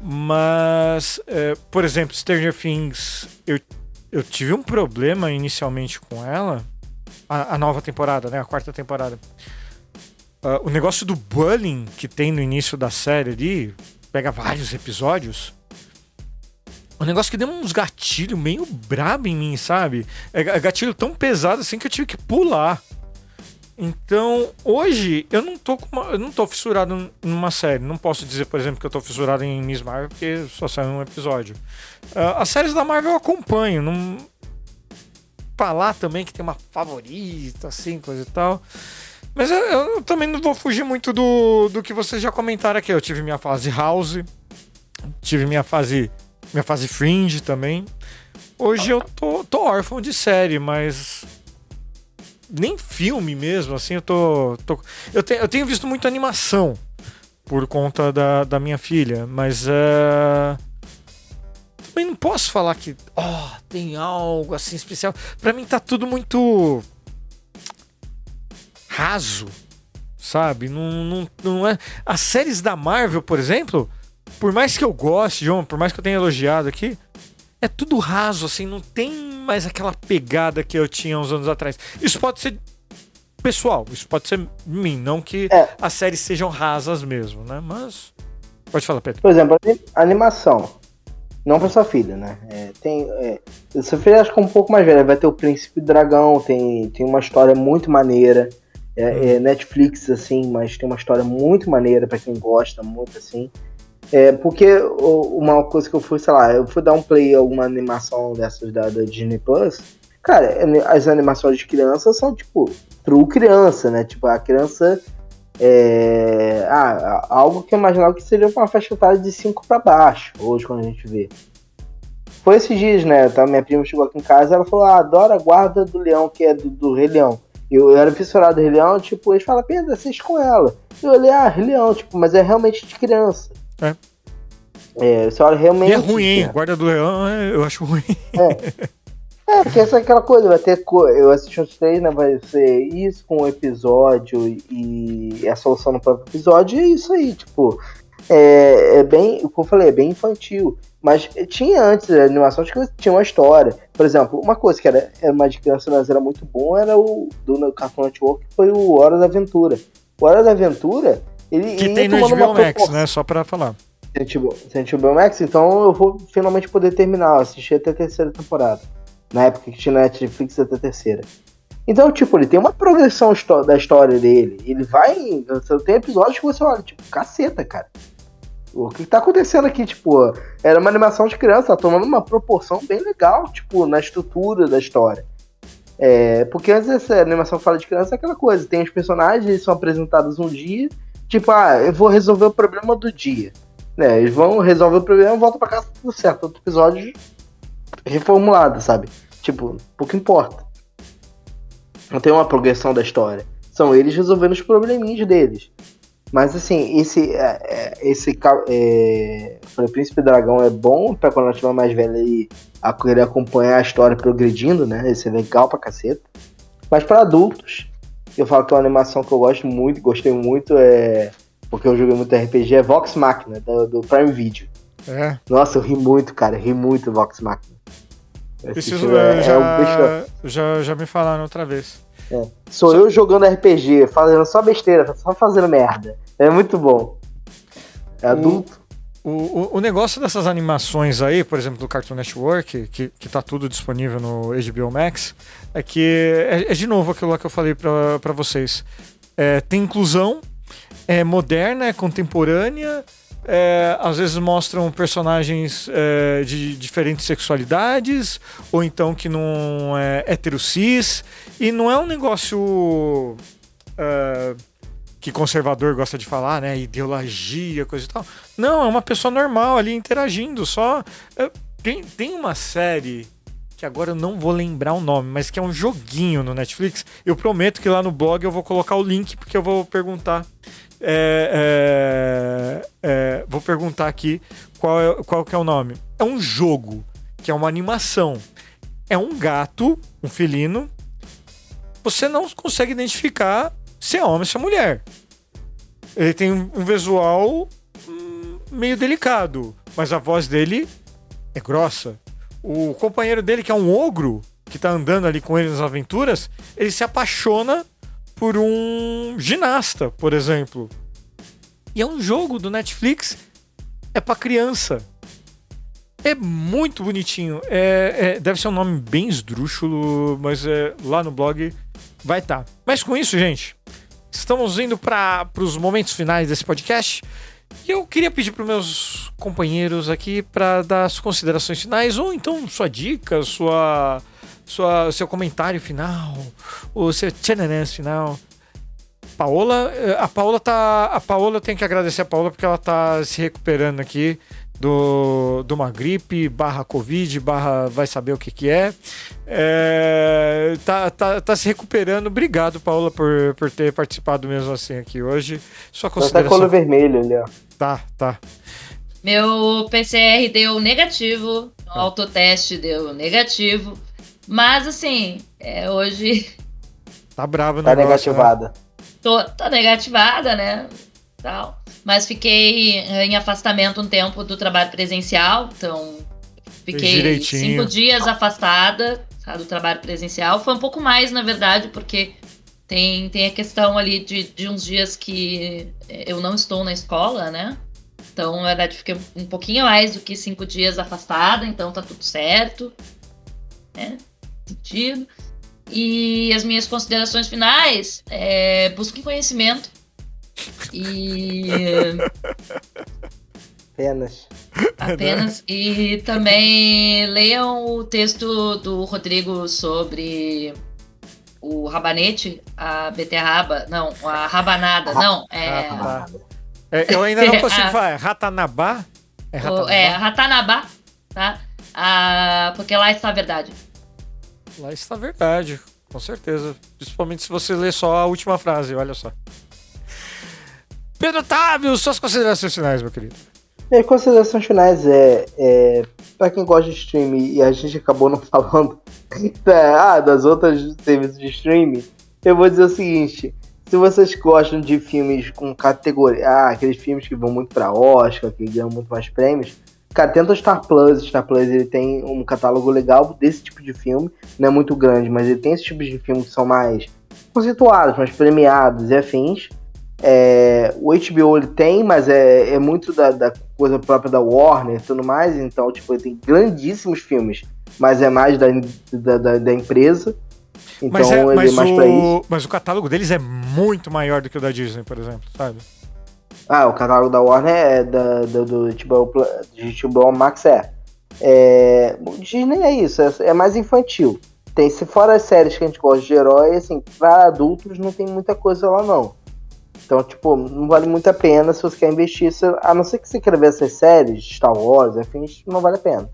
Mas, é, por exemplo, Stranger Things, eu, eu tive um problema inicialmente com ela, a, a nova temporada, né? A quarta temporada. Uh, o negócio do bullying que tem no início da série ali, pega vários episódios um negócio que deu uns gatilhos meio brabo em mim, sabe? É, é gatilho tão pesado assim que eu tive que pular. Então, hoje eu não tô uma, eu não tô fissurado numa série. Não posso dizer, por exemplo, que eu tô fissurado em Miss Marvel porque só saiu um episódio. Uh, as séries da Marvel eu acompanho, não falar também que tem uma favorita, assim, coisa e tal. Mas eu, eu, também não vou fugir muito do, do que vocês já comentaram aqui. Eu tive minha fase House, tive minha fase minha fase fringe também. Hoje eu tô, tô órfão de série, mas nem filme mesmo, assim, eu tô. tô eu, te, eu tenho visto muita animação por conta da, da minha filha, mas uh, também não posso falar que oh, tem algo assim especial. Para mim tá tudo muito raso, sabe? Não, não, não é. As séries da Marvel, por exemplo, por mais que eu goste, João, por mais que eu tenha elogiado aqui, é tudo raso, assim, não tem mais aquela pegada que eu tinha uns anos atrás. Isso pode ser pessoal, isso pode ser mim, não que é. as séries sejam rasas mesmo, né? Mas. Pode falar, Pedro. Por exemplo, a animação. Não pra sua filha, né? É, tem, é, sua filha acho que é um pouco mais velha. Vai ter o Príncipe Dragão, tem, tem uma história muito maneira. É, hum. é Netflix, assim, mas tem uma história muito maneira para quem gosta muito, assim. É, porque uma coisa que eu fui, sei lá, eu fui dar um play a alguma animação dessas da, da Disney Plus. Cara, as animações de criança são, tipo, true criança, né? Tipo, a criança. É, ah, algo que eu imaginava que seria uma faixa etária de 5 para baixo, hoje, quando a gente vê. Foi esses dias, né? Tá, minha prima chegou aqui em casa ela falou: ah, adora a guarda do leão, que é do, do Rei Leão. Eu, eu era fissurado do Rei Leão, tipo, eles falam, Pedro, assiste com ela. Eu olhei, ah, Rei Leão, tipo, mas é realmente de criança. É. É, você olha realmente. E é ruim, hein? Guarda do Leão eu acho ruim. É. É, porque essa é aquela coisa, vai ter. Co... Eu assisti os três, né? Vai ser isso com o episódio e a solução no próprio episódio, e é isso aí, tipo. É, é bem. Como eu falei, é bem infantil. Mas tinha antes animações que tinha uma história. Por exemplo, uma coisa que era, era uma de criança, mas era muito bom, era o do Cartoon Network, que foi o Hora da Aventura. O Hora da Aventura, ele. Que tem no HBO Max, né? Só pra falar. Tem HBO Max, então eu vou finalmente poder terminar, assistir até a terceira temporada. Na época que tinha Netflix até a terceira. Então, tipo, ele tem uma progressão da história dele. Ele vai. Tem episódios que você olha, tipo, caceta, cara. O que tá acontecendo aqui, tipo, era uma animação de criança, tá tomando uma proporção bem legal, tipo, na estrutura da história. É, porque antes essa animação fala de criança é aquela coisa, tem os personagens, eles são apresentados um dia, tipo, ah, eu vou resolver o problema do dia. Né, eles vão resolver o problema voltam pra casa tudo certo. Outro episódio reformulado, sabe? Tipo, pouco importa. Não tem uma progressão da história. São eles resolvendo os probleminhas deles. Mas assim, esse é, é, esse é, o Príncipe Dragão é bom pra quando ela estiver mais velha e querer acompanhar a história progredindo, né? Esse é legal pra caceta. Mas para adultos, eu falo que é uma animação que eu gosto muito, gostei muito, é porque eu joguei muito RPG, é Vox Machina, do, do Prime Video. É. Nossa, eu ri muito, cara, ri muito Vox Machina. Preciso, é, já, é já, já me falaram outra vez. É. Sou só... eu jogando RPG, fazendo só besteira, só fazendo merda. É muito bom. É adulto. O, o, o negócio dessas animações aí, por exemplo, do Cartoon Network, que, que tá tudo disponível no HBO Max, é que é, é de novo aquilo lá que eu falei para vocês. É, tem inclusão, é moderna, é contemporânea, é, às vezes mostram personagens é, de diferentes sexualidades, ou então que não é heterocis, e não é um negócio é, que conservador gosta de falar, né? Ideologia, coisa e tal. Não, é uma pessoa normal ali interagindo, só. É, tem, tem uma série que agora eu não vou lembrar o nome, mas que é um joguinho no Netflix. Eu prometo que lá no blog eu vou colocar o link, porque eu vou perguntar é, é, é, vou perguntar aqui qual, é, qual que é o nome. É um jogo, que é uma animação. É um gato, um felino. Você não consegue identificar se é homem ou se é mulher. Ele tem um visual hum, meio delicado, mas a voz dele é grossa. O companheiro dele, que é um ogro, que tá andando ali com ele nas aventuras, ele se apaixona por um ginasta, por exemplo. E é um jogo do Netflix, é para criança. É muito bonitinho. É, é, deve ser um nome bem esdrúxulo, mas é, lá no blog vai estar. Tá. Mas com isso, gente, estamos indo para os momentos finais desse podcast. E eu queria pedir para meus companheiros aqui para dar as considerações finais, ou então sua dica, sua sua, seu comentário final, o seu tchananãs final. Paola, eh, a Paola tá. A Paola tem que agradecer a Paola porque ela tá se recuperando aqui do, de uma gripe, barra Covid, barra vai saber o que que é. é tá, tá, tá se recuperando. Obrigado, Paola, por, por ter participado mesmo assim aqui hoje. Sua consideração... Tá colo vermelho ali, ó. Tá, tá. Meu PCR deu negativo, o autoteste deu negativo. Mas assim, é, hoje. Tá bravo, Tá negócio, né? negativada. Né? Tô, tô negativada, né? Tal. Mas fiquei em afastamento um tempo do trabalho presencial, então fiquei cinco dias afastada tá, do trabalho presencial. Foi um pouco mais, na verdade, porque tem, tem a questão ali de, de uns dias que eu não estou na escola, né? Então, na verdade, fiquei um pouquinho mais do que cinco dias afastada, então tá tudo certo. Né? sentido. E as minhas considerações finais é busquem conhecimento. E. Apenas. Apenas. E também leiam o texto do Rodrigo sobre o rabanete, a beterraba. Não, a rabanada. Não, é. é eu ainda não consigo falar. É ratanabá? É ratanabá? É, ratanabá, tá? Ah, porque lá está a verdade. Lá está a verdade, com certeza. Principalmente se você ler só a última frase, olha só. Pedro Otávio, suas considerações finais, meu querido. Minhas considerações finais é, é para quem gosta de stream e a gente acabou não falando, ah, das outras serviços de streaming, eu vou dizer o seguinte. Se vocês gostam de filmes com categoria. Ah, aqueles filmes que vão muito pra Oscar, que ganham muito mais prêmios. Cara, tenta o Star Plus. O Star Plus ele tem um catálogo legal desse tipo de filme. Não é muito grande, mas ele tem esse tipo de filme que são mais conceituados, mais premiados e afins. É, o HBO ele tem, mas é, é muito da, da, coisa própria da Warner e tudo mais. Então, tipo, ele tem grandíssimos filmes, mas é mais da, da, da, da empresa. Então mas, é, ele mas, é mais o, pra isso. mas o catálogo deles é muito maior do que o da Disney, por exemplo, sabe? Ah, o catálogo da Warner é da, do, do HBO, do HBO Max é. é. O Disney é isso, é, é mais infantil. Tem, se fora as séries que a gente gosta de herói, assim, para adultos não tem muita coisa lá não. Então, tipo, não vale muito a pena se você quer investir, a não ser que você queira ver essas séries, Star Wars, afins, não vale a pena.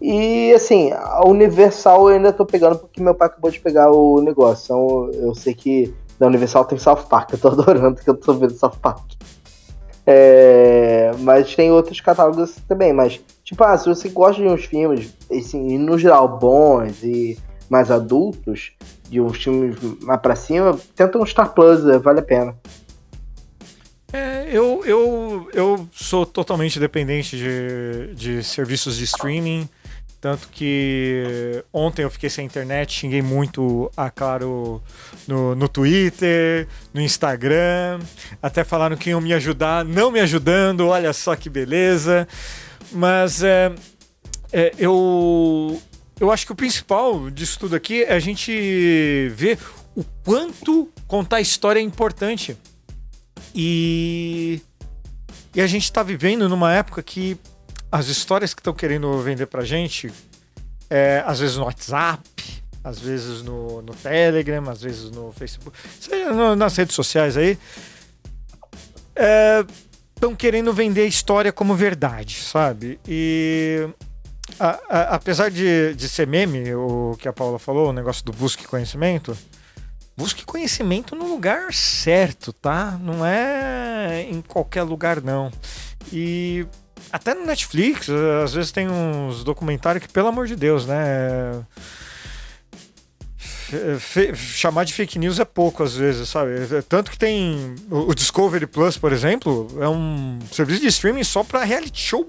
E assim, a Universal eu ainda tô pegando porque meu pai acabou de pegar o negócio. Então eu sei que da Universal tem South Park, eu tô adorando que eu tô vendo South Park. É, mas tem outros catálogos também, mas tipo, ah, se você gosta de uns filmes, assim, no geral bons e mais adultos, de uns filmes mais pra cima, tenta um Star Plus, vale a pena. É, eu, eu, eu sou totalmente dependente de, de serviços de streaming. Tanto que ontem eu fiquei sem internet, xinguei muito a Claro no, no Twitter, no Instagram. Até falaram que iam me ajudar, não me ajudando, olha só que beleza. Mas é, é, eu, eu acho que o principal disso tudo aqui é a gente ver o quanto contar história é importante. E, e a gente está vivendo numa época que as histórias que estão querendo vender pra gente, é, às vezes no WhatsApp, às vezes no, no Telegram, às vezes no Facebook, seja no- nas redes sociais aí, estão querendo vender a história como verdade, sabe? E a- a- apesar de, de ser meme, o que a Paula falou, o negócio do busque conhecimento, busque conhecimento no lugar certo, tá? Não é em qualquer lugar, não. E até no Netflix, às vezes tem uns documentários que, pelo amor de Deus, né? chamar de fake news é pouco às vezes, sabe? É Tanto que tem o Discovery Plus, por exemplo, é um serviço de streaming só pra reality show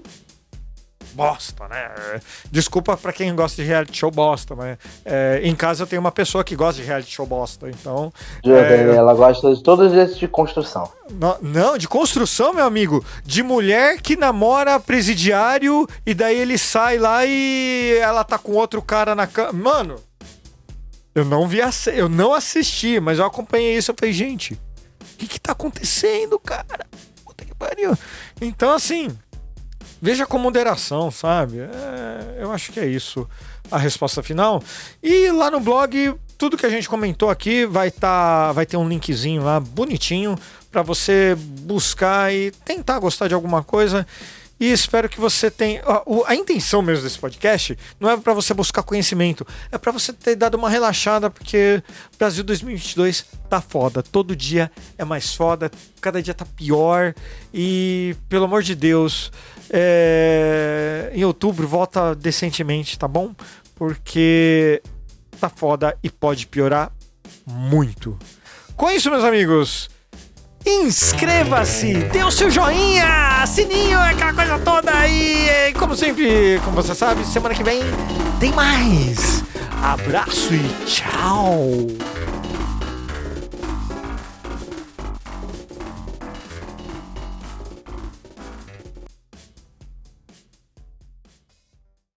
bosta, né? Desculpa pra quem gosta de reality show bosta, mas é, em casa eu tenho uma pessoa que gosta de reality show bosta, então Jordan, Ela gosta de todos esses de construção. No- Não, de construção, meu amigo. De mulher que namora presidiário e daí ele sai lá e ela tá com outro cara na cama. Mano, eu não vi, eu não assisti, mas eu acompanhei isso. Eu falei, gente, o que que tá acontecendo, cara? Puta que pariu. Então, assim, veja com moderação, sabe? É, eu acho que é isso a resposta final. E lá no blog, tudo que a gente comentou aqui vai tá, vai ter um linkzinho lá bonitinho para você buscar e tentar gostar de alguma coisa. E espero que você tenha. A, a intenção mesmo desse podcast não é para você buscar conhecimento, é para você ter dado uma relaxada, porque Brasil 2022 tá foda. Todo dia é mais foda, cada dia tá pior. E, pelo amor de Deus, é, em outubro volta decentemente, tá bom? Porque tá foda e pode piorar muito. Com isso, meus amigos, inscreva-se, dê o seu joinha, sininho, aquela coisa toda. E, como sempre, como você sabe, semana que vem tem mais. Abraço e tchau.